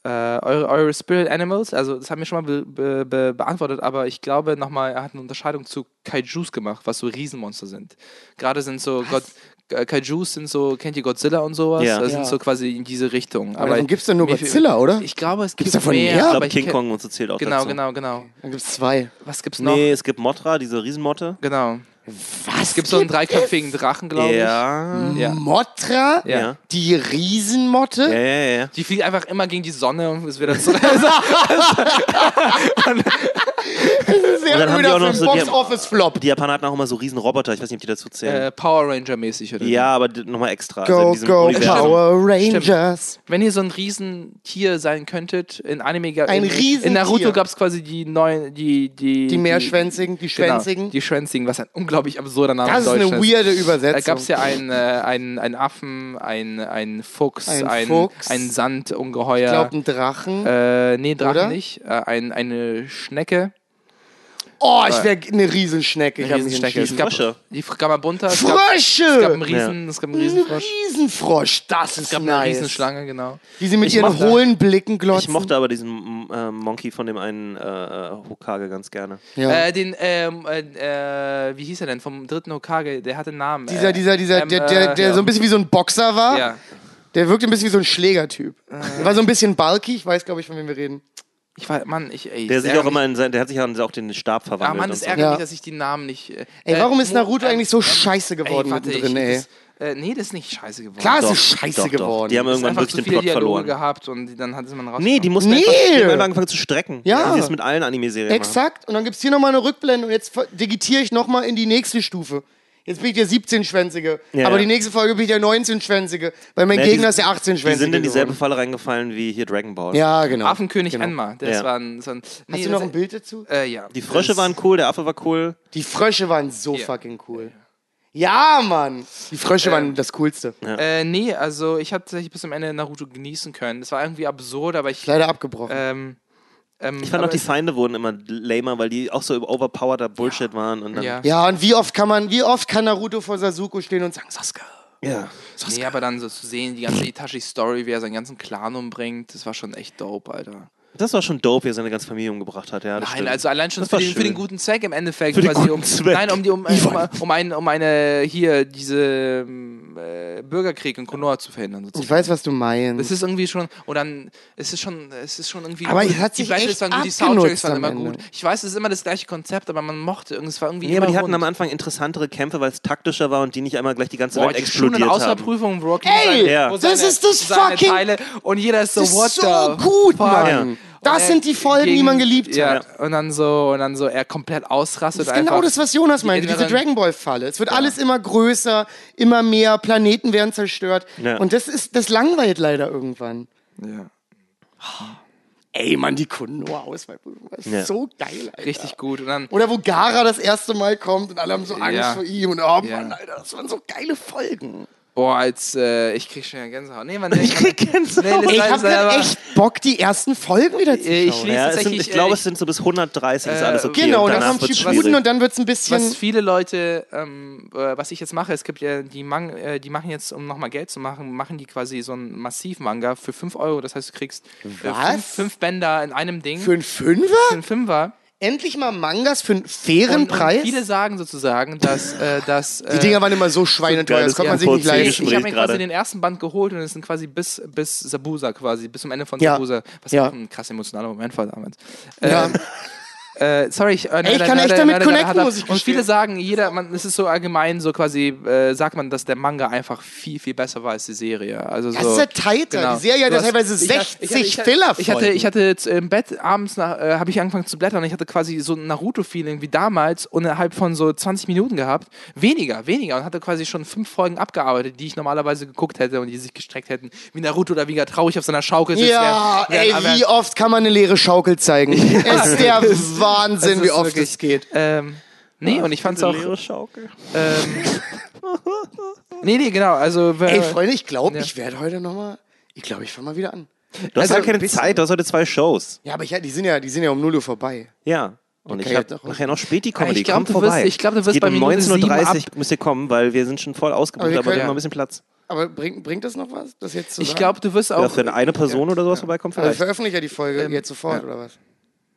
Äh, eure, eure Spirit Animals, also das haben wir schon mal be be be beantwortet, aber ich glaube nochmal, er hat eine Unterscheidung zu Kaijus gemacht, was so Riesenmonster sind. Gerade sind so God, äh, Kaijus sind so, kennt ihr Godzilla und sowas? Ja. Das sind Ja. so quasi in diese Richtung. Aber gibt es dann nur Godzilla, oder? Ich glaube, es Gibt's gibt davon mehr. mehr? Ich glaube, King Kong und so zählt auch Genau, dazu. genau, genau. Dann gibt es zwei. Was gibt's noch? Nee, es gibt Mothra, diese Riesenmotte. Genau. Was? Es gibt so einen dreiköpfigen Drachen, glaube ich. Ja. Ja. Motra? Ja. Die Riesenmotte? Ja, ja, ja. Die fliegt einfach immer gegen die Sonne und ist wieder zurück. Sehr Und dann haben die auch noch so- die haben- Box-Office-Flop. Die Japaner hatten auch immer so riesen Roboter, ich weiß nicht, ob die dazu zählen. äh, Power Ranger mäßig oder ja, aber nochmal extra. also in Go, diesem go, Universum. Power Rangers. Wenn ihr so ein Riesentier sein könntet, in Anime Ein in, Riesentier. in Naruto gab es quasi die neuen, die die Die Meerschwänzigen, die genau, Schwänzigen. die Schwänzigen, was ein unglaublich absurder Name das ist in eine weirde Da Übersetzung. gab es ja einen, äh, einen, einen Affen, einen, einen Fuchs, Ein einen, Fuchs. einen ich Sandungeheuer. glaube, ein Drachen. äh, nee, Drachen Oder? nicht. Äh, ein, eine Schnecke. Oh, ich wäre eine Riesenschnecke. Ich Eine habe mich Riesenschnecke. entschieden. Es gab, Frösche. die Gamabunta. Es gab, es gab einen Frösche! Riesen, es gab einen Ein Riesenfrosch. Riesenfrosch, das Es ist gab eine nice. Riesenschlange, genau. Die sie mit Ich ihren mochte- hohlen Blicken glotzen. Ich mochte aber diesen äh, Monkey von dem einen äh, Hokage ganz gerne. ja. Äh, den, ähm, äh, äh, wie hieß er denn? Vom dritten Hokage, der hatte einen Namen. dieser, äh, dieser, dieser, ähm, der, der, äh, der ja. so ein bisschen wie so ein Boxer war. Ja. Der wirkte ein bisschen wie so ein Schlägertyp. Der war so ein bisschen bulky. Ich weiß, glaube ich, von wem wir reden. Ich war, Mann, ich, ey. Der sich auch immer in sein, der hat sich auch den Stab Ah, verwandelt. Mann, und das so. ärgert Ja. mich, dass ich die Namen nicht. Äh, Ey, warum äh, ist Naruto Mo- eigentlich so scheiße geworden ey, warte, mittendrin, ich, ey? Das, äh, nee, das ist nicht scheiße geworden. Klar, es Doch, ist scheiße doch, doch. geworden. Die haben Es irgendwann wirklich den Plot Dialoge verloren. gehabt und die- dann hat man raus. Nee, die mussten Nee. einfach, die haben angefangen zu strecken. Ja. Wie sie es mit allen Anime-Serien machen. Exakt. Und dann gibt es hier nochmal eine Rückblende und jetzt digitiere ich nochmal in die nächste Stufe. Jetzt bin ich der 17-Schwänzige. Ja, aber ja. die nächste Folge bin ich der 19-Schwänzige. Weil mein Ja, Gegner die- ist der 18-Schwänzige. Die sind in dieselbe geworden. Falle reingefallen wie hier Dragon Ball. Ja, genau. Affenkönig genau. Enma. Das Ja. war ein, so ein. Nee, Hast du noch ein Bild dazu? Äh, ja. Die Frösche Das- waren cool, der Affe war cool. Die Frösche waren so Ja. fucking cool. Ja, Mann. Die Frösche waren das Coolste. Äh, nee, also ich habe tatsächlich bis zum Ende Naruto genießen können. Das war irgendwie absurd, aber ich. Leider abgebrochen. Ähm, ähm, Ich fand auch die Feinde wurden immer lamer, weil die auch so overpowerter Bullshit waren. Und dann, Ja. ja, und wie oft kann man, wie oft kann Naruto vor Sasuke stehen und sagen, Sasuke. ja. Nee, aber dann so zu sehen, die ganze Itachi-Story, wie er seinen ganzen Clan umbringt, das war schon echt dope, Alter. Das war schon dope, wie er seine ganze Familie umgebracht hat. Ja, das Nein, stimmt. also allein schon Das für war den, für den guten Zweck im Endeffekt. Für den quasi guten um, Zweck. Nein, um, die, um, um, um, ein, um eine, hier, diese, ähm, äh, Bürgerkrieg in Konoha zu verhindern. Ich Sozusagen. weiß, was du meinst. Es ist irgendwie schon, oder ein- es ist schon, es ist schon irgendwie. Aber gut. es hat die sich Battles echt waren gut, die Soundtracks waren immer gut. Ich weiß, es ist immer das gleiche Konzept, aber man mochte irgendwie, es war irgendwie Nee, aber die hatten rund. am Anfang interessantere Kämpfe, weil es taktischer war und die nicht einmal gleich die ganze Boah, Welt die explodiert haben. Außerprüfung, Rocky Ey, seine, Ja. das ist das fucking- Teile und jeder ist so, Das ist what so the gut, fuck? Mann. Das Und sind er die Folgen, die gegen- man geliebt ja, hat. Und dann so, und dann so, er komplett ausrastet Das ist genau das, was Jonas die meinte, diese inneren- Dragon Ball Falle. Es wird alles immer größer, immer mehr, Planeten werden zerstört. Ja. Und das ist, das langweilt leider irgendwann. Ja. Ey, Mann, die Konoha-Auswahlprüfung war Ja. so geil, Alter. Richtig gut. Und dann, Oder wo Gara das erste Mal kommt und alle haben so Angst Ja. vor ihm. Und oh Ja. Mann, Alter, das waren so geile Folgen. Boah, als, äh, ich krieg schon ja Gänsehaut. Nee, man, ich krieg Gänsehaut. Nee, ich hab grad echt Bock, die ersten Folgen wieder zu Ich schauen. lese Ja, es sind, ich glaube, äh, es sind so bis 130 ist äh, alles okay. genau, und dann kommt schwierig. und dann wird's ein bisschen... was viele Leute, ähm, äh, was ich jetzt mache, es gibt ja die, Mang äh, die machen jetzt, um nochmal Geld zu machen, machen die quasi so einen Massiv-Manga für 5 Euro. Das heißt, du kriegst äh, Was? fünf, fünf Bänder in einem Ding. Für einen Fünfer? für einen Fünfer. Endlich mal Mangas für einen fairen Und, Preis? und viele sagen sozusagen, dass, äh, dass die Dinger waren immer so schweineteuer, das konnte man sich nicht leisten. ich, ich habe mir quasi gerade. den ersten Band geholt und es sind quasi bis, bis Sabusa quasi, bis zum Ende von Ja. Sabusa. Was Ja. auch ein krass emotionaler Moment war damals. Ja. Äh, sorry, ich, äh, Ey, ich kann echt damit connecten, muss ich Und gestehen. viele sagen, jeder, man, es ist so allgemein, so quasi, äh, sagt man, dass der Manga einfach viel, viel besser war als die Serie. Also so, Das ist ja tighter. Genau. Die Serie hat ja teilweise ich hab- 60 ich hatte- ich hatte- Filler ich hatte, ich hatte jetzt im Bett abends nach, äh, habe ich angefangen zu blättern und ich hatte quasi so ein Naruto-Feeling wie damals und innerhalb von so 20 Minuten gehabt. Weniger, weniger und hatte quasi schon fünf Folgen abgearbeitet, die ich normalerweise geguckt hätte und die sich gestreckt hätten. Wie Naruto oder wie traurig auf seiner Schaukel sitzt. Ja, während- ey, während- wie oft kann man eine leere Schaukel zeigen? ist der Wahnsinn, wie oft es geht. Ähm, nee, und ich fand's auch. Leere Schaukel. Ähm, nee, nee, genau. Also, Ey, Freunde, ich glaube, Ja. ich werde heute nochmal. Ich glaube, ich fange mal wieder an. Du hast Also, halt keine bisschen- Zeit, du hast heute zwei Shows. Ja, aber ich, die, sind ja, die sind ja um 0 Uhr vorbei. Ja. Und Okay, ich habe noch- nachher noch Späti-Comedy. Ich glaub, Kommt du wirst- vorbei. ich glaub, du wirst bei um Minute 19.30 sieben Uhr müsst ihr kommen, weil wir sind schon voll ausgebucht, Aber wir aber, wir haben noch ein bisschen Platz. Aber bringt, bringt das noch was, das jetzt zu ich glaube, du wirst auch. Ja, für eine Person oder sowas vorbeikommt Also ich vielleicht. veröffentliche ja die Folge jetzt sofort, oder was?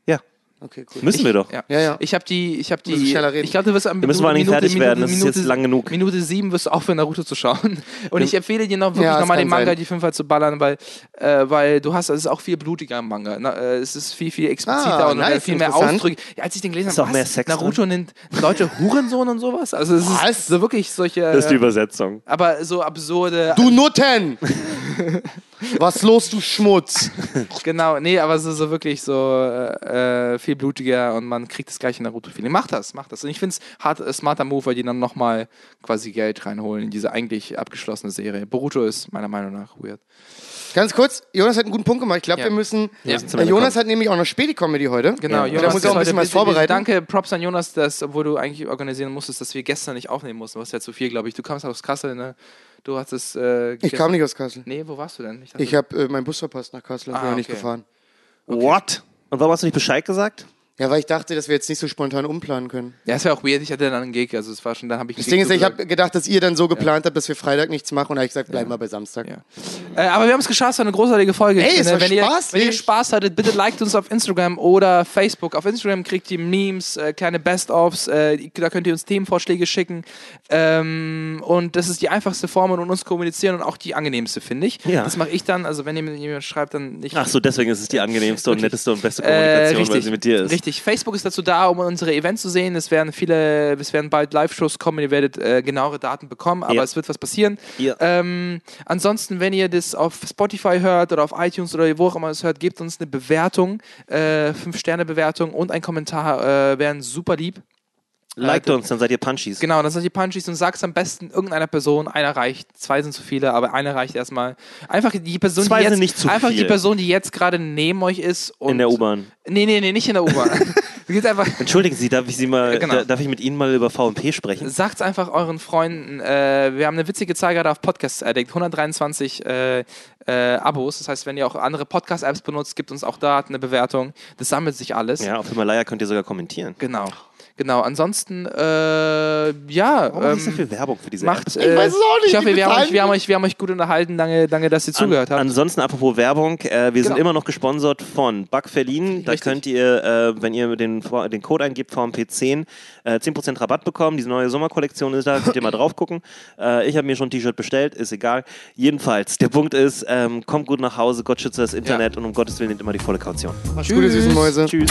Ja, Okay, cool. müssen wir doch. Ja. Ja, ja. Ich habe die, ich habe die, schneller reden. ich glaube, du wirst am Wir müssen vor allen Dingen fertig werden, das ist jetzt lang genug. Minute sieben wirst du aufhören, Naruto zu schauen. Und ich empfehle dir noch wirklich Ja, nochmal den Manga, sein. die Fünfer zu ballern, weil, äh, weil du hast, es ist auch viel blutiger im Manga. Na, äh, es ist viel, viel expliziter Ah, und nice, viel mehr. Ausdrücke. Ja, als ich den gelesen Ist habe, auch? Sex Naruto nennt Leute Hurensohn und sowas. Also es ist so wirklich solche, Das ist die Übersetzung. aber so absurde, Du Nutten! Was los, du Schmutz? Genau, nee, aber so, so wirklich so äh, äh, viel blutiger und man kriegt das gleiche Naruto-Feeling. Macht das, macht das. Und ich finde es hart, äh, smarter Move, weil die dann nochmal quasi Geld reinholen in diese eigentlich abgeschlossene Serie. Boruto ist meiner Meinung nach weird. Ganz kurz, Jonas hat einen guten Punkt gemacht. Ich glaube, Ja. wir müssen. Ja. Äh, Jonas hat nämlich auch noch Späti-Comedy heute. Genau, Ja. Jonas Da muss auch ein bisschen was vorbereiten. Danke, Props an Jonas, dass, obwohl du eigentlich organisieren musstest, dass wir gestern nicht aufnehmen mussten. Du warst ja zu viel, glaube ich. Du kamst aus Kassel, ne? Du hattest. Äh, Ich kam nicht aus Kassel. Nee, wo warst du denn? dachte- Ich habe äh, meinen Bus verpasst nach Kassel und Ah, bin noch nicht okay. gefahren. What? Und warum hast du nicht Bescheid gesagt? Ja, weil ich dachte, dass wir jetzt nicht so spontan umplanen können. ja, es wäre auch weird. Ich hatte dann einen Gig, also es war schon, dann habe ich. Das Ding ist, ich habe gedacht, dass ihr dann so geplant habt, dass wir Freitag nichts machen und da habe ich gesagt, bleiben wir bei Samstag. Ja. Äh, aber wir haben es geschafft, es war eine großartige Folge. Ey, es finde, war wenn, ihr, spaßig. wenn ihr Spaß hattet, bitte liked uns auf Instagram oder Facebook. Auf Instagram kriegt ihr Memes, äh, kleine Best-ofs, äh, da könnt ihr uns Themenvorschläge schicken. Ähm, und das ist die einfachste Form, um uns kommunizieren und auch die angenehmste, finde ich. Ja. Das mache ich dann, also wenn ihr jemandem schreibt, dann nicht. Ach so, deswegen ist es die angenehmste und netteste und beste Äh, Kommunikation, weil richtig, sie mit dir ist. richtig. Facebook ist dazu da, um unsere Events zu sehen. Es werden viele, es werden bald Live-Shows kommen, ihr werdet äh, genauere Daten bekommen, aber Ja. es wird was passieren. Ja. Ähm, ansonsten, wenn ihr das auf Spotify hört oder auf iTunes oder wo auch immer es hört, gebt uns eine Bewertung, äh, Fünf-Sterne-Bewertung und ein Kommentar äh, wären super lieb. Liked Äh, uns, dann seid ihr Punchies. Genau, dann seid ihr Punchies und sag's am besten irgendeiner Person. Einer reicht, zwei sind zu viele, aber einer reicht erstmal. Einfach die Person, Zwei die sind jetzt, nicht zu einfach die viel. Person, die jetzt gerade neben euch ist. Und In der U-Bahn. Nee, nee, nee, nicht in der U-Bahn. Entschuldigen Sie, darf ich Sie mal, genau. da, darf ich mit Ihnen mal über VMP sprechen? Sagt's einfach euren Freunden. Äh, wir haben eine witzige Zahl gerade auf Podcast Addict. 123 äh, äh, Abos. Das heißt, wenn ihr auch andere Podcast-Apps benutzt, gibt uns auch da eine Bewertung. Das sammelt sich alles. Ja, auf Himalaya könnt ihr sogar kommentieren. Genau. Genau, ansonsten, äh, ja. Warum nicht so ähm, viel Werbung für diese Macht, App? äh, weiß es auch nicht, Ich hoffe, wir haben, euch, wir, haben euch, wir haben euch gut unterhalten. Danke, danke dass ihr zugehört habt. Ansonsten, apropos Werbung, äh, wir sind Genau. immer noch gesponsert von Bug Verlin. Da Richtig. könnt ihr, äh, wenn ihr den, den Code eingibt, VMP10, äh, 10% Rabatt bekommen. Diese neue Sommerkollektion ist da, könnt ihr mal drauf gucken. Äh, ich habe mir schon ein T-Shirt bestellt, ist egal. Jedenfalls, der Punkt ist, ähm, kommt gut nach Hause, Gott schütze das Internet und um Gottes Willen nehmt immer die volle Kaution. Macht's gut, ihr süßen Mäuse. Tschüss.